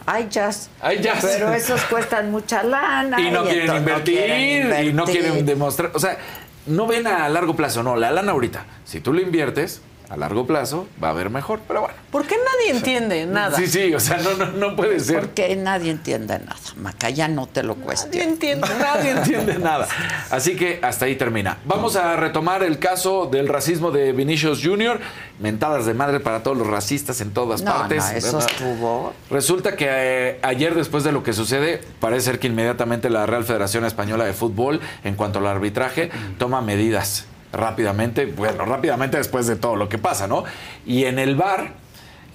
ay, jazz. Ay, jazz. Pero esos cuestan mucha lana. y no quieren invertir quieren y no invertir. quieren demostrar. O sea, no ven a largo plazo, no, la lana ahorita. Si tú le inviertes, a largo plazo va a haber mejor, pero bueno. ¿Por qué nadie entiende nada? Sí, sí, o sea, no, no, no puede ser. Porque nadie entiende nada. Macaya no te lo cuestiona. Nadie entiende. Nadie entiende nada. Así que hasta ahí termina. Vamos a retomar el caso del racismo de Vinicius Jr. Mentadas de madre para todos los racistas en todas No, partes. no, eso estuvo. Resulta que eh, ayer, después de lo que sucede, parece ser que inmediatamente la Real Federación Española de Fútbol, en cuanto al arbitraje, toma medidas rápidamente. Bueno, rápidamente después de todo lo que pasa, ¿no? Y en el bar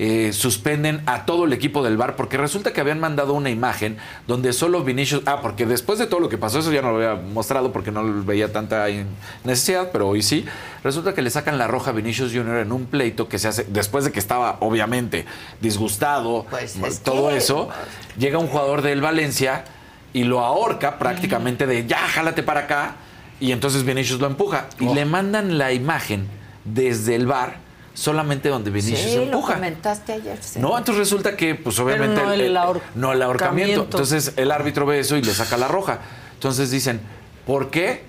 eh, suspenden a todo el equipo del bar porque resulta que habían mandado una imagen donde solo Vinicius. Ah, porque después de todo lo que pasó, eso ya no lo había mostrado porque no veía tanta necesidad, pero hoy sí. Resulta que le sacan la roja a Vinicius Jr. en un pleito que se hace después de que estaba, obviamente, disgustado, es todo que- eso. Llega un jugador del Valencia y lo ahorca prácticamente de ya, jálate para acá. Y entonces Vinicius lo empuja. Y Oh. le mandan la imagen desde el bar solamente donde Vinicius Sí, lo empuja. comentaste ayer. sí. No, entonces resulta que, pues obviamente. no el ahor- no el ahorcamiento. Entonces el árbitro ve eso y le saca la roja. Entonces dicen, ¿por qué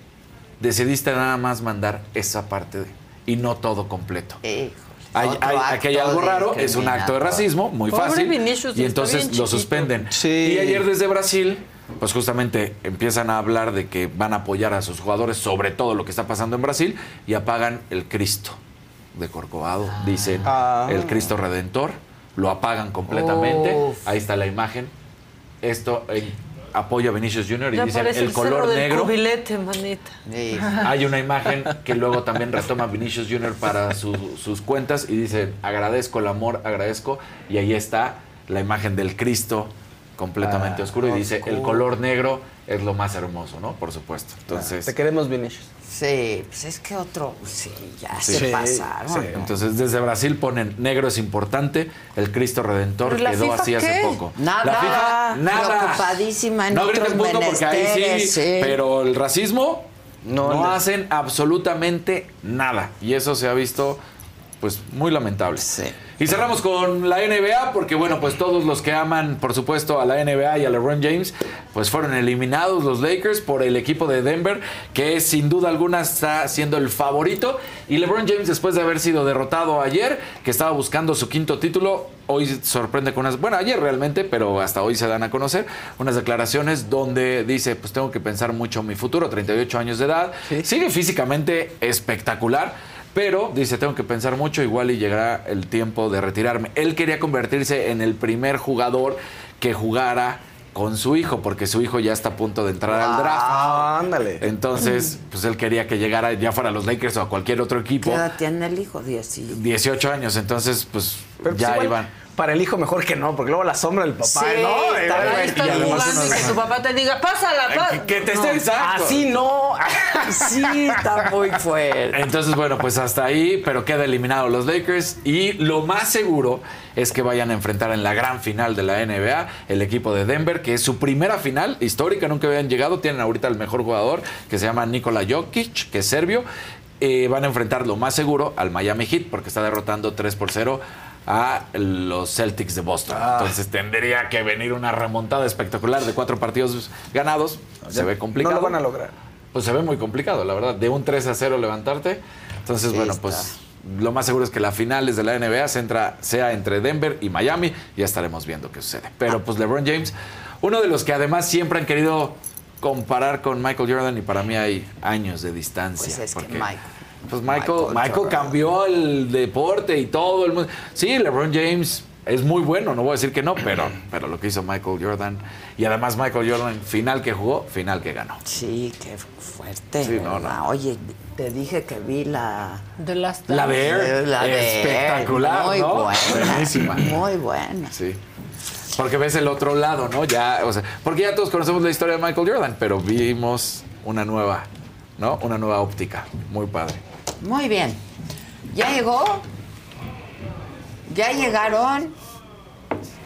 decidiste nada más mandar esa parte de- y no todo completo? Hay, otro hay- aquí hay algo raro, es un acto de racismo, muy Pobre fácil. Vinicius, y entonces lo suspenden. Y ayer desde Brasil, pues justamente empiezan a hablar de que van a apoyar a sus jugadores sobre todo lo que está pasando en Brasil y apagan el Cristo de Corcovado, dicen Ah. el Cristo Redentor, lo apagan completamente. Uf. Ahí está la imagen. Esto en apoyo a Vinicius Jr. y Ya dicen el el color cerro del negro. cubilete, manita. Hay una imagen que luego también retoma Vinicius Jr. para su- sus cuentas y dice, agradezco el amor, agradezco. Y ahí está la imagen del Cristo completamente Ah, oscuro y dice, el color negro es lo más hermoso, ¿no? Por supuesto. Entonces... Te queremos, Vinicius. Sí, pues es que otro. Sí, ya Sí. se Sí, pasaron. sí. ¿no? Entonces, desde Brasil ponen negro es importante, el Cristo Redentor ¿Pero la quedó FIFA así hace poco. Nada. La FIFA, nada. Preocupadísima en no otros punto porque ahí sí, sí. pero el racismo no, No, no. hacen absolutamente nada. Y eso se ha visto, pues, muy lamentable. Y cerramos con la NBA, porque bueno, pues todos los que aman, por supuesto, a la NBA y a LeBron James, pues fueron eliminados los Lakers por el equipo de Denver, que sin duda alguna está siendo el favorito. Y LeBron James, después de haber sido derrotado ayer, que estaba buscando su quinto título, hoy sorprende con unas, bueno, ayer realmente, pero hasta hoy se dan a conocer, unas declaraciones donde dice, pues tengo que pensar mucho en mi futuro, 38 años de edad, sigue físicamente espectacular. Pero dice, tengo que pensar mucho, igual y llegará el tiempo de retirarme. Él quería convertirse en el primer jugador que jugara con su hijo, porque su hijo ya está a punto de entrar al draft. Ah, ándale. Entonces, pues él quería que llegara ya fuera a los Lakers o a cualquier otro equipo. ¿Qué edad tiene el hijo? Diez y- 18 años, entonces, pues Pero pues ya igual, iban. Para el hijo mejor que no, porque luego la sombra del papá, Sí, ¿no? también Y estás además jugando y uno- que tu papá te diga, pásala, pásala. Que te esté No. exacto. Así no. Sí, está muy fuerte. Entonces, bueno, pues hasta ahí, pero queda eliminado los Lakers y lo más seguro es que vayan a enfrentar en la gran final de la NBA el equipo de Denver, que es su primera final histórica, nunca habían llegado, tienen ahorita el mejor jugador que se llama Nikola Jokic, que es serbio. Eh, van a enfrentar lo más seguro al Miami Heat porque está derrotando 3 por 0 a los Celtics de Boston. Entonces tendría que venir una remontada espectacular de cuatro partidos ganados. Se ve complicado. No lo van a lograr. Pues se ve muy complicado, la verdad. De un 3 a 0 levantarte. Entonces, Sí, bueno, está. pues lo más seguro es que la finales de la NBA se entra- sea entre Denver y Miami. Ya estaremos viendo qué sucede. Pero pues LeBron James, uno de los que además siempre han querido comparar con Michael Jordan y para mí hay años de distancia. Pues es que Michael. Pues Michael, Michael cambió el deporte y todo el mundo. Sí, LeBron James es muy bueno, no voy a decir que no, pero, pero lo que hizo Michael Jordan y además Michael Jordan, final que jugó, final que ganó. Sí, qué fuerte. Sí, no, ¿verdad? Oye, te dije que vi la. De las La de Air, La de Air. espectacular, Muy ¿no? buena. Buenísima. Muy buena. Sí. Porque ves el otro lado, ¿no? Ya, o sea, porque ya todos conocemos la historia de Michael Jordan, pero vimos una nueva, ¿no? Una nueva óptica. Muy padre. Muy bien. ¿Ya llegó? ¿Ya llegaron?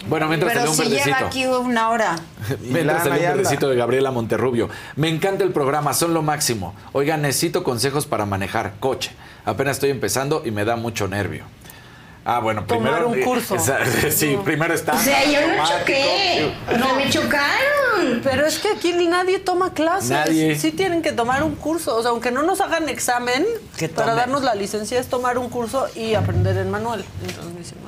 Bueno, mientras te Pero leo un si lleva verdecito. aquí una hora. Mientras ahí un verdecito de Gabriela Monterrubio. Me encanta el programa, son lo máximo. Oigan, necesito consejos para manejar coche. Apenas estoy empezando y me da mucho nervio. Ah, bueno, Tomar primero. un curso. esa- sí, primero está. O sea, yo no choqué. No me chocaron. Pero es que aquí ni nadie toma clases. Nadie. Sí tienen que tomar un curso. O sea, aunque no nos hagan examen Que para darnos la licencia, es tomar un curso y aprender el manual en transmisión.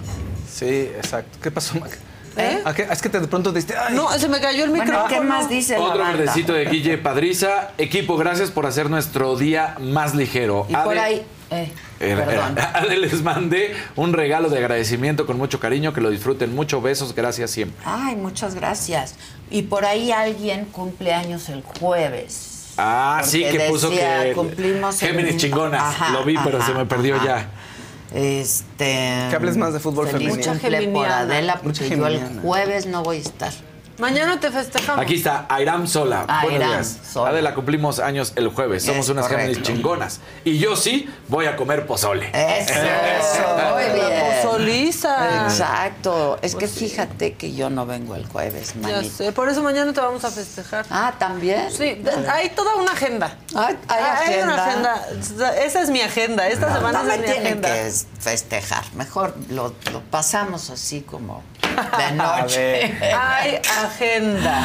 Sí, exacto. ¿Qué pasó, Mac? ¿Eh? ¿A qué? Es que te de pronto diste. Ay. No, se me cayó el Bueno, micrófono. ¿qué más dice la Otro verdecito de Guille Padriza. Equipo, gracias por hacer nuestro día más ligero. Y por ahí. eh, Perdón. les mandé un regalo de agradecimiento con mucho cariño, que lo disfruten mucho. Besos, gracias siempre. Ay, muchas gracias. Y por ahí alguien cumple años el jueves. Ah, sí, que puso que cumplimos el- Géminis chingonas. Ajá, lo vi, pero ajá, se me perdió ajá. ya. Este. Que hables más de fútbol feliz femenino. Mucha por geminiana. Adela, Mucha porque yo el jueves no voy a estar. Mañana te festejamos. Aquí está, Airam Sola. Buenos Airam días. Sola. Adela, cumplimos años el jueves. Somos Es unas. Géminis chingonas. Y yo sí voy a comer pozole. Eso, muy La bien. pozoliza. Exacto. Es que fíjate que yo no vengo el jueves, Ya manita. sé, por eso mañana te vamos a festejar. Ah, ¿también? Sí, hay toda una agenda. Hay, hay Hay una agenda. agenda. Esa es mi agenda. Esta No, semana no me es mi tienen agenda. que festejar. Mejor lo, lo pasamos así como de noche. Hay agenda.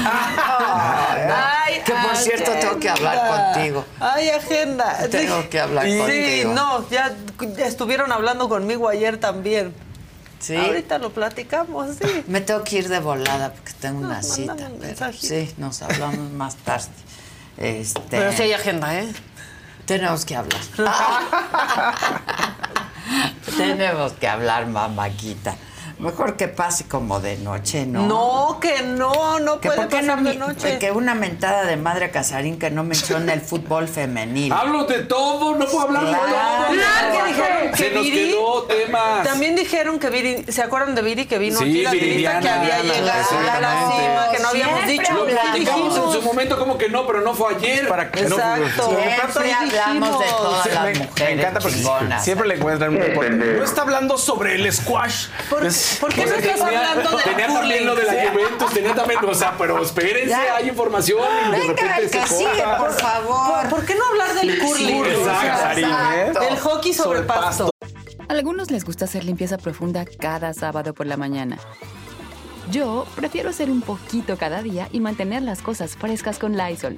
Hay Que, por cierto, tengo que hablar contigo. Hay agenda. Tengo que hablar sí, contigo. no, ya, ya estuvieron hablando conmigo ayer también. Sí. Ahorita lo platicamos, sí. Me tengo que ir de volada porque tengo una cita. un pero mensajito. sí, nos hablamos más tarde. Este, Pero sí hay agenda, ¿eh? Tenemos que hablar. tenemos que hablar, mamáquita. Mejor que pase como de noche, ¿no? No, que no, no Que puede por qué no pasar de noche. que una mentada de madre a Casarín que no menciona el fútbol femenil. Hablo de todo, no puedo hablar de todo. Claro que dijeron que Se nos Viri- quedó temas. También dijeron que Viri, ¿se acuerdan de Viri que vino Sí, aquí la Viridiana, que había llegado a la cima, que no habíamos dicho? Lo en su momento como que no, pero no fue ayer. Para que no- Exacto. Siempre hablamos de todas Sí, las me, mujeres me encanta porque chingonas. siempre le encuentran un. No está hablando sobre el squash. ¿Por, Es- por qué no estás tenía- hablando de Tenía también lo de la Juventus, tenía también, o sea, pero espérense, Ya. hay información y de Venga, repente el que se sigue, por favor. ¿Por, qué no hablar del curling? Exacto, O sea, Sarín, ¿eh? El hockey sobre, Sobre pasto. A algunos les gusta hacer limpieza profunda cada sábado por la mañana. Yo prefiero hacer un poquito cada día y mantener las cosas frescas con Lysol.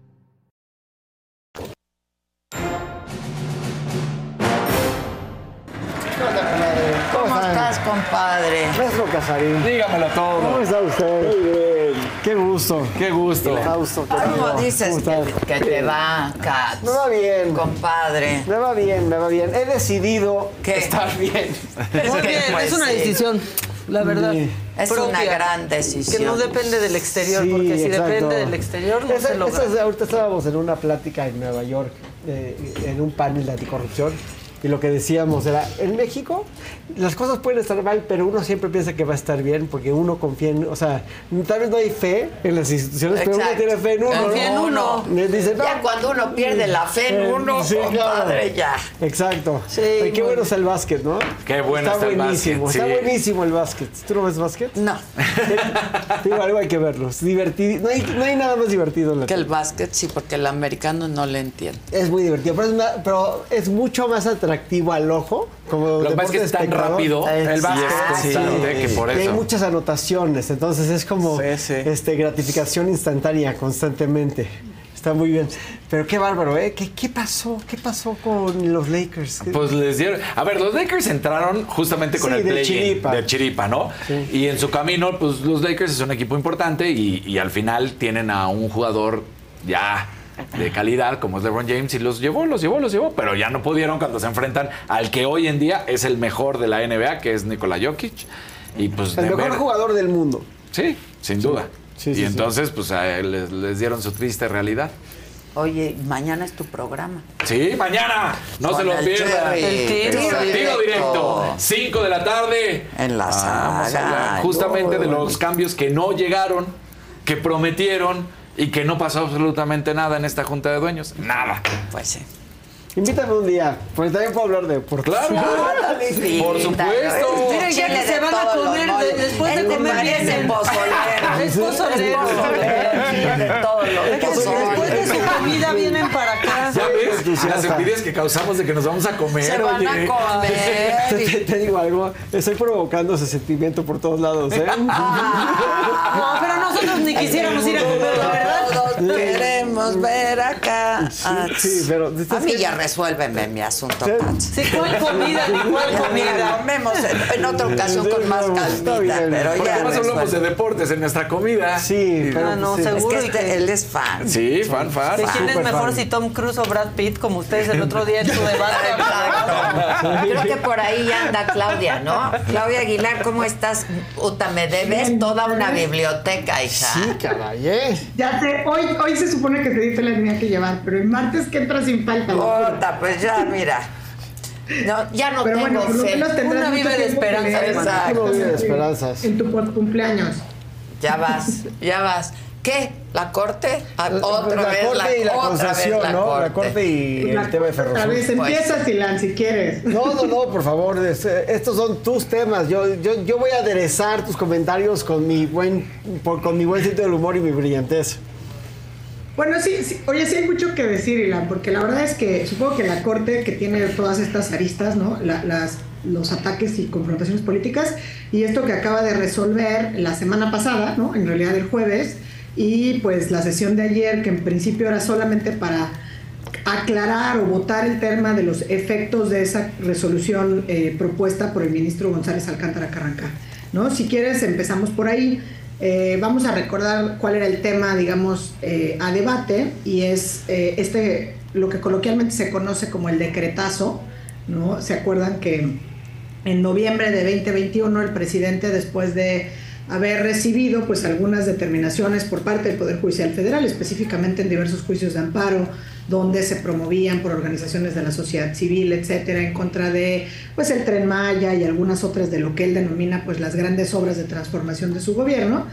Compadre? Maestro Casarín. Dígamelo todo. ¿Cómo está usted? Muy bien. Qué gusto. Qué gusto. Qué gusto. ¿Cómo dices ¿Cómo que, que te va, Kat? Me va bien. Compadre. Me va bien, me va bien. He decidido ¿Qué? estar bien. Muy bien, Pues es una decisión, la verdad. Es propia, una gran decisión. Que no depende del exterior, Sí, porque si exacto. depende del exterior no Esa- se logra. esa es- ahorita estábamos en una plática en Nueva York, eh, en un panel de anticorrupción, y lo que decíamos era, en México las cosas pueden estar mal, pero uno siempre piensa que va a estar bien, porque uno confía en, o sea, tal vez no hay fe en las instituciones, pero uno tiene fe en uno. Confía en ¿no? uno. Dice, no, Ya cuando uno pierde la fe en Eh, uno, sí, compadre, ya. Exacto. Sí, Ay, qué bueno está el básquet, ¿no? Qué bueno está está el buenísimo, básquet, está buenísimo el básquet. ¿Tú no ves básquet? No. Digo, algo hay que verlo. Es divertido. No hay, no hay nada más divertido en la Que el básquet, sí, porque el americano no le entiende. Es muy divertido, pero es, una- pero es mucho más atractivo al ojo. Como Lo que pasa es que es tan rápido, el básquet Sí, es constante, que por Y hay eso. muchas anotaciones, entonces es como Sí, sí. Este, gratificación instantánea constantemente. Está muy bien. Pero qué bárbaro, ¿eh? ¿Qué, qué pasó? ¿Qué pasó con los Lakers? ¿Qué- Pues les dieron. A ver, los Lakers entraron justamente con Sí, el de play chiripa. de chiripa, ¿no? Sí. Y en su camino, pues los Lakers es un equipo importante y, y al final tienen a un jugador ya de calidad como es LeBron James y los llevó, los llevó, los llevó, pero ya no pudieron cuando se enfrentan al que hoy en día es el mejor de la NBA, que es Nikola Jokic. Y pues el mejor ver- jugador del mundo. Sí, sin duda. Sí, y sí, sí. entonces, pues a él les, les dieron su triste realidad. Oye, mañana es tu programa. Sí, mañana. No Con se lo el pierdan. El tiro directo. directo. 5 de la tarde. En la Vamos a saga. hablar justamente de los cambios que no llegaron, que prometieron y que no pasó absolutamente nada en esta junta de dueños. Nada. Pues sí. Invítame un día, porque también puedo hablar de deportes. Claro. Por supuesto. Miren, ya que se van a comer de- después de Este comer parece vienen. pozolero. Es pozolero. Es Después de su comida vienen para acá. ¿Ya ves? Las envidias que causamos de que nos vamos a comer. Se van a comer. Te, te- te digo algo, estoy provocando ese sentimiento por todos lados, ¿eh? No, pero nosotros ni quisiéramos ir a comer, la verdad. Queremos ver acá. Ah, sí, pero A mí que- ya resuélveme mi asunto. Sí. Pat. Sí, ¿cuál comida? Ni cuál comida. comemos en, en otra ocasión con más calmita, pero Porque ya además hablamos de deportes en nuestra comida. Sí, pero Ah, no, sí. Es seguro. que este- él es fan. Sí, fan, fan. ¿De quién es mejor fan. si Tom Cruise o Brad Pitt, como ustedes el otro día en su debate? Creo que por ahí ya anda Claudia, ¿no? Claudia Aguilar, ¿cómo estás? Uta, me debes toda una biblioteca, hija. Sí, caray, ¿eh? Ya sé, hoy, hoy se supone que te te la tenía que llevar, pero el martes que entra sin falta. Puta, pues ya, mira. No, ya no Pero tengo bueno, por lo fe. menos tendrás Una vive de tiempo que esperanza, leer exacto. Uno vive de en- esperanzas. En tu cumpleaños. Ya vas, ya vas. ¿Qué? ¿La corte? Ah, otra la vez corte la, y la otra vez concesión, la ¿no? corte. La corte y el tema de Otra Ferrosur. vez, empieza, Silan, si quieres. No, no, no, por favor, eh, estos son tus temas. Yo, yo, yo voy a aderezar tus comentarios con mi buen, por- con mi buen sentido del humor y mi brillantez. Bueno, sí, sí, oye, sí hay mucho que decir, Ilan, porque la verdad es que supongo que la Corte, que tiene todas estas aristas, ¿no? La- las, los ataques y confrontaciones políticas, y esto que acaba de resolver la semana pasada, ¿no? En realidad el jueves, y pues la sesión de ayer, que en principio era solamente para aclarar o votar el tema de los efectos de esa resolución eh, propuesta por el ministro González Alcántara Carranca. Si quieres, empezamos por ahí. Eh, vamos a recordar cuál era el tema, digamos, eh, a debate, y es eh, este, lo que coloquialmente se conoce como el decretazo. ¿no? ¿Se acuerdan que en noviembre de 2021 el presidente, después de haber recibido pues algunas determinaciones por parte del Poder Judicial Federal, específicamente en diversos juicios de amparo, donde se promovían por organizaciones de la sociedad civil, etcétera, en contra de pues el Tren Maya y algunas otras de lo que él denomina pues las grandes obras de transformación de su gobierno.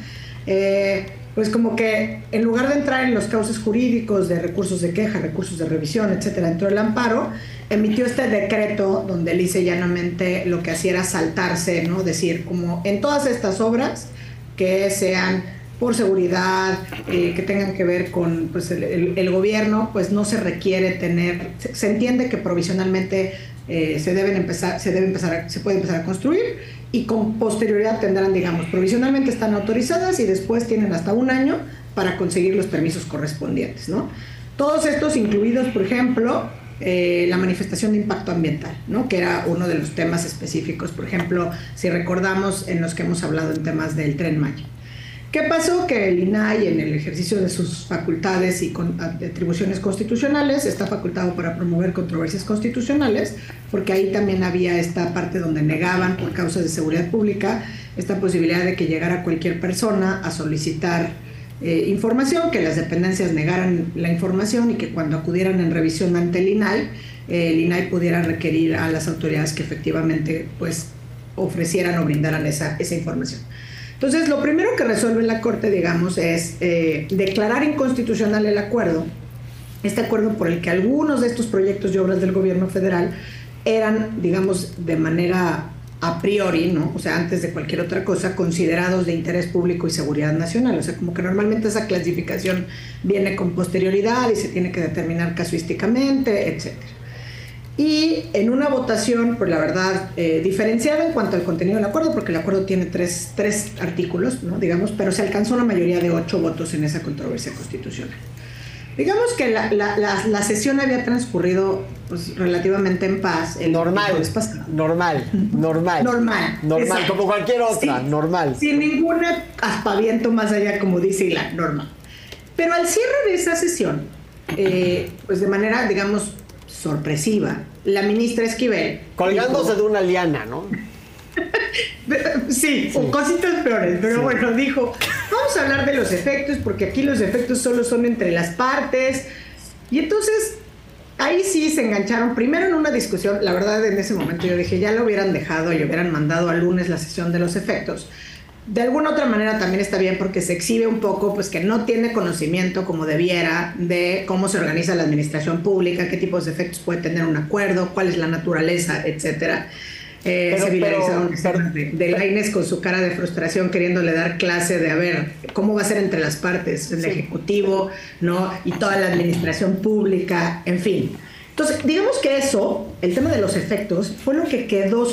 Eh, pues como que en lugar de entrar en los cauces jurídicos de recursos de queja, recursos de revisión, etcétera, dentro del amparo, emitió este decreto donde dice llanamente lo que hacía era saltarse, ¿no? Decir, como en todas estas obras que sean por seguridad, eh, que tengan que ver con pues, el, gobierno, pues no se requiere tener, se, se entiende que provisionalmente eh, se deben empezar, se debe empezar, a- se puede empezar a construir y con posterioridad tendrán, digamos, provisionalmente están autorizadas y después tienen hasta un año para conseguir los permisos correspondientes, ¿no? Todos estos incluidos, por ejemplo, eh, la manifestación de impacto ambiental, ¿no? que era uno de los temas específicos, por ejemplo, si recordamos en los que hemos hablado en temas del tren Maya. ¿Qué pasó? Que el INAI, en el ejercicio de sus facultades y atribuciones constitucionales, está facultado para promover controversias constitucionales, porque ahí también había esta parte donde negaban, por causas de seguridad pública, esta posibilidad de que llegara cualquier persona a solicitar eh, información, que las dependencias negaran la información y que cuando acudieran en revisión ante el INAI, eh, el INAI pudiera requerir a las autoridades que efectivamente pues, ofrecieran o brindaran esa información. Entonces, lo primero que resuelve la Corte, digamos, es eh, declarar inconstitucional el acuerdo, este acuerdo por el que algunos de estos proyectos y obras del gobierno federal eran, digamos, de manera a priori, ¿no? O sea, antes de cualquier otra cosa, considerados de interés público y seguridad nacional. O sea, como que normalmente esa clasificación viene con posterioridad y se tiene que determinar casuísticamente, etcétera. Y en una votación, pues la verdad, eh, diferenciada en cuanto al contenido del acuerdo, porque el acuerdo tiene tres, tres artículos, ¿no? digamos, pero se alcanzó una mayoría de ocho votos en esa controversia constitucional. Digamos que la, la- la- la sesión había transcurrido pues, relativamente en paz. El Normal, pasado. normal, normal. Normal. Normal, exacto. como cualquier otra, normal. Sin ningún aspaviento más allá, como dice la norma. Pero al cierre de esa sesión, eh, pues de manera, digamos, sorpresiva, la ministra Esquivel. Colgándose dijo- de una liana, ¿no? Sí, o cositas peores, pero bueno, dijo, vamos a hablar de los efectos, porque aquí los efectos solo son entre las partes. Y entonces, ahí sí se engancharon, primero en una discusión, la verdad en ese momento yo dije, ya lo hubieran dejado y hubieran mandado al lunes la sesión de los efectos. De alguna otra manera también está bien porque se exhibe un poco, pues que no tiene conocimiento como debiera de cómo se organiza la administración pública, qué tipos de efectos puede tener un acuerdo, cuál es la naturaleza, etcétera. Eh, Pero- se viralizaron escenas de, de Lainez con su cara de frustración queriéndole dar clase de a ver cómo va a ser entre las partes, el ejecutivo, ¿no? Y toda la administración pública, en fin. Entonces, digamos que eso, el tema de los efectos, fue lo que quedó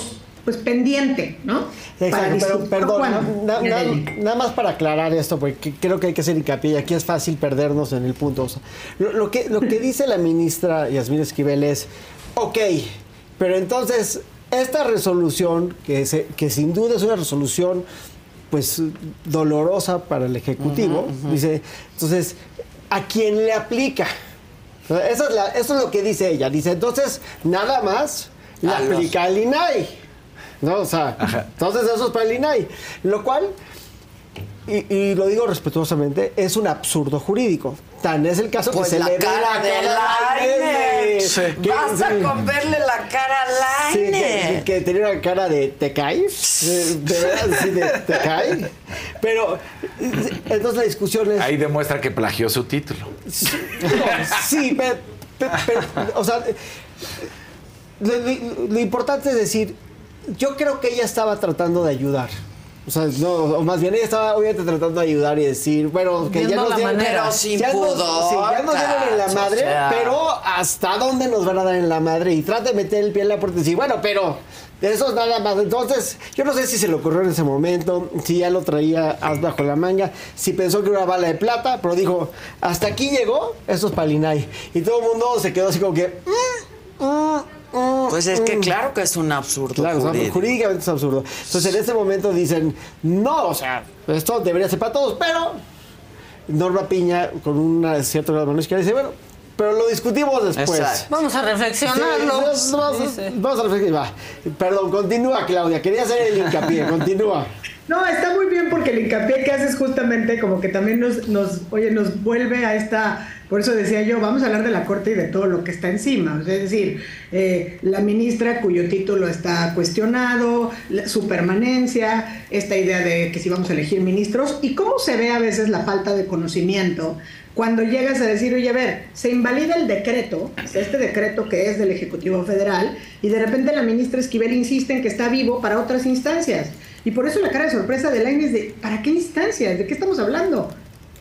pues pendiente, ¿no? Exacto, pero perdón, na- na- nada más para aclarar esto, porque creo que hay que hacer hincapié y aquí es fácil perdernos en el punto. O sea, lo, lo que, lo que dice la ministra Yasmín Esquivel es, ok, pero entonces esta resolución, que, se- que sin duda es una resolución pues dolorosa para el Ejecutivo, dice, entonces, ¿a quién le aplica? Eso es, la- eso es lo que dice ella. Dice, entonces, nada más la aplica al INAI. ¿No? O sea, entonces eso es para el INAI. Lo cual, y, y lo digo respetuosamente, es un absurdo jurídico. Tan es el caso Pues que se la le ve cara la de cara de Lainez. Lainez. Que- Basta sí. con verle la cara a Sí, que, Lainez. que tenía una cara de ¿te caes? De, de verdad, sí, de ¿te caes? Pero entonces la discusión es. Ahí demuestra que plagió su título. Sí, pero, o sea, lo, lo- lo importante es decir, yo creo que ella estaba tratando de ayudar. O sea, no, o más bien ella estaba obviamente tratando de ayudar y decir, bueno, que ya nos la dieron, manera. ya Pero sin nos- pudor, sí, ya nos dieron en la o madre, sea. pero ¿hasta dónde nos van a dar en la madre? Y trata de meter el pie en la puerta y decir, bueno, pero eso es nada más. Entonces, yo no sé si se le ocurrió en ese momento, si ya lo traía bajo la manga, si pensó que era una bala de plata, pero dijo, hasta aquí llegó, eso es Palinay. Y todo el mundo se quedó así como que... "Mm, mm, mm, Pues es que mm". claro que es un absurdo Claro, jurídico. jurídicamente es absurdo. Entonces en ese momento dicen, no, o sea, esto debería ser para todos, pero Norma Piña, con una cierta grado de izquierda, dice, bueno, pero lo discutimos después. Exacto. Vamos a reflexionarlo. Sí, vamos, a reflexionar. Va. Perdón, continúa, Claudia. Quería hacer el hincapié. Continúa. No, está muy bien porque el hincapié que haces justamente como que también nos, nos, oye, nos vuelve a esta Por eso decía yo, vamos a hablar de la Corte y de todo lo que está encima. Es decir, eh, la ministra cuyo título está cuestionado, su permanencia, esta idea de que si vamos a elegir ministros y cómo se ve a veces la falta de conocimiento cuando llegas a decir, oye, a ver, se invalida el decreto, este decreto que es del Ejecutivo Federal, y de repente la ministra Esquivel insiste en que está vivo para otras instancias. Y por eso la cara de sorpresa de Lainez de, ¿para qué instancias? ¿De qué estamos hablando?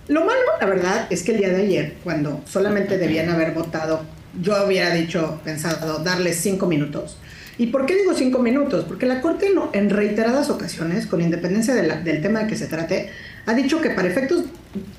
Lo malo, la verdad, es que el día de ayer, cuando solamente debían haber votado, yo hubiera dicho, pensado, darles cinco minutos. ¿Y por qué digo cinco minutos? Porque la Corte en reiteradas ocasiones, con independencia del tema de que se trate, ha dicho que para efectos,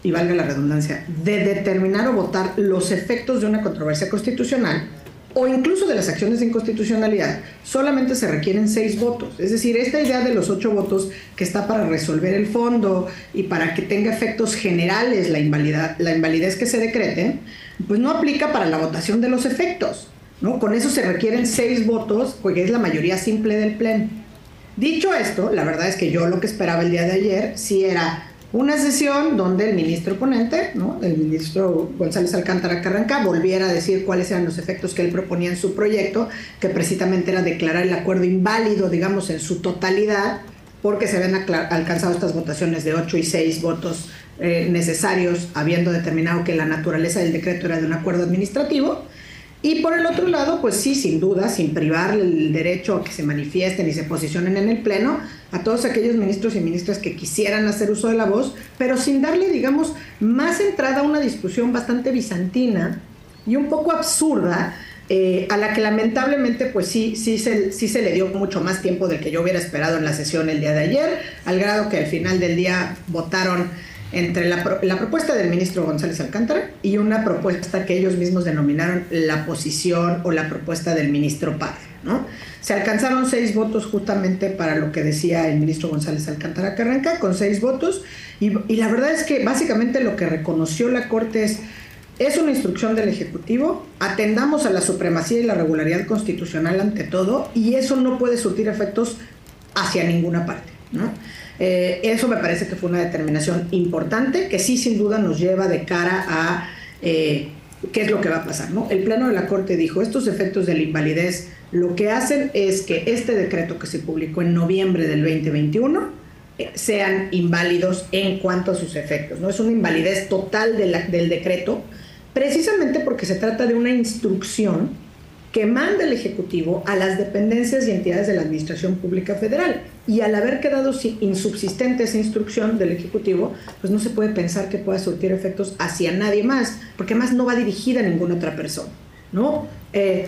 y valga la redundancia, de determinar o votar los efectos de una controversia constitucional, o incluso de las acciones de inconstitucionalidad, solamente se requieren seis votos. Es decir, esta idea de los ocho votos que está para resolver el fondo y para que tenga efectos generales la, la invalidez que se decrete, pues no aplica para la votación de los efectos. ¿no? Con eso se requieren seis votos, porque es la mayoría simple del Pleno. Dicho esto, la verdad es que yo lo que esperaba el día de ayer sí era una sesión donde el ministro ponente, ¿no? el ministro González Alcántara Carranca, volviera a decir cuáles eran los efectos que él proponía en su proyecto, que precisamente era declarar el acuerdo inválido, digamos, en su totalidad, porque se habían alcanzado estas votaciones de 8 y 6 votos eh, necesarios, habiendo determinado que la naturaleza del decreto era de un acuerdo administrativo. Y por el otro lado, pues sí, sin duda, sin privar el derecho a que se manifiesten y se posicionen en el Pleno a todos aquellos ministros y ministras que quisieran hacer uso de la voz, pero sin darle, digamos, más entrada a una discusión bastante bizantina y un poco absurda, eh, a la que lamentablemente, pues sí, sí se, sí se le dio mucho más tiempo del que yo hubiera esperado en la sesión el día de ayer, al grado que al final del día votaron entre la, la propuesta del ministro González Alcántara y una propuesta que ellos mismos denominaron la posición o la propuesta del ministro Padre. ¿No? Se alcanzaron seis votos justamente para lo que decía el ministro González Alcántara Carranca, con seis votos, y, la verdad es que básicamente lo que reconoció la Corte es, es una instrucción del Ejecutivo, atendamos a la supremacía y la regularidad constitucional ante todo, y eso no puede surtir efectos hacia ninguna parte. Eh, eso me parece que fue una determinación importante que sí sin duda nos lleva de cara a eh, qué es lo que va a pasar. El Pleno de la Corte dijo, estos efectos de la invalidez lo que hacen es que este decreto que se publicó en noviembre del 2021 eh, sean inválidos en cuanto a sus efectos. ¿no? Es una invalidez total del decreto, precisamente porque se trata de una instrucción que manda el Ejecutivo a las dependencias y entidades de la Administración Pública Federal. Y al haber quedado si- insubsistente esa instrucción del Ejecutivo, pues no se puede pensar que pueda surtir efectos hacia nadie más, porque además no va dirigida a ninguna otra persona, ¿no? Eh,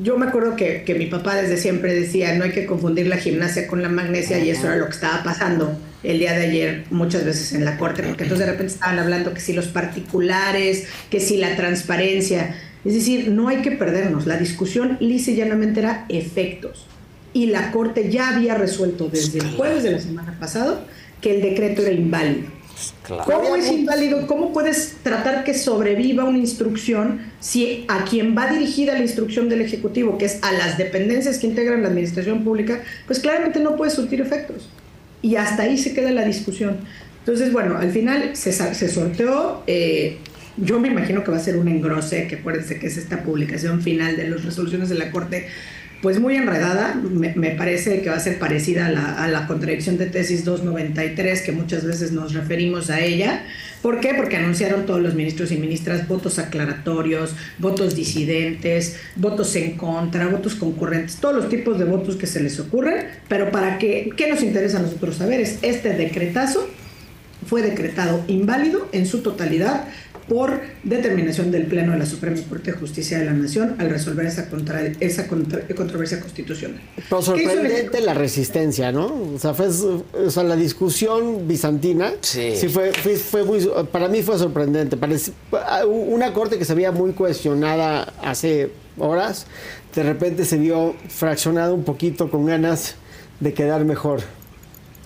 yo me acuerdo que, que mi papá desde siempre decía, no hay que confundir la gimnasia con la magnesia, y eso era lo que estaba pasando el día de ayer muchas veces en la corte, porque entonces de repente estaban hablando que si los particulares, que si la transparencia, es decir, no hay que perdernos, la discusión lisa y llanamente era efectos, y la corte ya había resuelto desde el jueves de la semana pasada que el decreto era inválido. ¿Cómo es inválido? ¿Cómo puedes tratar que sobreviva una instrucción si a quien va dirigida la instrucción del Ejecutivo, que es a las dependencias que integran la administración pública, pues claramente no puede surtir efectos? Y hasta ahí se queda la discusión. Entonces, bueno, al final se sorteó. eh, yo me imagino que va a ser un engrose, que acuérdense que es esta publicación final de las resoluciones de la Corte, pues muy enredada, me, parece que va a ser parecida a la, contradicción de tesis 293, que muchas veces nos referimos a ella. ¿Por qué? Porque anunciaron todos los ministros y ministras votos aclaratorios, votos disidentes, votos en contra, votos concurrentes, todos los tipos de votos que se les ocurren, pero para qué, ¿qué nos interesa a nosotros saber? Es este decretazo fue decretado inválido en su totalidad por determinación del Pleno de la Suprema Corte de Justicia de la Nación al resolver esa, contra- esa contra- controversia constitucional. Pero ¿Qué hizo el sorprendente la resistencia, ¿no? O sea, fue, o sea, la discusión bizantina sí, fue, fue, fue muy, para mí fue sorprendente. Parece, una corte que se veía muy cuestionada hace horas, de repente se vio fraccionada un poquito con ganas de quedar mejor.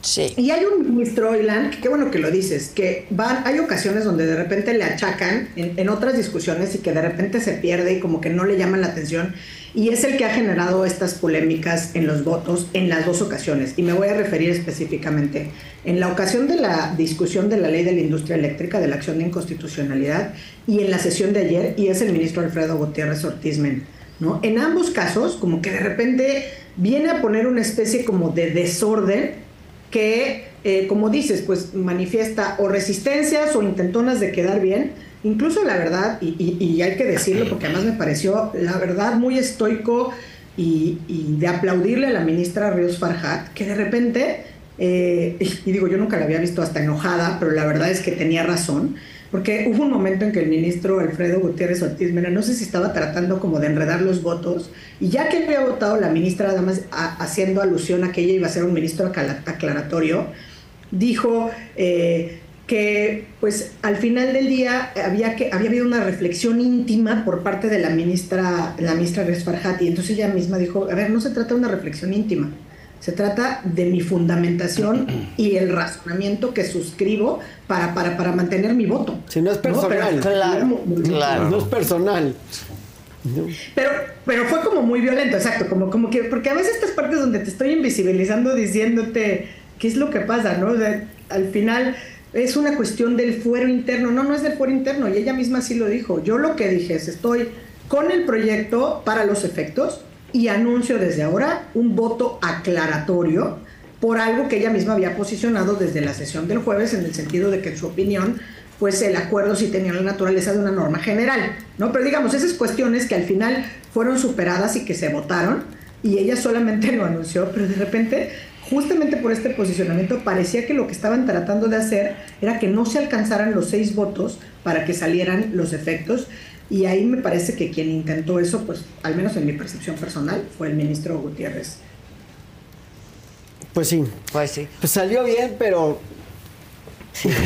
Sí. Y hay un ministro, Ilan, que qué bueno que lo dices, que van, hay ocasiones donde de repente le achacan en, en otras discusiones y que de repente se pierde y como que no le llaman la atención. Y es el que ha generado estas polémicas en los votos en las dos ocasiones. Y me voy a referir específicamente en la ocasión de la discusión de la ley de la industria eléctrica, de la acción de inconstitucionalidad, y en la sesión de ayer, y es el ministro Alfredo Gutiérrez Ortiz Men. ¿no? En ambos casos, como que de repente viene a poner una especie como de desorden que, eh, como dices, pues manifiesta o resistencias o intentonas de quedar bien. Incluso la verdad, y, y- y hay que decirlo porque además me pareció, la verdad, muy estoico y, y de aplaudirle a la ministra Ríos Farhat, que de repente, eh, y digo, yo nunca la había visto hasta enojada, pero la verdad es que tenía razón, porque hubo un momento en que el ministro Alfredo Gutiérrez Ortiz Mena, no sé si estaba tratando como de enredar los votos, y ya que había votado la ministra, además a- haciendo alusión a que ella iba a ser un ministro aclaratorio, dijo eh, que pues al final del día había que había habido una reflexión íntima por parte de la ministra la ministra Res Farhat y entonces ella misma dijo a ver no se trata de una reflexión íntima se trata de mi fundamentación y el razonamiento que suscribo para, para, para mantener mi voto. Si no es personal. Pero- No es personal. Pero, pero fue como muy violento, exacto, como, como que, porque a veces estas partes donde te estoy invisibilizando diciéndote qué es lo que pasa, ¿no? O sea, al final es una cuestión del fuero interno, no, no es del fuero interno, y ella misma sí lo dijo. Yo lo que dije es, estoy con el proyecto para los efectos y anuncio desde ahora un voto aclaratorio por algo que ella misma había posicionado desde la sesión del jueves en el sentido de que en su opinión pues el acuerdo sí tenía la naturaleza de una norma general, ¿no? Pero digamos, esas cuestiones que al final fueron superadas y que se votaron y ella solamente lo anunció, pero de repente, justamente por este posicionamiento, parecía que lo que estaban tratando de hacer era que no se alcanzaran los seis votos para que salieran los efectos y ahí me parece que quien intentó eso, pues al menos en mi percepción personal, fue el ministro Gutiérrez. Pues sí. Pues sí. Pues salió bien, pero. Sí.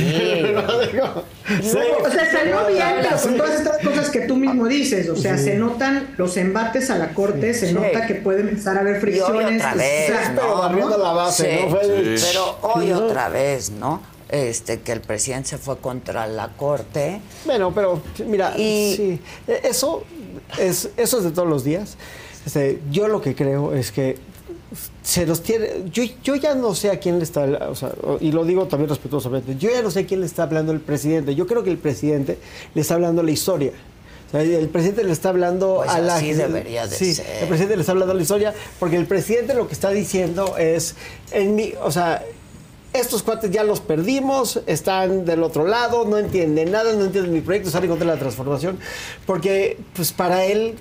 Sí. O sea, salió bien, pero con todas estas cosas que tú mismo dices. O sea, Sí. se notan los embates a la corte, se Sí. nota que puede empezar a haber Y fricciones. otra vez, Exacto, ¿no? barriendo la base, Sí. ¿no? Fue- Sí. Pero hoy Sí. otra vez, ¿no? Este, que el presidente se fue contra la corte. Bueno, pero mira, sí, e- eso es, eso es de todos los días. Este, yo lo que creo es que se los tiene. Yo, yo ya no sé a quién le está, o sea, y lo digo también respetuosamente, yo ya no sé a quién le está hablando el presidente. Yo creo que el presidente le está hablando la historia. O sea, el presidente le está hablando Pues a la así debería de sí, ser. El presidente le está hablando la historia porque el presidente lo que está diciendo es, en mi, o sea, estos cuates ya los perdimos, están del otro lado, no entienden nada, no entienden mi proyecto, están en contra de la transformación, porque pues para él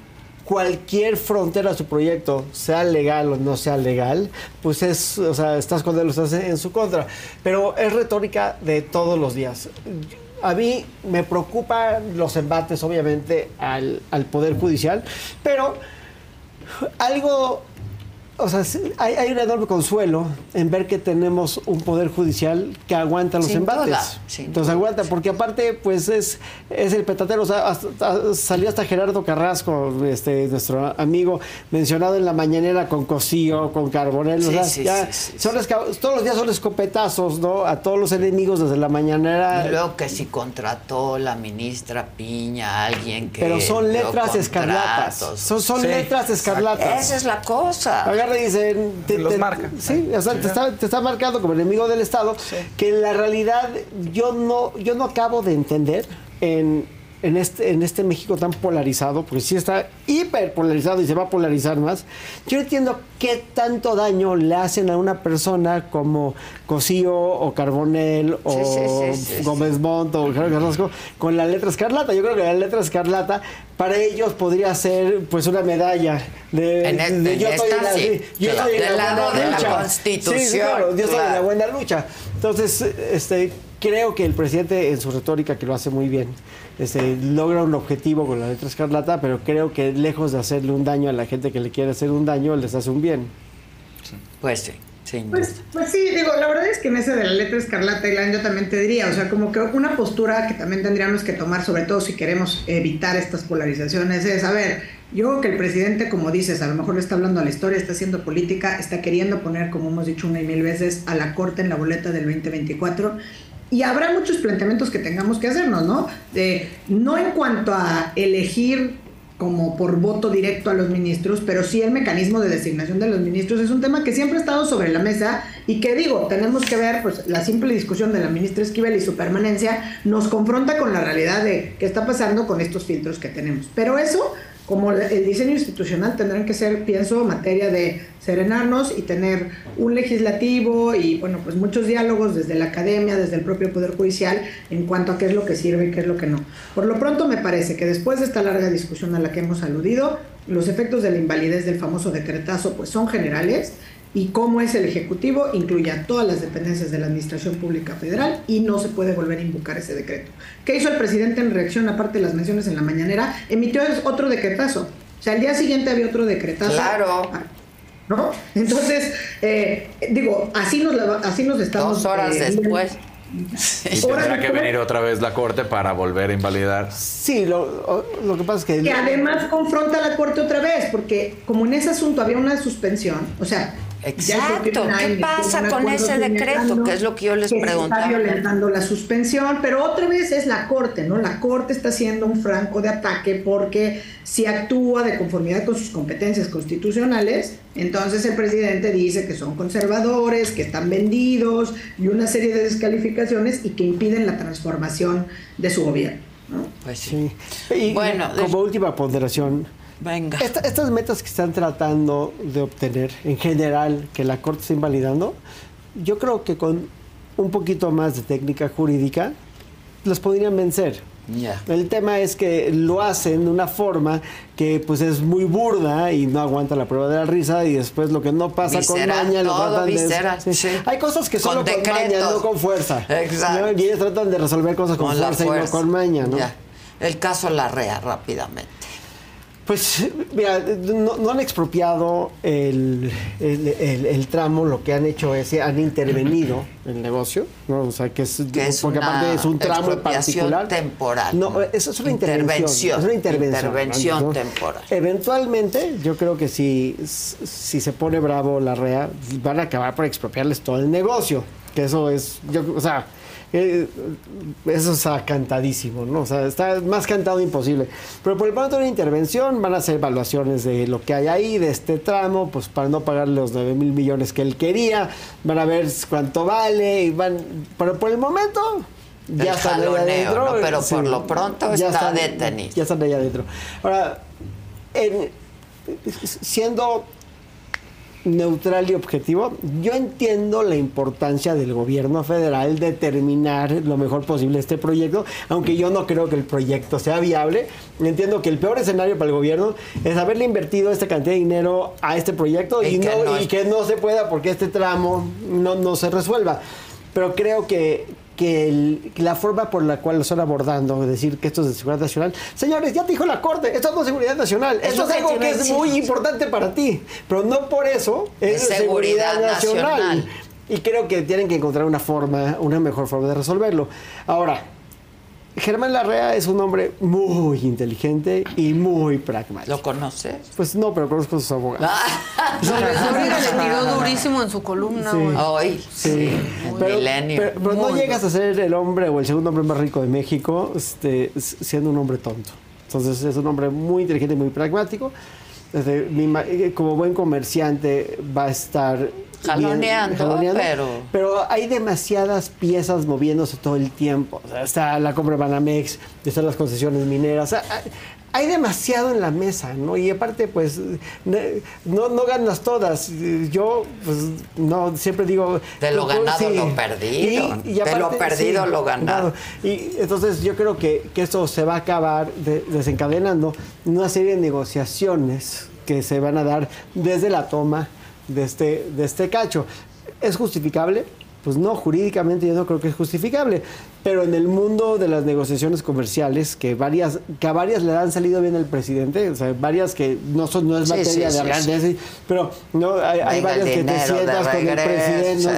cualquier frontera a su proyecto, sea legal o no sea legal, pues es, o sea, estás con él, estás en su contra. Pero es retórica de todos los días. A mí me preocupan los embates, obviamente, al, al Poder Judicial, pero algo, o sea, hay, hay un enorme consuelo en ver que tenemos un poder judicial que aguanta los Sin embates. duda, Entonces aguanta, porque aparte, pues es, es el petatero. O sea, hasta- salió hasta Gerardo Carrasco, este, nuestro amigo, mencionado en la mañanera con Cosío, con Carbonell. o Sí, sea, sí, ya sí, son todos los días son escopetazos, ¿no? A todos los enemigos desde la mañanera. Y luego que si contrató la ministra Piña a alguien que. Pero son letras escarlatas. Son- son letras escarlatas. Esa es la cosa. Agarra y dicen. te- Los te- marca. Sí, o sea, te está, te está marcando como enemigo del Estado. Que en la realidad yo no, yo no acabo de entender en, en, este, en este México tan polarizado, porque sí está hiper polarizado y se va a polarizar más. Yo no entiendo qué tanto daño le hacen a una persona como Cosío o Carbonell o Sí, sí, Gómez Montt o Gerardo Carrasco con la letra escarlata. Yo creo que la letra escarlata para ellos podría ser pues una medalla de, En de yo estoy en la, yo estoy en la buena la lucha. Constitución, Sí, claro, yo estoy en la buena lucha. Entonces, este creo que el presidente en su retórica que lo hace muy bien, este, logra un objetivo con la letra escarlata, pero creo que lejos de hacerle un daño a la gente que le quiere hacer un daño, les hace un bien. Pues sí, Sin Pues, pues sí, digo, la verdad es que en ese de la letra escarlata, Ilan, yo también te diría, o sea, como que una postura que también tendríamos que tomar, sobre todo si queremos evitar estas polarizaciones, es, a ver, yo creo que el presidente, como dices, a lo mejor le está hablando a la historia, está haciendo política, está queriendo poner, como hemos dicho una y mil veces, a la corte en la boleta del 2024. Y habrá muchos planteamientos que tengamos que hacernos, ¿no? De, no en cuanto a elegir como por voto directo a los ministros, pero sí el mecanismo de designación de los ministros es un tema que siempre ha estado sobre la mesa y que digo, tenemos que ver, pues la simple discusión de la ministra Esquivel y su permanencia nos confronta con la realidad de qué está pasando con estos filtros que tenemos. Pero eso como el diseño institucional tendrán que ser, pienso, materia de serenarnos y tener un legislativo y, bueno, pues muchos diálogos desde la academia, desde el propio Poder Judicial, en cuanto a qué es lo que sirve y qué es lo que no. Por lo pronto me parece que después de esta larga discusión a la que hemos aludido, los efectos de la invalidez del famoso decretazo pues son generales y cómo es el Ejecutivo incluye a todas las dependencias de la Administración Pública Federal y no se puede volver a invocar ese decreto. ¿Qué hizo el presidente en reacción, aparte de las menciones en la mañanera? Emitió otro decretazo. O sea, al día siguiente había otro decretazo. Claro. ¿No? Entonces, eh, digo, así nos, así nos estamos... Dos horas eh, después. Y tendrá que venir otra vez la corte para volver a invalidar. Sí, lo, lo que pasa es que... Que además confronta a la corte otra vez, porque como en ese asunto había una suspensión, o sea, Exacto. ¿Qué pasa con ese decreto? Que es lo que yo les preguntaba. Está violentando la suspensión, pero otra vez es la Corte, ¿no? La Corte está haciendo un franco de ataque porque si actúa de conformidad con sus competencias constitucionales, entonces el presidente dice que son conservadores, que están vendidos y una serie de descalificaciones y que impiden la transformación de su gobierno. ¿no? Pues sí. Y bueno, como última ponderación, Venga. estas metas que están tratando de obtener en general, que la Corte está invalidando, yo creo que con un poquito más de técnica jurídica las podrían vencer. Ya. El tema es que lo hacen de una forma que pues es muy burda y no aguanta la prueba de la risa y después lo que no pasa con maña lo tratan de- sí. sí. Hay cosas que Con solo con, maña, decretos. no con fuerza. Exacto. ¿no? Y ellos tratan de resolver cosas con, Con fuerza, y no con maña, ¿no? Ya. El caso Larrea, rápidamente. Pues, mira, no, no han expropiado el, el- el- el tramo, lo que han hecho es, han intervenido el negocio, ¿no? O sea, que es, Que es porque una aparte es un tramo en particular. temporal. No, eso es una intervención. Intervención. Es una intervención. Intervención ¿no? temporal. Eventualmente, yo creo que si, si se pone bravo la REA, van a acabar por expropiarles todo el negocio. Que eso es, yo, o sea, eh, eso está cantadísimo, ¿no? O sea, está más cantado imposible. Pero por el pronto de una intervención van a hacer evaluaciones de lo que hay ahí, de este tramo, pues para no pagar los 9 mil millones que él quería, van a ver cuánto vale, y van, pero por el momento ya jaloneo, adentro. ¿no? Pero por lo pronto ya está detenido. Ya están ahí adentro. Ahora, en- siendo neutral y objetivo, yo entiendo la importancia del gobierno federal de terminar lo mejor posible este proyecto, aunque yo no creo que el proyecto sea viable. Entiendo que el peor escenario para el gobierno es haberle invertido esta cantidad de dinero a este proyecto y, Y que no, no y es- que no se pueda porque este tramo no, no se resuelva. Pero creo que, que el- la forma por la cual lo están abordando, es decir, que esto es de seguridad nacional, señores, ya te dijo la Corte, esto no es seguridad nacional, Es esto es que algo que es muy importante para ti, pero no por eso es, Es seguridad, seguridad nacional. nacional. Y creo que tienen que encontrar una forma, una mejor forma de resolverlo. Ahora, Germán Larrea es un hombre muy inteligente y muy pragmático. ¿Lo conoces? Pues no, pero conozco a sus abogados. Zúñiga le tiró durísimo en su columna, Sí. Hoy, sí. Un Pero, milenio. pero- pero no llegas a ser el hombre o el segundo hombre más rico de México este, siendo un hombre tonto. Entonces es un hombre muy inteligente y muy pragmático. Eh, como buen comerciante va a estar Jaloneando, pero- pero hay demasiadas piezas moviéndose todo el tiempo. O sea, está la compra de Banamex, están las concesiones mineras. O sea, hay- demasiado en la mesa, ¿no? Y aparte, pues, no, no ganas todas. Yo, pues, no, siempre digo... De lo ganado lo perdido. De lo perdido lo ganado. Y entonces yo creo que, que esto se va a acabar de- desencadenando una serie de negociaciones que se van a dar desde la toma de este, de este cacho. ¿Es justificable? Pues no, jurídicamente yo no creo que es justificable. Pero en el mundo de las negociaciones comerciales, que varias, que a varias le han salido bien el presidente, o sea, varias que no son, no es materia sí, de sí. eso, pero no, hay, hay varias que te sientas con el presidente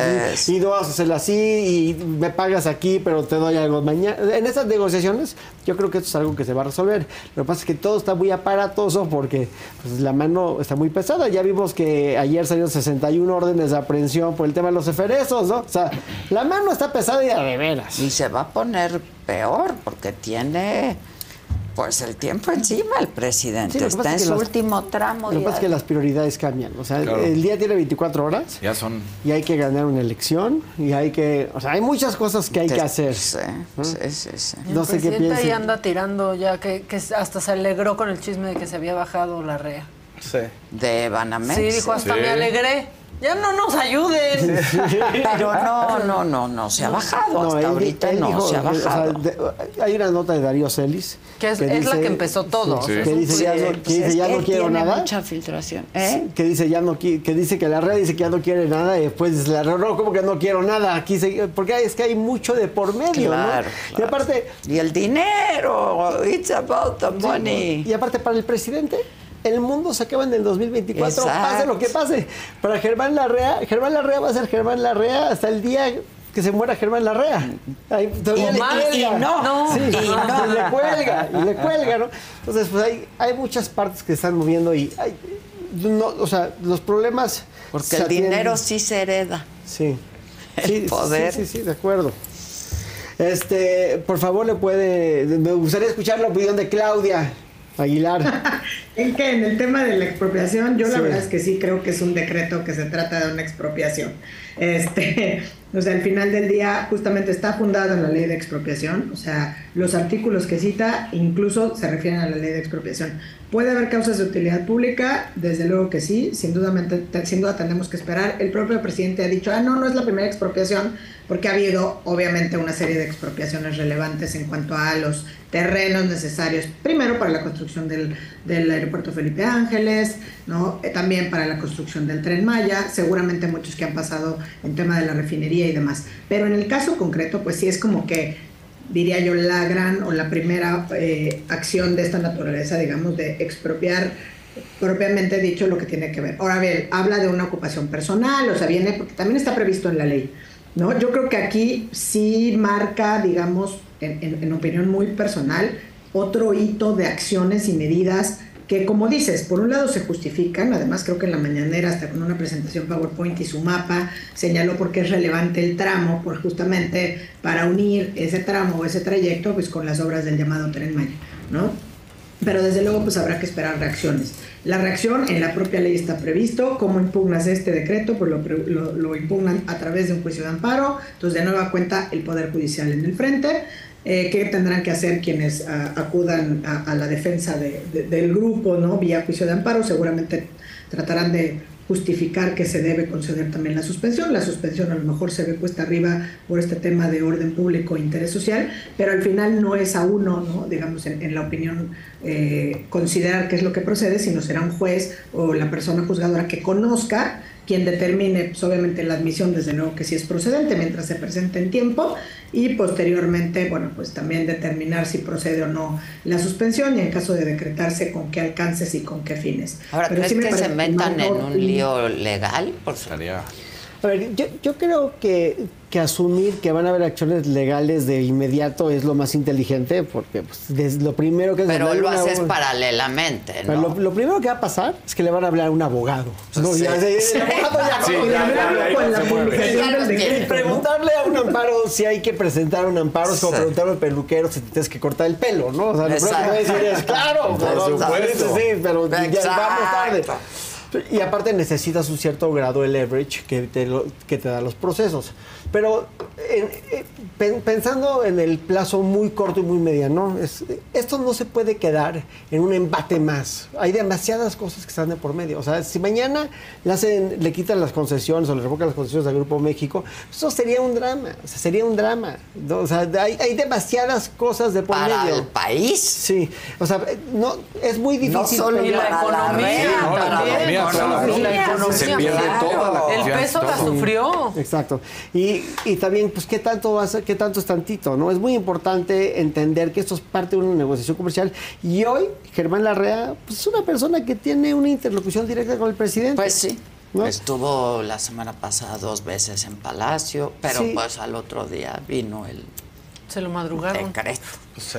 y, y no vas a hacerlo así y me pagas aquí, pero te doy algo mañana. En esas negociaciones, yo creo que esto es algo que se va a resolver. Lo que pasa es que todo está muy aparatoso porque pues, la mano está muy pesada. Ya vimos que ayer salieron 61 órdenes de aprehensión por el tema de los eferesos, ¿no? O sea, la mano está pesada y a de veras. Y se va a poner peor porque tiene pues el tiempo encima el presidente. Sí, Está en es que su las- último tramo. Lo que pasa es que las prioridades cambian. O sea, Claro. el día tiene 24 horas Ya son. y hay que ganar una elección y hay que... O sea, hay muchas cosas que hay que hacer. Sí, sí, sí, sí. No el sé qué presidente ahí anda tirando ya, que, que hasta se alegró con el chisme de que se había bajado la REA. Sí. De Banamex. Sí, dijo, hasta me alegré. Ya no nos ayuden. Pero no, no, no, no se ha bajado. Hasta él di- ahorita él no dijo, se ha o sea, bajado. de- hay una nota de Darío Celis. Que es- es la que empezó todo, Sí, que dice, ya Sí, no, pues que dice, ya que no él quiero tiene nada. mucha filtración. ¿Eh? Sí, Que dice, ya no que dice que la red dice que ya no quiere nada y después dice, la red, no, como que no quiero nada. Aquí se- porque hay- es que hay mucho de por medio, Claro, ¿no? Y aparte, Y el dinero. It's about the money. Y aparte para el presidente, el mundo se acaba en el 2024, Exacto. pase lo que pase. Para Germán Larrea, Germán Larrea va a ser Germán Larrea hasta el día que se muera Germán Larrea. Ahí Y le más, y no, Sí, y no. le cuelga, y le cuelga, ¿no? Entonces, pues hay, hay muchas partes que se están moviendo y hay, no, o sea, los problemas... Porque se el atienden. dinero sí se hereda. Sí. El sí, poder. Sí, sí, sí, de acuerdo. Este, por favor, le puede. Me gustaría escuchar la opinión de Claudia Aguilar. En que en el tema de la expropiación, yo la verdad es que sí creo que es un decreto que se trata de una expropiación. Este, o sea, al final del día justamente está fundado en la ley de expropiación, o sea, los artículos que cita incluso se refieren a la ley de expropiación. ¿Puede haber causas de utilidad pública? Desde luego que sí, sin duda, sin duda tenemos que esperar. El propio presidente ha dicho, ah, no, no es la primera expropiación, porque ha habido obviamente una serie de expropiaciones relevantes en cuanto a los terrenos necesarios, primero para la construcción del, del aeropuerto Felipe Ángeles, ¿no? Eh, también para la construcción del tren Maya, seguramente muchos que han pasado en tema de la refinería y demás. Pero en el caso concreto, pues sí es como que diría yo, la gran o la primera eh, acción de esta naturaleza, digamos, de expropiar propiamente dicho lo que tiene que ver. Ahora bien, habla de una ocupación personal, o sea, viene, porque también está previsto en la ley, ¿no? Yo creo que aquí sí marca, digamos, en, opinión muy personal, otro hito de acciones y medidas que, como dices, por un lado se justifican, además creo que en la mañanera, hasta con una presentación PowerPoint y su mapa, señaló por qué es relevante el tramo, por justamente para unir ese tramo o ese trayecto pues con las obras del llamado Tren Maya, ¿no? Pero desde luego pues habrá que esperar reacciones. La reacción en la propia ley está previsto, cómo impugnas este decreto, pues lo, lo- lo impugnan a través de un juicio de amparo, entonces de nueva cuenta el Poder Judicial en el frente, eh, qué tendrán que hacer quienes ah, acudan a, a la defensa de- de- del grupo, ¿no? Vía juicio de amparo, seguramente tratarán de justificar que se debe conceder también la suspensión. La suspensión a lo mejor se ve puesta arriba por este tema de orden público e interés social, pero al final no es a uno, ¿no? digamos, en, en la opinión, eh, considerar qué es lo que procede, sino será un juez o la persona juzgadora que conozca quien determine, pues, obviamente, la admisión, desde luego que sí es procedente mientras se presente en tiempo y posteriormente, bueno, pues también determinar si procede o no la suspensión y en caso de decretarse con qué alcances y con qué fines. Ahora, Pero ¿crees sí me que se metan en un lío legal? Por A ver, yo, yo creo que, que asumir que van a haber acciones legales de inmediato es lo más inteligente, porque pues, des- lo primero que es Pero lo una- haces paralelamente, Pero ¿no? lo, lo primero que va a pasar es que le van a hablar a un abogado. No, Sí. ya, el Sí. abogado ya. Preguntarle a un amparo si hay que presentar un amparo es como Sí. preguntarle al peluquero si te tienes que cortar el pelo, ¿no? O sea, lo primero que va a decir es, claro, Por no, supuesto. Sí, pero ya vamos tarde. Y aparte necesitas un cierto grado de leverage que te, lo- que te da los procesos. Pero eh, pensando en el plazo muy corto y muy mediano, es- esto no se puede quedar en un embate más. Hay demasiadas cosas que están de por medio. O sea, si mañana le, hacen, le quitan las concesiones o le revocan las concesiones al Grupo México, eso sería un drama. O sea, sería un drama. ¿no? O sea, hay, hay demasiadas cosas de por ¿Para medio. el país? Sí. O sea, no, es muy difícil. No solo para la economía. La economía, Se pierde claro. toda la El peso la sufrió. Exacto. Y, y también, pues, ¿qué tanto va a ser, qué tanto es tantito? ¿no? Es muy importante entender que esto es parte de una negociación comercial. Y hoy, Germán Larrea, pues, es una persona que tiene una interlocución directa con el presidente. Pues sí. Estuvo la semana pasada dos veces en Palacio, pero Sí. pues al otro día vino el Se lo madrugaron. decreto.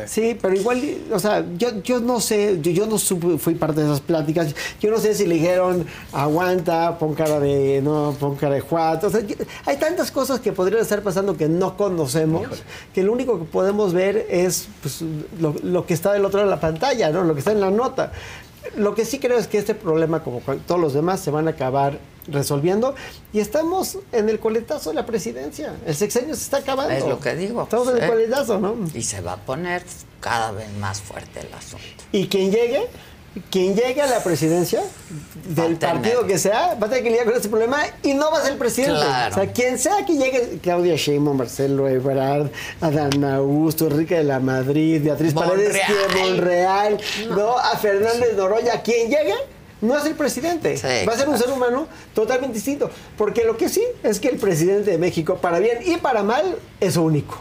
Sí, pero igual, o sea, yo, yo no sé, yo, yo no supe- fui parte de esas pláticas, yo no sé si le dijeron, aguanta, pon cara de, no, pon cara de Juan, o sea, yo- hay tantas cosas que podrían estar pasando que no conocemos, que lo único que podemos ver es pues, lo, lo que está del otro lado de la pantalla, ¿no? Lo que está en la nota. Lo que sí creo es que este problema, como todos los demás, se van a acabar resolviendo y estamos en el coletazo de la presidencia. El sexenio se está acabando. Es lo que digo. Estamos en el Sí. coletazo, ¿no? Y se va a poner cada vez más fuerte el asunto. Y quien llegue, quien llegue a la presidencia del partido que sea, va a tener que lidiar con este problema y no va a ser presidente. Claro. O sea, quien sea que llegue, Claudia Sheinbaum, Marcelo Ebrard, Adán Augusto, Enrique de la Madrid, Beatriz Paredes, Monreal. Monreal, no. a Fernández Noroya, quien llegue. No es el presidente, Sí, va a ser un ser humano totalmente distinto. Porque lo que sí es que el presidente de México, para bien y para mal, es único.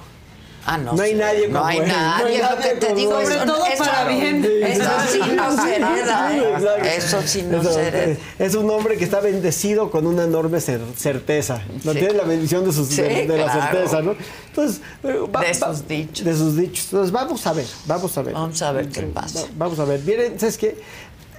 Ah, no. No hay sé. nadie No como hay él. nadie, No hay lo que nadie te digo. eso- Sobre todo eso- para bien. Eso sí no se hereda, ¿eh? Eso sí no Eso, se hereda. eh, Es un hombre que está bendecido con una enorme cer- certeza. No Sí. tiene la bendición de, sus, Sí, de, de la claro. certeza, ¿no? Entonces, eh, va- De va- sus dichos. De sus dichos. Entonces, vamos a ver, vamos a ver. Vamos a ver qué pasa. Va- Vamos a ver. Miren, ¿sabes qué?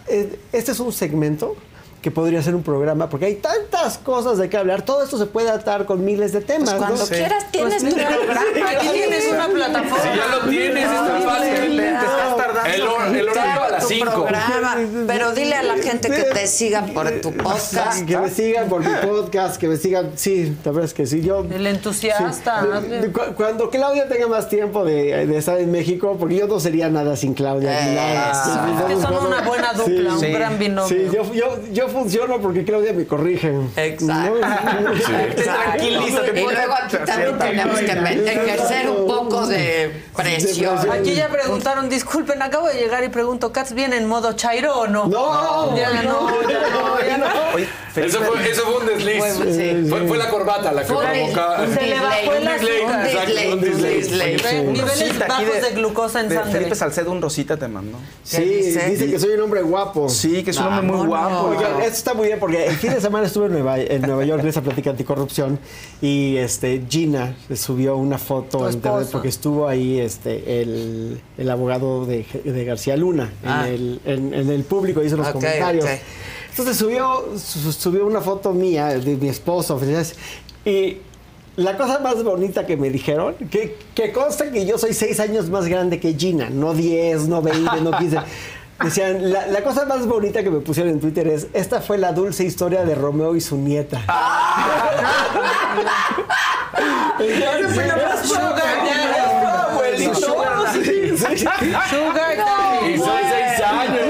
Eh, Este es un segmento que podría ser un programa, porque hay tantas cosas de qué hablar. Todo esto se puede atar con miles de temas. Pues cuando ¿no? quieras tienes tu mira, programa. Aquí tienes una plataforma. Si ya lo tienes, es tan fácil. Te estás tardando. El, el horario a las Tu 5. programa. Pero dile a la gente que te siga por tu podcast. Que me sigan por mi podcast, que me sigan. Sí, la verdad es que sí. Yo, El entusiasta. Sí. Cuando Claudia tenga más tiempo de, de estar en México, porque yo no sería nada sin Claudia. ni nada. Sí, Que son una buena dupla, un gran binomio. Sí, yo, yo, yo funciono porque Claudia me corrige. Exacto. ¿no? Exacto. tranquiliza, te Y luego aquí también tenemos que ejercer un poco de presión. Aquí ya preguntaron, disculpen, acabo de llegar y pregunto, ¿Cats viene en modo chairo o no? No, ya no, ya no, ya no. Oye, Eso fue, eso fue un desliz. Fue- sí. Fue, fue la corbata la que dis- Se le bajó el un disley, Niveles bajos de, glucosa en de sangre. Felipe Salcedo, un rosita te mandó. Sí, dice? dice que soy un hombre guapo. Sí, que es un hombre muy guapo. Esto está muy bien porque el fin de semana estuve en Nueva, en Nueva York en esa plática anticorrupción y este Gina subió una foto en internet porque estuvo ahí este el, el abogado de, de García Luna Ah. en, el, en, en el público hizo los comentarios. Entonces subió su- subió una foto mía de mi esposo y la cosa más bonita que me dijeron, que, que consta que yo soy seis años más grande que Gina, no 10, no 20, no 15. Decían, la, la cosa más bonita que me pusieron en Twitter es, esta fue la dulce historia de Romeo y su nieta. Sugar daddy. Sugar daddy. Y son seis años.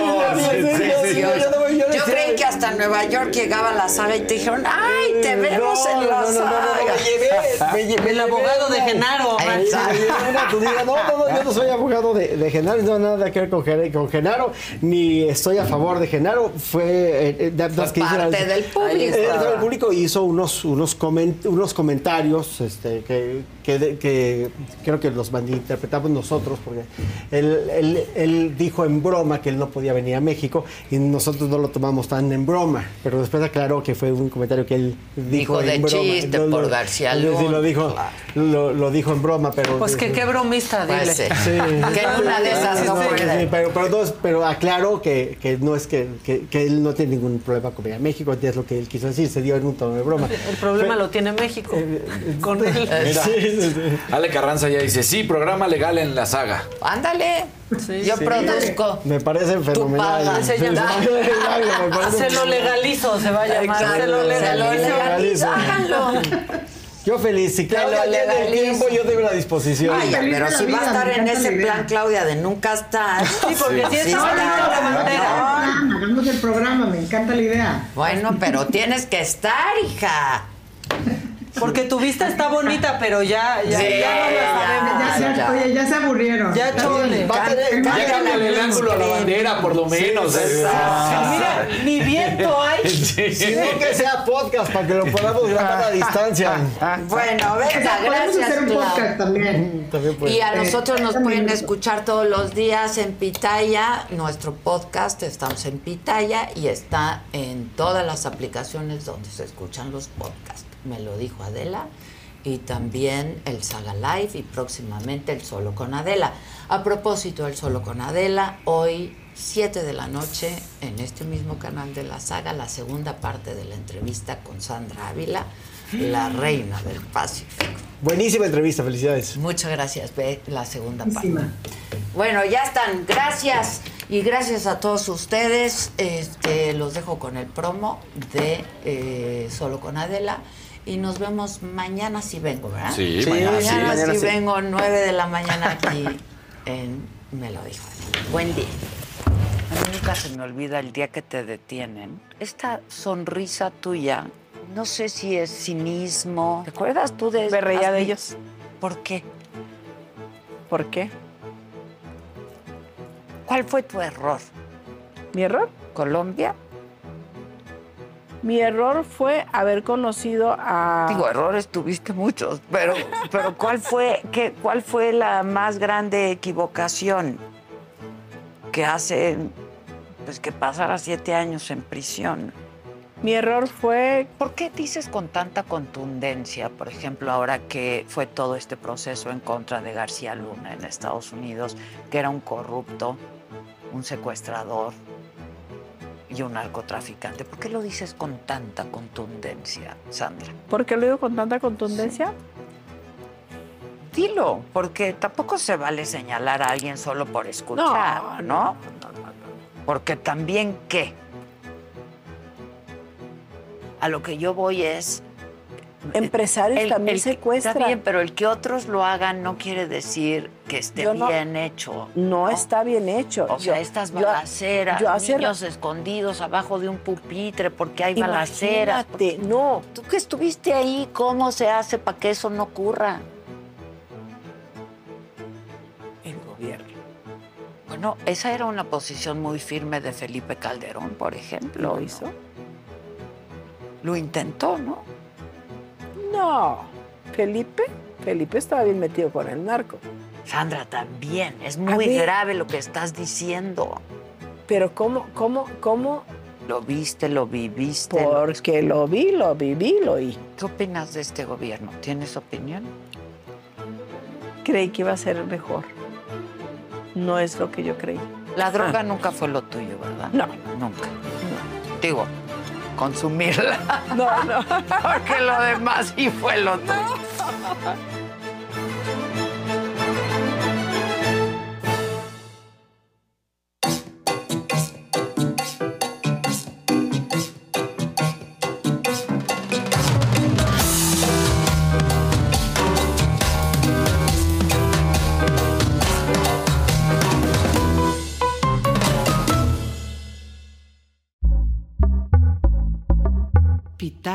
Yo creí que hasta Nueva York llegaba la saga y te dijeron, ¡ay, te vemos en la no, no, no, no, saga! me llevé, me llevé El abogado de Genaro. Exacto. Me llevé. No, no, no, yo no soy abogado de, de Genaro, no tengo nada que ver con, Gen- con Genaro, ni estoy a favor de Genaro. Fue, eh, eh, de- las que parte del público. Eh, el público hizo unos, unos, coment- unos comentarios este, que, que, de- que creo que los malinterpretamos nosotros, porque él, él- él dijo en broma que él no podía venir a México y nosotros no lo tomamos tan en broma, pero después aclaró que fue un comentario que él dijo, Dijo de en broma. chiste No, por no, García sí, lo dijo, lo, lo dijo en broma, pero... Pues que qué bromista, dile. Pues sí. Sí. Que en una de esas no Sí, puede. sí, pero, pero, no es- pero aclaró que, que no es que, que, que él no tiene ningún problema con México, es lo que él quiso decir, se dio en un tono de broma. El problema lo tiene México. Con él. Mira, Sí, sí, sí. Ale Carranza ya dice, sí, programa legal en la saga. Ándale, yo sí. produzco. Me parece fenomenal. Se llama- Me parece Se lo legalizo, se va a llamar. Exacto, Se lo se lo legalizo. Háganlo. Yo feliz, si Claudia tiene el tiempo, yo tengo la disposición. Vaya, feliz pero si va a estar en ese plan, Claudia, de nunca estar. Sí, porque si la bandera. Hagamos el programa, me encanta la idea. Bueno, pero tienes que estar, hija. Porque tu vista está bonita, pero ya, ya, Sí, ya no la sabemos. Ya, ya, ya. Oye, ya se aburrieron. Ya chole. Cámbiale el ángulo a la bandera, por lo menos. pues, eh. exacto. Mira, Ni viento hay. Sí. Sino que sea podcast para que lo podamos grabar a distancia. Bueno, venga, Podemos gracias, hacer un podcast también. También puede. Y a Eh, nosotros nos también. pueden escuchar todos los días en Pitaya, nuestro podcast, estamos en Pitaya y está en todas las aplicaciones donde se escuchan los podcasts. Me lo dijo Adela y también el Saga Live y próximamente el Solo con Adela. A propósito del Solo con Adela, hoy 7 de la noche en este mismo canal de la saga, la segunda parte de la entrevista con Sandra Ávila, la reina del Pacífico. Buenísima entrevista, felicidades. Muchas gracias, ve la segunda parte. Buenísima. Bueno, ya están. Gracias. Y gracias a todos ustedes. Este, los dejo con el promo de eh, Solo con Adela. Y nos vemos mañana si vengo, ¿verdad? Sí, Sí, mañana sí. Mañana, mañana sí sí. vengo, 9 de la mañana aquí en Me lo dijo. Buen día. A mí nunca se me olvida el día que te detienen. Esta sonrisa tuya, no sé si es cinismo. ¿Te acuerdas tú de Me reía de ellos. ¿Por qué? ¿Por qué? ¿Cuál fue tu error? ¿Mi error? ¿Colombia? Mi error fue haber conocido a... Digo, errores tuviste muchos, pero, pero ¿cuál fue, qué, cuál fue la más grande equivocación que hace pues, que pasara siete años en prisión? Mi error fue... ¿Por qué dices con tanta contundencia, por ejemplo, ahora que fue todo este proceso en contra de García Luna en Estados Unidos, que era un corrupto, un secuestrador y un narcotraficante? ¿Por qué lo dices con tanta contundencia, Sandra? ¿Por qué lo digo con tanta contundencia? Dilo, porque tampoco se vale señalar a alguien solo por escuchar, ¿no? Porque también, ¿qué? A lo que yo voy es... Empresarios también secuestran. Está bien, pero el que otros lo hagan no quiere decir que esté no- bien hecho. No, está bien hecho. O sea, Yo- estas balaceras, yo niños escondidos abajo de un pupitre porque hay balaceras. Imagínate, no. Tú que estuviste ahí, ¿cómo se hace para que eso no ocurra? El gobierno. Bueno, esa era una posición muy firme de Felipe Calderón, por ejemplo. ¿Lo ¿no? hizo? Lo intentó, ¿no? No. Felipe, Felipe estaba bien metido con el narco. Sandra, también. Es muy ver. grave lo que estás diciendo. Pero ¿cómo, cómo, cómo? Lo viste, lo viviste. Porque lo vi, lo viví, lo oí. ¿Qué opinas de este gobierno? ¿Tienes opinión? Creí que iba a ser mejor. No es lo que yo creí. La droga Ah. nunca fue lo tuyo, ¿verdad? No. Nunca. Digo, consumirla. No, no. Porque lo demás sí fue lo tuyo.